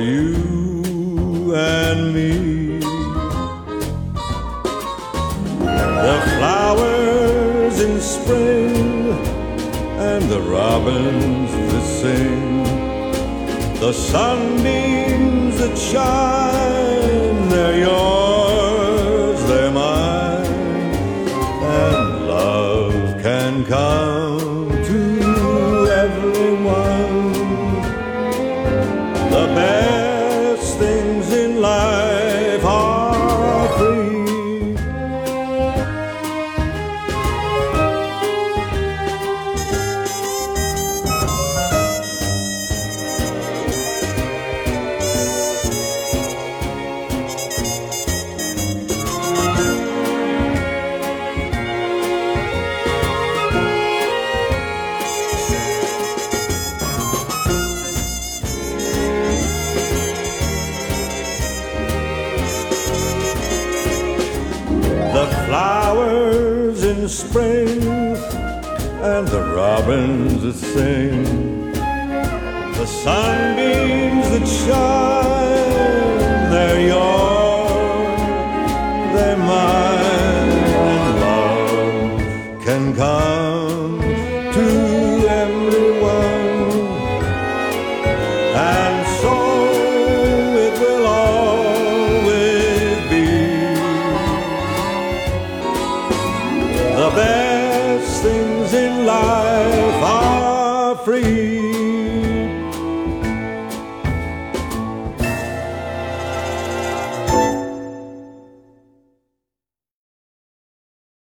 Speaker 3: You and me. The flowers in spring and the robins that sing, the sunbeams that shine, they're yours, robins that sing, the sunbeams that shine, they're yours,